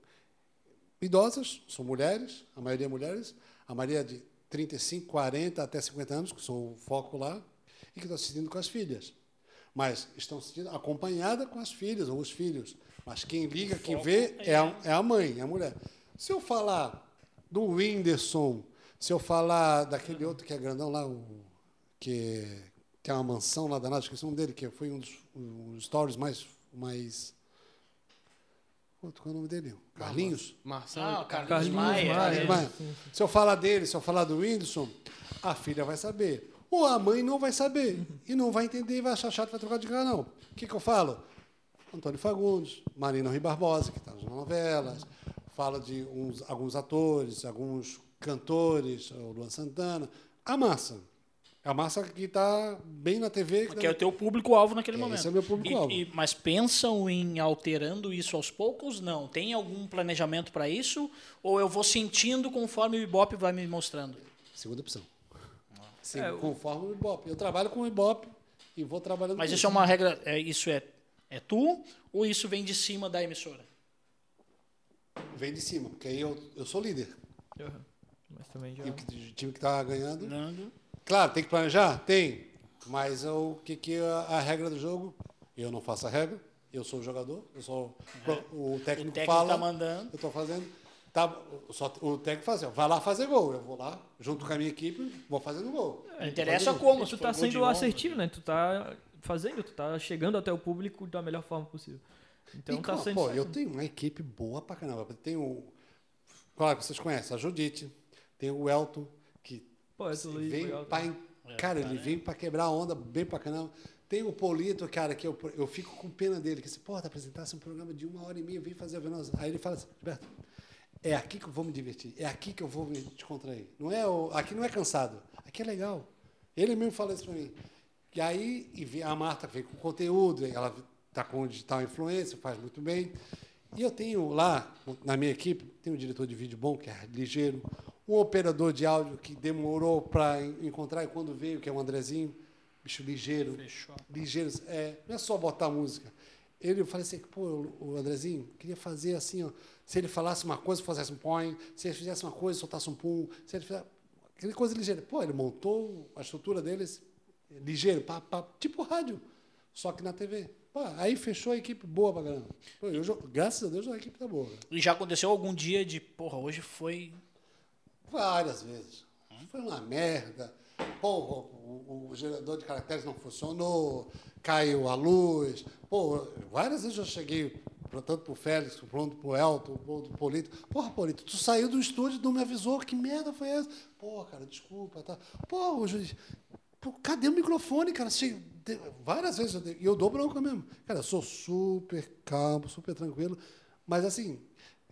idosas, são mulheres, a maioria mulheres, a maioria de 35, 40 até 50 anos, que são o foco lá, e que estão assistindo com as filhas. Mas estão assistindo acompanhada com as filhas ou os filhos. Mas quem liga, quem vê, é a, é a mãe, é a mulher. Se eu falar do Whindersson, se eu falar daquele outro que é grandão lá, o, que tem uma mansão lá danada, esqueci o nome dele, que foi um dos, um dos stories mais. Mais Qual é o nome dele? Carlinhos?
Marcelo.
Ah,
cara,
Carlinhos Maia.
Maia,
é.
Mas, se eu falar dele, se eu falar do Whindersson, a filha vai saber. Ou a mãe não vai saber. E não vai entender e vai achar chato, vai trocar de canal. O que, que eu falo? Antônio Fagundes, Marina Rui Barbosa, que está nas novelas. Fala de uns, alguns atores, alguns cantores, o Luan Santana. A massa. A massa que está bem na TV.
Que é o teu público-alvo naquele
É,
momento.
esse é o meu público-alvo.
Mas pensam em alterando isso aos poucos? Não. Tem algum planejamento para isso? Ou eu vou sentindo conforme o Ibope vai me mostrando?
Segunda opção. Sim,
É,
conforme o Ibope. Eu trabalho com o Ibope e vou trabalhando
Mas
com
isso é uma regra. É, isso é, é tu? Ou isso vem de cima da emissora?
Vem de cima, porque aí eu, eu sou líder.
Aham. Mas também já.
E o time que está ganhando.
Nando.
Claro, tem que planejar? Tem. Mas o que, que é a, a regra do jogo? Eu não faço a regra, eu sou o jogador, eu sou o
O
técnico,
técnico
fala,
tá mandando.
eu estou fazendo. Tá, só, o técnico faz assim, vai lá fazer gol. Eu vou lá, junto com a minha equipe, vou fazendo gol.
Não interessa
Fazendo-
como.
E
se
tu tá
de
sendo assertivo, né? Tu tá fazendo, tu tá chegando até o público da melhor forma possível. Então
E,
tá
pô,
sendo.
pô,
certo.
eu tenho uma equipe boa pra caramba. Eu tenho, claro que vocês conhecem, a Judite, tem o Elton,
Pô, é tudo
vem
legal.
pra, en-
É,
cara,
cara,
ele
é.
vem pra quebrar a onda bem pra caramba. Tem o Polito, cara, que eu, eu fico com pena dele, que se, pô, tá apresentasse um programa de uma hora e meia, vem fazer a Venosa. Aí ele fala assim, Roberto, é aqui que eu vou me divertir, é aqui que eu vou me descontrair. Não é o, aqui não é cansado, aqui é legal. Ele mesmo fala isso pra mim. E aí, e vem- a Marta vem com conteúdo, ela tá com digital influência, faz muito bem. E eu tenho lá, na minha equipe, tem um diretor de vídeo bom, que é ligeiro, um operador de áudio que demorou para encontrar, e quando veio, que é o Andrezinho, bicho ligeiro,
Fechou.
ligeiro, é, não é só botar música. Ele eu falei assim, pô, o Andrezinho, queria fazer assim, ó, se ele falasse uma coisa, fizesse um point, se ele fizesse uma coisa, soltasse um pum, se ele fizesse aquela coisa ligeira. Pô, ele montou a estrutura deles ligeiro, pá, pá, tipo rádio, só que na TV. Pô, aí fechou a equipe boa pra caramba. Pô, eu, graças a Deus a equipe tá boa. cara.
E já aconteceu algum dia de, porra, hoje foi.
Várias vezes. Foi uma merda. Pô, o, o- o gerador de caracteres não funcionou, caiu a luz. Pô, várias vezes eu cheguei, tanto pro Félix, quanto pro Elton, pro pro Polito. Porra, Polito, tu saiu do estúdio não me avisou. Que merda foi essa? Pô, cara, desculpa. Tá. Pô, o juiz. Pô, cadê o microfone, cara? Che- de- Várias vezes eu e eu dou bronca mesmo. Cara, eu sou super calmo, super tranquilo. Mas assim,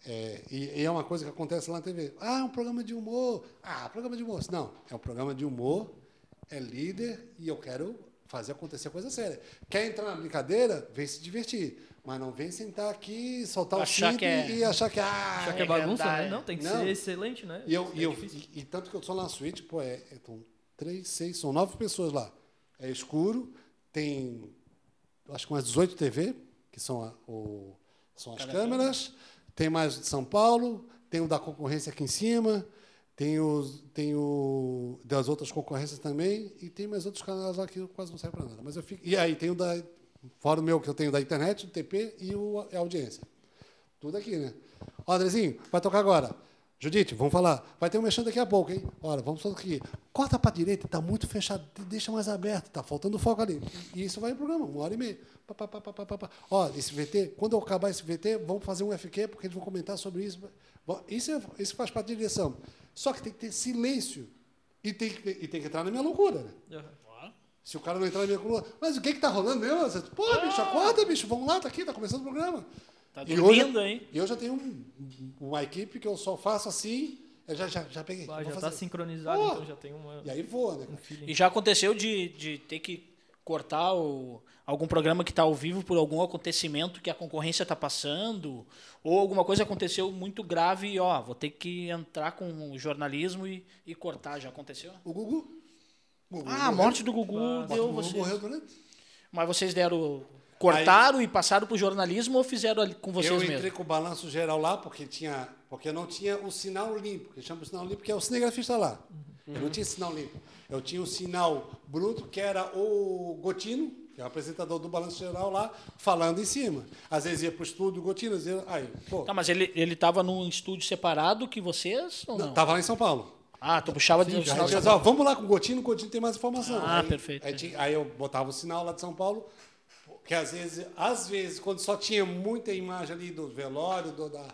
é, e, e é uma coisa que acontece lá na TV. Ah, é um programa de humor. Ah, programa de humor. Não, é um programa de humor, é líder e eu quero fazer acontecer coisa séria. Quer entrar na brincadeira? Vem se divertir. Mas não vem sentar aqui, soltar o
Achar
cinto
que é-
e, achar que, ah,
Já que é
É
bagunça, né? Não, tem que
Não.
ser excelente, né?
e, eu,
É
e, eu, e, e tanto que eu sou lá na suíte, pô, é, é, então, três, seis, são nove pessoas lá. É escuro, tem acho que umas 18 TV, que são, a- o, são as
Cada
câmeras, tem mais de São Paulo, tem o da concorrência aqui em cima, tem, os, tem o das outras concorrências também, e tem mais outros canais lá que quase não serve para nada. Mas eu fico, e aí tem o da, fora o meu que eu tenho da internet, o TP e o, a audiência. Tudo aqui, né? Ó, Andrezinho, vai tocar agora. Judite, vamos falar. Vai ter um mexendo daqui a pouco, hein? Olha, vamos fazer aqui. Corta para a direita, está muito fechado, deixa mais aberto, está faltando foco ali. E isso vai em programa, uma hora e meia. Pá, pá, pá, pá, pá, pá. Ó, esse VT, quando eu acabar esse VT, vamos fazer um FQ, porque eles vão comentar sobre isso. Isso, é- isso faz parte da direção. Só que tem que ter silêncio. E tem que, e tem que entrar na minha loucura, né? Se o cara não entrar na minha coluna, mas o que que tá rolando mesmo? Pô, bicho, acorda, bicho, vamos lá, tá aqui, tá começando o programa.
Tá
E
dormindo,
hoje,
hein?
E eu já tenho um- uma equipe que eu só faço assim, eu já, já, já peguei.
Ah,
vou
já tá
fazer.
sincronizado,
Pô.
então já tem uma,
E aí voa, né?
um.
E já aconteceu de, de ter que cortar o- algum programa que está ao vivo por algum acontecimento que a concorrência está passando, ou alguma coisa aconteceu muito grave e, ó, vou ter que entrar com o jornalismo e, e cortar. Já aconteceu?
O Gugu. Gugu
Ah, a morte do Gugu
O
deu
Gugu
vocês.
morreu durante.
Mas vocês deram. Cortaram e passaram para o jornalismo ou fizeram com vocês
eu
mesmos?
entrei com o balanço geral lá, porque tinha. Porque não tinha o sinal limpo, que chama o sinal limpo, que é o cinegrafista lá. Eu não tinha sinal limpo. Eu tinha o sinal bruto, que era o Gotino, que é o apresentador do balanço geral lá, falando em cima. Às vezes ia para o estúdio, Gotino, às vezes. Aí, pô.
Tá, mas ele ele estava num estúdio separado que vocês ou não?
não, tava lá em São Paulo.
Ah, tu puxava de
Aí
sinal
eu dizia, ó, vamos lá com o Gotino, o Gotino tem mais informação.
Ah,
aí,
perfeito.
Aí, aí eu botava o sinal lá de São Paulo, que às vezes, às vezes, quando só tinha muita imagem ali do velório, do, da,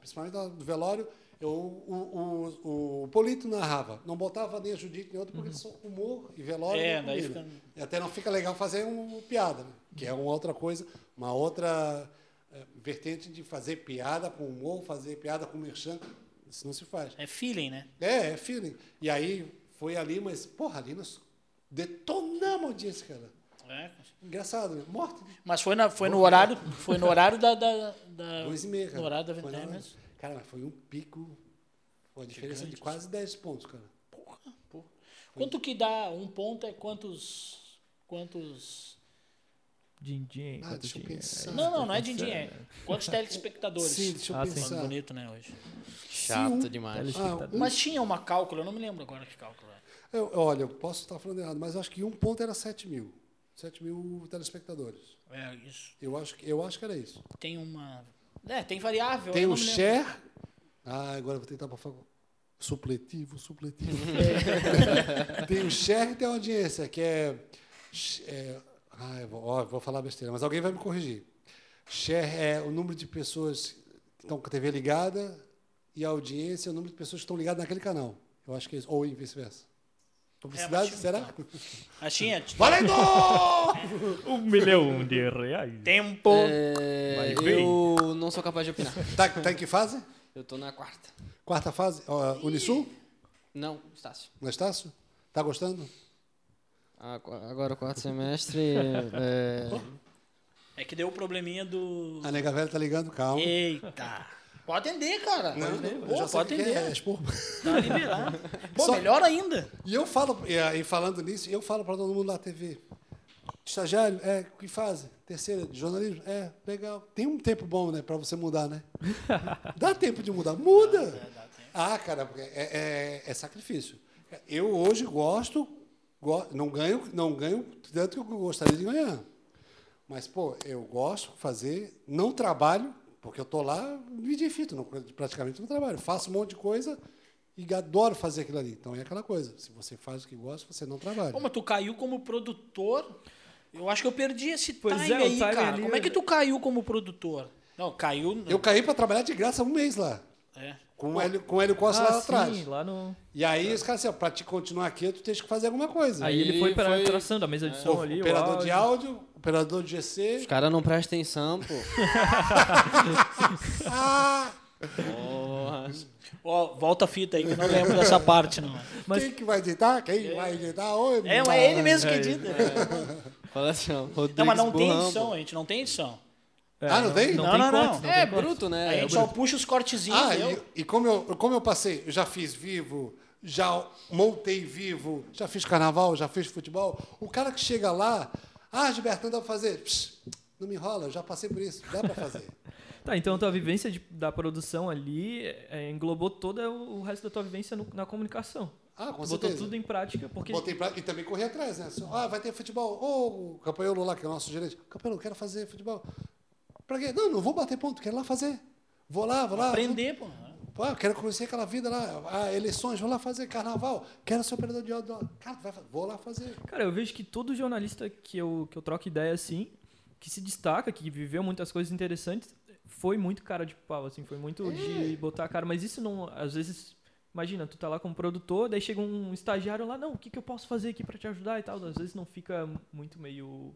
principalmente do velório, eu, o, o, o Polito narrava. Não botava nem a Judite nem outro, porque só humor e velório.
É,
não
daí fica-
E até não fica legal fazer um piada, né? que é uma outra coisa, uma outra eh, vertente de fazer piada com humor, fazer piada com merchan. Isso não se faz.
É feeling, né?
É, é feeling. E aí foi ali, mas, porra, ali nós detonamos a audiência, cara.
É.
Engraçado, né? Morte. né?
Mas foi, na, foi no horário, foi no horário da, da, da
Dois e meia, cara.
no horário da
Foi na-
mesmo.
Cara, mas foi um pico. Foi uma diferença de quase 10 pontos, cara.
Quanto que dá um ponto é quantos quantos
Din, din,
Ah,
quanto
deixa eu
din,
pensar.
Não, não, não é din-din, é quantos telespectadores.
Sim, deixa eu
Ah, sim.
Falando
pensar.
bonito, né, hoje.
Chato
Sim.
demais.
Telespectador.
Ah,
Mas tinha uma cálculo, eu não me lembro agora que cálculo é.
Eu, olha, eu posso estar falando errado, mas acho que um ponto era 7 mil. 7 mil telespectadores.
É isso.
Eu acho, que- eu acho que era isso.
Tem uma é, tem variável,
Tem o share. Ah, agora vou tentar para falar. Supletivo, supletivo. *laughs* tem o share e tem a audiência, que é. é ah, vou, ó, vou falar besteira, mas alguém vai me corrigir. Share é o número de pessoas que estão com a TV ligada e a audiência é o número de pessoas que estão ligadas naquele canal. Eu acho que é isso. Ou vice-versa. Publicidade,
mas
será?
Mas *laughs* tinha,
Valendo! *laughs*
Um milhão de reais.
tempo.
É, eu não sou capaz de opinar. *laughs*
tá, tá em que fase?
Eu tô na quarta.
Quarta fase? Ó, Unisul?
Não, Estácio.
No Estácio? Tá gostando?
Agora o quarto semestre. é,
É que deu o probleminha do
A nega velha tá ligando, calma.
Eita. Pode atender, cara.
Não,
Pode,
eu
Pô,
já
pode atender.
é, expor.
Tá liberado. *laughs* Pô,
Só-
melhor ainda.
E eu falo, e falando nisso, eu falo para todo mundo lá na TV. Estagiário, é, o que fazem? Terceira, de jornalismo? É, legal. Tem um tempo bom, né, para você mudar, né? *laughs* Dá tempo de mudar. Muda! Ah, cara, porque é, é, é sacrifício. Eu hoje gosto, go- não ganho, não ganho tanto que eu gostaria de ganhar. Mas, pô, eu gosto de fazer, não trabalho, porque eu tô lá me divirto, não, praticamente não trabalho. Faço um monte de coisa e adoro fazer aquilo ali. Então é aquela coisa. Se você faz o que gosta, você não trabalha.
Pô, mas tu caiu como produtor. Eu acho que eu perdi esse
Pois
time
é,
aí,
time
cara.
ali
Como é
é-
que tu caiu como produtor? Não, caiu.
Eu caí para trabalhar de graça um mês lá,
É.
com o Hélio, com o Hélio Costa lá
Ah,
atrás.
sim, lá no...
E aí os caras assim, para te continuar aqui, tu tens que fazer alguma coisa.
Aí ele
Ele
foi para
foi-
traçando a mesa de som
O
ali, o
operador de
áudio.
Operador de
Os
GC.
caras não prestam atenção, pô. *laughs* Porra.
Ó, volta a fita aí, que eu não lembro dessa parte, não.
Mas-
Quem que vai editar? Quem vai editar? Oi,
É, mas é ele mesmo que edita.
Fala assim, ó.
Não, mas não tem
Burrão,
edição,
pô.
a gente não tem edição.
É,
Ah, não tem?
Não,
Não,
tem
não, não.
cortes, não
É,
tem
bruto, né?
a gente só puxa os cortezinhos,
Ah, e, e como, eu, como eu passei, eu já fiz vivo, já montei vivo, já fiz carnaval, já fiz futebol. O cara que chega lá, ah, Gilberto, não dá pra fazer. Psh, não me enrola, eu já passei por isso, dá pra fazer. *laughs*
Tá, então a tua vivência de- da produção ali é, englobou todo o o resto da tua vivência no- na comunicação.
Ah, com
Tu botou
certeza.
tudo em prática, porque
Botei pra, e também corri atrás, né? Assim, Ah, vai ter futebol. Ô, o Campanholo lá, que é o nosso gerente. Campanholo, quero fazer futebol. Pra quê? Não, não vou bater ponto, quero lá fazer. Vou lá, vou lá.
Aprender, pô.
Pô, eu quero conhecer aquela vida lá, ah, eleições, vou lá fazer carnaval, quero ser operador de áudio. Cara, vou lá fazer.
Cara, eu vejo que todo jornalista que eu, que eu troco ideia assim, que se destaca, que viveu muitas coisas interessantes, foi muito cara de pau, assim, foi muito de botar a cara. Mas isso não, às vezes, imagina, tu tá lá como produtor, daí chega um estagiário lá, não, o que, que eu posso fazer aqui pra te ajudar e tal. Às vezes não fica muito meio.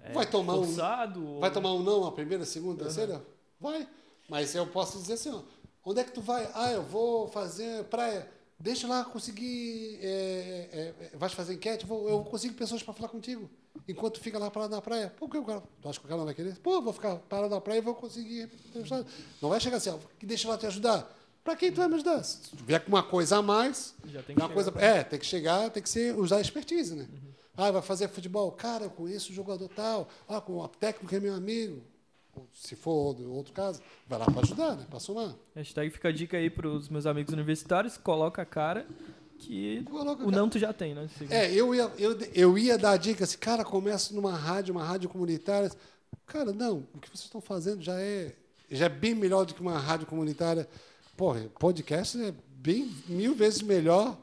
é,
Vai tomar um-
forçado, ou-
Vai tomar um não a primeira, segunda, terceira? Vai. Mas eu posso dizer assim, ó, onde é que tu vai? Ah, eu vou fazer praia. Deixa lá conseguir. é, é, é, vais fazer enquete? Vou, eu consigo pessoas para falar contigo. Enquanto tu fica lá parado na praia. Por que o cara. Tu acha que o cara não vai querer? Pô, vou ficar parado na praia e vou conseguir. Não vai chegar assim, ó, que deixa lá te ajudar. Para quem tu vai me ajudar? Se tu vier com uma coisa a mais,
Já tem que
uma
chegar.
coisa, é, tem que chegar, tem que ser, usar expertise, né? Ah, vai fazer futebol. Cara, eu conheço o jogador tal. Ah, com o técnico é meu amigo. Se for outro caso, vai lá para ajudar, né? Para somar.
Hashtag fica a dica aí pros meus amigos universitários, coloca a cara que
Coloca
o
cara.
não tu já tem, né?
É, eu ia, eu, eu ia dar a dica assim, cara, começa numa rádio, uma rádio comunitária. Cara, não, o que vocês estão fazendo já é, já é bem melhor do que uma rádio comunitária. Porra, podcast é bem mil vezes melhor.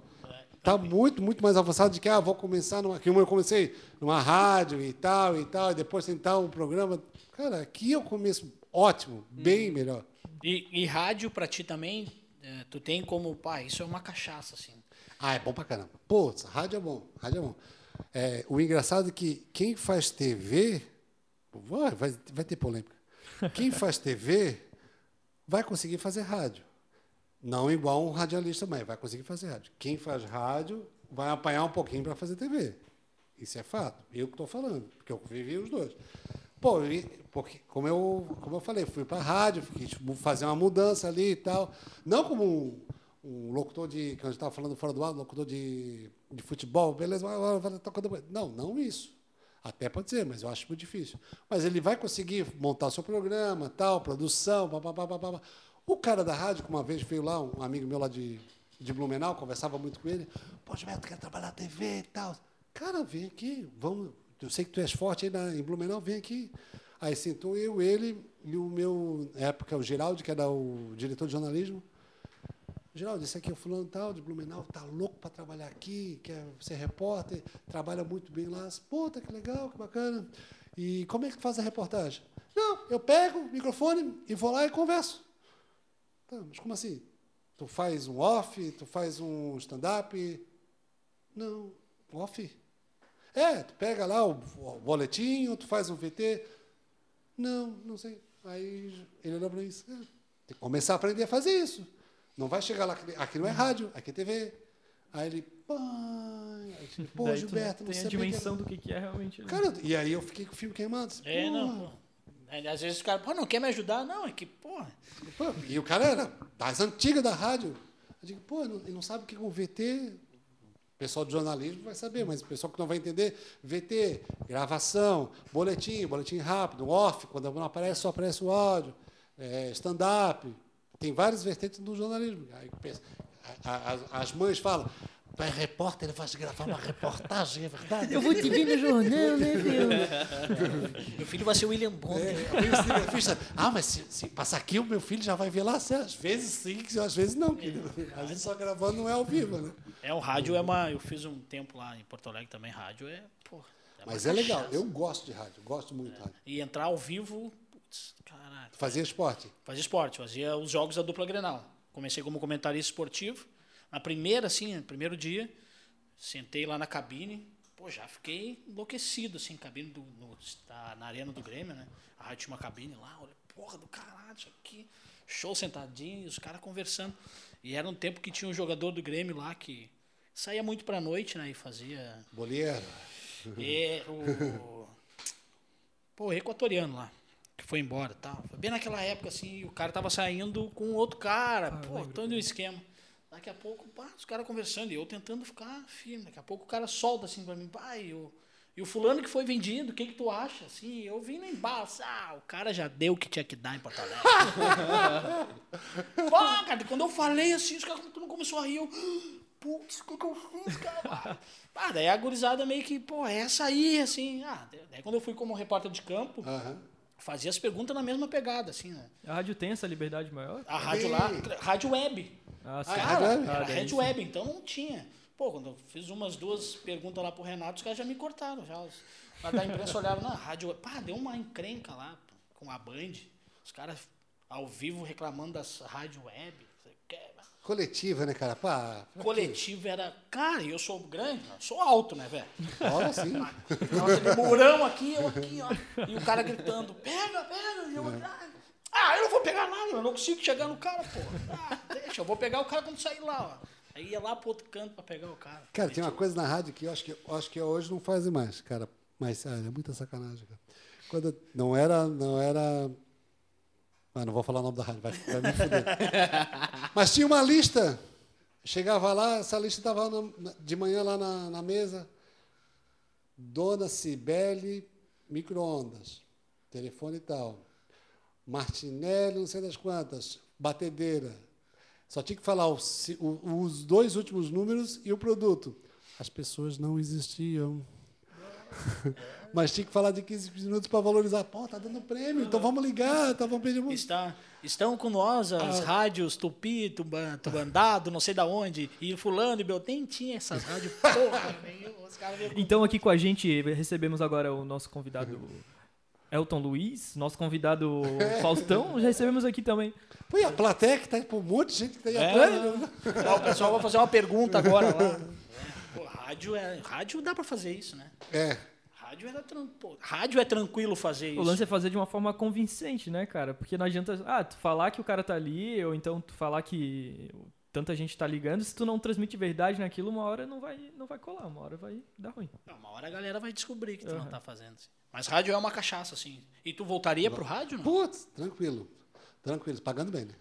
Tá muito, muito mais avançado de que, ah, vou começar numa. Que eu comecei numa rádio e tal, e tal, e depois tentar um programa. Cara, aqui eu começo ótimo, bem melhor.
E, e rádio pra ti também, eh, tu tem como, pá, isso é uma cachaça, assim.
Ah, é bom pra caramba. Pô, rádio é bom, rádio é bom. É, o engraçado é que quem faz TV, vai, vai, vai ter polêmica. Quem faz TV vai conseguir fazer rádio. Não igual um radialista, mas vai conseguir fazer rádio. Quem faz rádio vai apanhar um pouquinho para fazer TV. Isso é fato. Eu que estou falando, porque eu vivi os dois. Pô, porque, como, eu, como eu falei, fui para a rádio, fiquei, tipo, fazer uma mudança ali e tal. Não como um, um locutor de. Que a gente estava falando fora do ar, locutor de, de futebol, beleza, vai, tocando. Não, não isso. Até pode ser, mas eu acho muito difícil. Mas ele vai conseguir montar seu programa, tal, produção, papapá. O cara da rádio, que uma vez veio lá, um amigo meu lá de, de Blumenau, conversava muito com ele. Pô, Gilberto, quer trabalhar na TV e tal. Cara, vem aqui, vamos. Eu sei que tu és forte aí na, em Blumenau, vem aqui. Aí sentou eu, ele e o meu, na época, o Geraldo, que era o diretor de jornalismo. Geraldo, esse aqui é o fulano tal, de Blumenau, tá louco para trabalhar aqui, quer ser repórter, trabalha muito bem lá. Puta, que legal, que bacana. E como é que faz a reportagem? Não, eu pego o microfone e vou lá e converso. Tá, mas como assim? Tu faz um off, tu faz um stand-up? Não, off? É, tu pega lá o, o boletim, tu faz um VT? Não, não sei. Aí ele olhou para mim e disse, "É, tem que começar a aprender a fazer isso. Não vai chegar lá, aqui não é rádio, aqui é TV. Aí ele, pai, aí disse, pô,
Daí tu
Gilberto, não
tem a
que
dimensão
era...
do que, que é realmente. né?
Cara, e aí eu fiquei com o filme queimado. disse,
É,
"Pô,
não, pô. Às vezes o cara, pô, não quer me ajudar? Não, é que.
Pô, e o cara era das antigas da rádio. Eu digo, pô, não, não sabe o que é um VT. O pessoal de jornalismo vai saber, mas o pessoal que não vai entender, VT, gravação, boletim, boletim rápido, off, quando não aparece, só aparece o áudio, é, stand-up. Tem várias vertentes do jornalismo. Aí as mães falam, tu é repórter, ele vai gravar uma reportagem, é verdade?
Eu vou te ver no jornal, né, filho?
Meu filho vai ser o William Bonner.
É, ah, mas se, se passar aqui, o meu filho já vai ver lá. Às vezes sim, às vezes não. querido. Às vezes só gravando não é ao vivo, né?
É, o rádio é uma. Eu fiz um tempo lá em Porto Alegre também, rádio é. Porra, é uma
Mas é legal, eu gosto de rádio, gosto muito de rádio.
E entrar ao vivo, putz, caraca.
Fazia esporte?
Fazia esporte, fazia os jogos da dupla Grenal. Comecei como comentarista esportivo. Na primeira, assim, no primeiro dia, sentei lá na cabine. Pô, já fiquei enlouquecido, assim, cabine do, no- da- na arena do Grêmio, né? A rádio tinha uma cabine lá, olha, porra do caralho, isso aqui. Show sentadinho, os caras conversando. E era um tempo que tinha um jogador do Grêmio lá que saía muito pra noite, né? E fazia
Boleiro.
é, o. Pô, equatoriano lá, que foi embora e tal. Foi bem naquela época, assim, o cara tava saindo com outro cara, pô, todo um esquema. Daqui a pouco, pá, os caras conversando, e eu tentando ficar firme. Daqui a pouco o cara solta assim pra mim, pai, e o, e o fulano que foi vendido, o que que tu acha? Assim, eu vim lá embaixo, ah, o cara já deu o que tinha que dar em Porto Alegre. *laughs* Pô, cara, quando eu falei assim, os caras todo mundo começou a rir, eu, putz, o que que eu fiz, cara? *laughs* Ah, daí a gurizada meio que, pô, é essa aí, assim. Ah, daí quando eu fui como repórter de campo,
Aham.
fazia as perguntas na mesma pegada, assim, né?
A rádio tem essa liberdade maior?
A rádio lá, rádio web.
Ah, sim.
Ah,
Cara,
rádio web?
era
Ah, sim.
web, então não tinha. Pô, quando eu fiz umas duas perguntas lá pro Renato, os caras já me cortaram. Já, os, lá da imprensa olharam, na rádio web. Pá, deu uma encrenca lá pô, com a Band. Os caras ao vivo reclamando das rádio web.
Coletiva, né, cara? Pá, pra
Coletivo era. Cara, e eu sou grande, sou alto, né, velho?
Olha assim.
Nossa, aquele murão aqui, eu aqui, ó. E o cara gritando, pega, pega. E eu, ah, ah, eu não vou pegar nada, eu não consigo chegar no cara, pô. Ah, deixa, eu vou pegar o cara quando sair lá, ó. Aí ia lá pro outro canto pra pegar o cara.
Cara, tem uma coisa na rádio que eu acho que, eu acho que hoje não fazem mais, cara. Mas, ah, é muita sacanagem, cara. Quando não era, não era... Ah, não vou falar o nome da rádio, vai, vai me foder. *laughs* Mas tinha uma lista. Chegava lá, essa lista estava de manhã lá na, na mesa. Dona Cibele, micro-ondas, telefone e tal. Martinelli, não sei das quantas, batedeira. Só tinha que falar os, os dois últimos números e o produto. As pessoas não existiam. *laughs* Mas tinha que falar de 15 minutos para valorizar. Pô, tá dando prêmio, então vamos ligar, tá, vamos pedir música.
Está, estão com nós as rádios Tupi, Tuban, Tubandado, não sei da onde, e fulano e Beltem tinha essas rádios, porra, *laughs*
Então aqui com a gente recebemos agora o nosso convidado Elton Luiz, nosso convidado *laughs* Faustão, já recebemos aqui também.
Pô, e a plateia que tá pô, um monte de gente que tá aí
É,
atrás.
não.
né?
O pessoal vai fazer uma pergunta *laughs* agora lá. Pô, rádio, é, rádio dá pra fazer isso, né?
É.
Rádio, era tran- pô, rádio é tranquilo fazer isso.
O lance é fazer de uma forma convincente, né, cara? Porque não adianta, ah, tu falar que o cara tá ali, ou então tu falar que tanta gente tá ligando, se tu não transmite verdade naquilo, uma hora não vai, não vai colar, uma hora vai dar ruim.
Não, uma hora a galera vai descobrir que tu não
Aham.
tá fazendo. assim. Mas rádio é uma cachaça, assim. E tu voltaria pro rádio, não?
Putz, tranquilo. Tranquilo, pagando bem, né?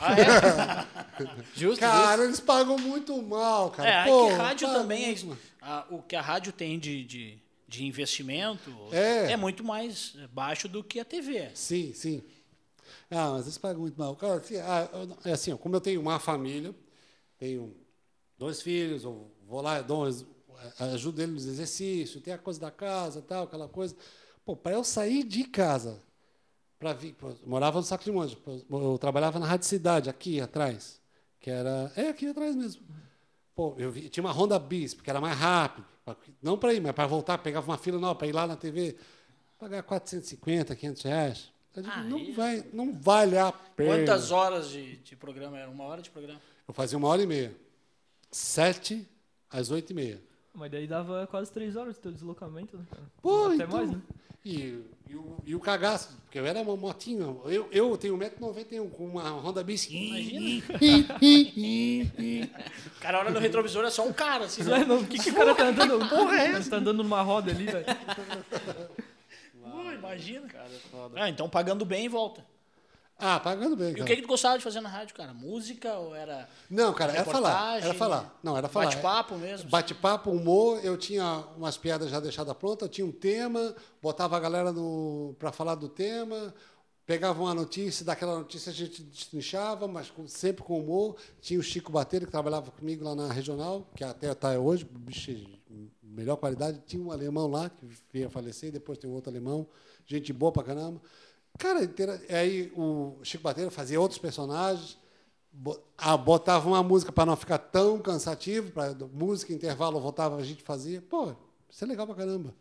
Ah, é? *laughs*
Justo,
Cara, eles pagam muito mal, cara.
É, aí
Pô,
que rádio também é isso. Ah, o que a rádio tem de, de, de investimento
É.
muito mais baixo do que a TV.
Sim, sim. Ah, mas eles pagam muito mal. Cara, assim, ah, eu é assim, como eu tenho uma família, tenho dois filhos, eu vou lá, dou, uns- ajudo eles nos exercícios, tem a coisa da casa, tal, aquela coisa. Pô, para eu sair de casa, para vir, eu morava no Saco de Monte, eu trabalhava na Rádio Cidade, aqui atrás, que era, é aqui atrás mesmo. Pô, eu vi- tinha uma Honda Bis, porque era mais rápido, pra- não para ir, mas para voltar, pegava uma fila, não, para ir lá na TV, pagar 450, 500 reais. Eu digo,
Ah,
não, vai, não vale a pena.
Quantas horas de, de programa era? Uma hora de programa?
Eu fazia uma hora e meia. Sete às oito e meia.
Mas daí dava quase três horas do teu deslocamento, né, cara?
Pô,
Até
então,
mais, né?
E, e, o, e o cagaço, porque eu era uma motinha. Eu, eu tenho 1,91m com uma Honda Bis.
O *laughs* cara olha no retrovisor, é só um cara, assim.
Não, não, O que, que o cara tá andando?
porra é
Ele tá andando numa roda ali, velho. *laughs*
Imagina. Ah, então pagando bem e volta.
Ah, pagando bem,
E
cara.
o que, que tu gostava de fazer na rádio, cara? Música ou era
Não, cara, era falar. Era falar. Não, era falar.
Bate-papo mesmo?
Bate-papo, humor, eu tinha umas piadas já deixadas prontas, tinha um tema, botava a galera para falar do tema, pegava uma notícia, daquela notícia a gente destrinchava, mas com- sempre com humor. Tinha o Chico Bateiro, que trabalhava comigo lá na regional, que até está hoje, bicho, melhor qualidade. Tinha um alemão lá, que veio a falecer, depois tem um outro alemão, gente boa pra caramba. Cara, inteira- aí o Chico Bateiro fazia outros personagens, ah, botava uma música para não ficar tão cansativo, para música, intervalo, voltava, a gente fazia. Pô, isso é legal pra caramba.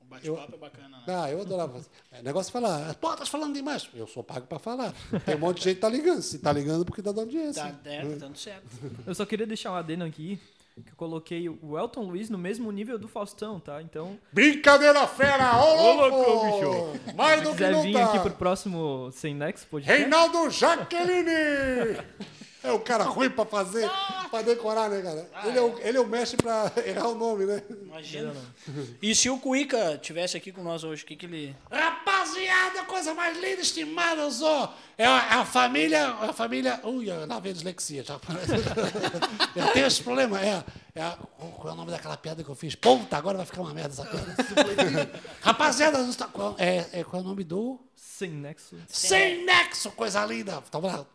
O bate-papo é bacana, né?
Ah, eu adorava fazer. É negócio de falar, pô, tá falando demais. Eu sou pago para falar. Tem um monte de gente que tá ligando. Se tá ligando, porque tá dando audiência.
Tá, é, tá dando certo.
Eu só queria deixar um adendo aqui, que eu coloquei o Elton Luiz no mesmo nível do Faustão, tá? Então,
Brincadeira fera! Ô, louco!
louco,
Mais
se
do que
quiser
não
vir
tá.
aqui pro próximo Sem Nexo podcast...
Reinaldo Jaqueline! *laughs* É o cara ruim para fazer, para decorar, né, cara? Ele é o, ele é o mestre para *laughs* errar o nome, né?
Imagina. E se o Cuica tivesse aqui com nós hoje, o que, que ele.
Rapaziada, coisa mais linda, estimada, sou. É a, é a família. A família. Ui, lá vem a dislexia. Já. *laughs* eu tenho esse problema. É, é a- qual é o nome daquela piada que eu fiz? Puta, agora vai ficar uma merda essa piada. *laughs* Rapaziada, nós tá- qual, é, é, qual é o nome do.
Sem Nexo.
Sem nexo, coisa linda. Tava lá.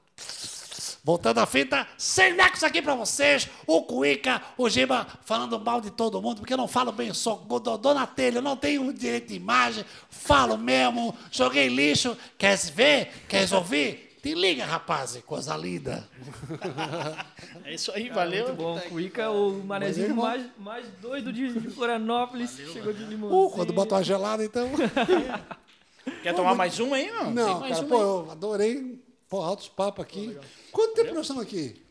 Voltando à fita, sem nexo aqui pra vocês. O Cuica, o Giba falando mal de todo mundo, porque eu não falo bem, sou do- dona telha, eu não tenho direito de imagem, falo mesmo, joguei lixo. Queres ver? Queres ouvir? Te liga, rapaz, coisa linda. *laughs*
É isso aí, valeu.
Muito bom. O Ica é o manezinho mais, mais doido de, Florianópolis. Chegou de limusine.
Uh, quando bota uma gelada, então.
Quer *laughs* tomar mais uma aí, não? Tem
Não,
mais
cara,
uma
pô,
aí.
eu adorei. Pô, altos papos aqui. Quanto tempo nós estamos aqui?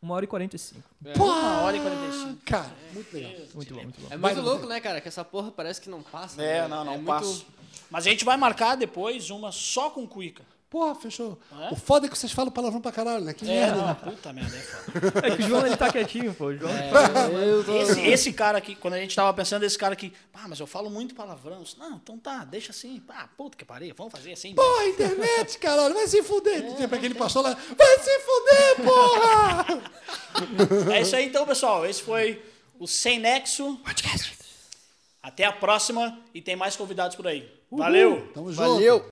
Uma hora e 45.
Pô,
Uma hora e 45.
cara, muito legal.
Muito bom, muito bom.
É muito louco, né, cara? Que essa porra parece que não passa.
É,
né?
não, não
muito-
passa. Mas a gente vai marcar depois uma só com cuica.
Porra, fechou.
É?
O foda é que vocês falam palavrão pra caralho, né? Que
É,
merda.
não, puta merda, é foda. *laughs*
É que o João ele tá quietinho, pô. João.
Eu tô-
Esse, esse cara aqui, quando a gente tava pensando, esse cara aqui, ah, mas eu falo muito palavrão. Disse, Não, então tá, deixa assim. Ah, puta que pariu, vamos fazer assim.
Porra, internet, caralho, vai se fuder. É. Tipo aquele pastor lá, vai se fuder, porra! *laughs*
É isso aí então, pessoal. Esse foi o Sem Nexo. Até a próxima e tem mais convidados por aí. Valeu!
Tamo junto.
Valeu!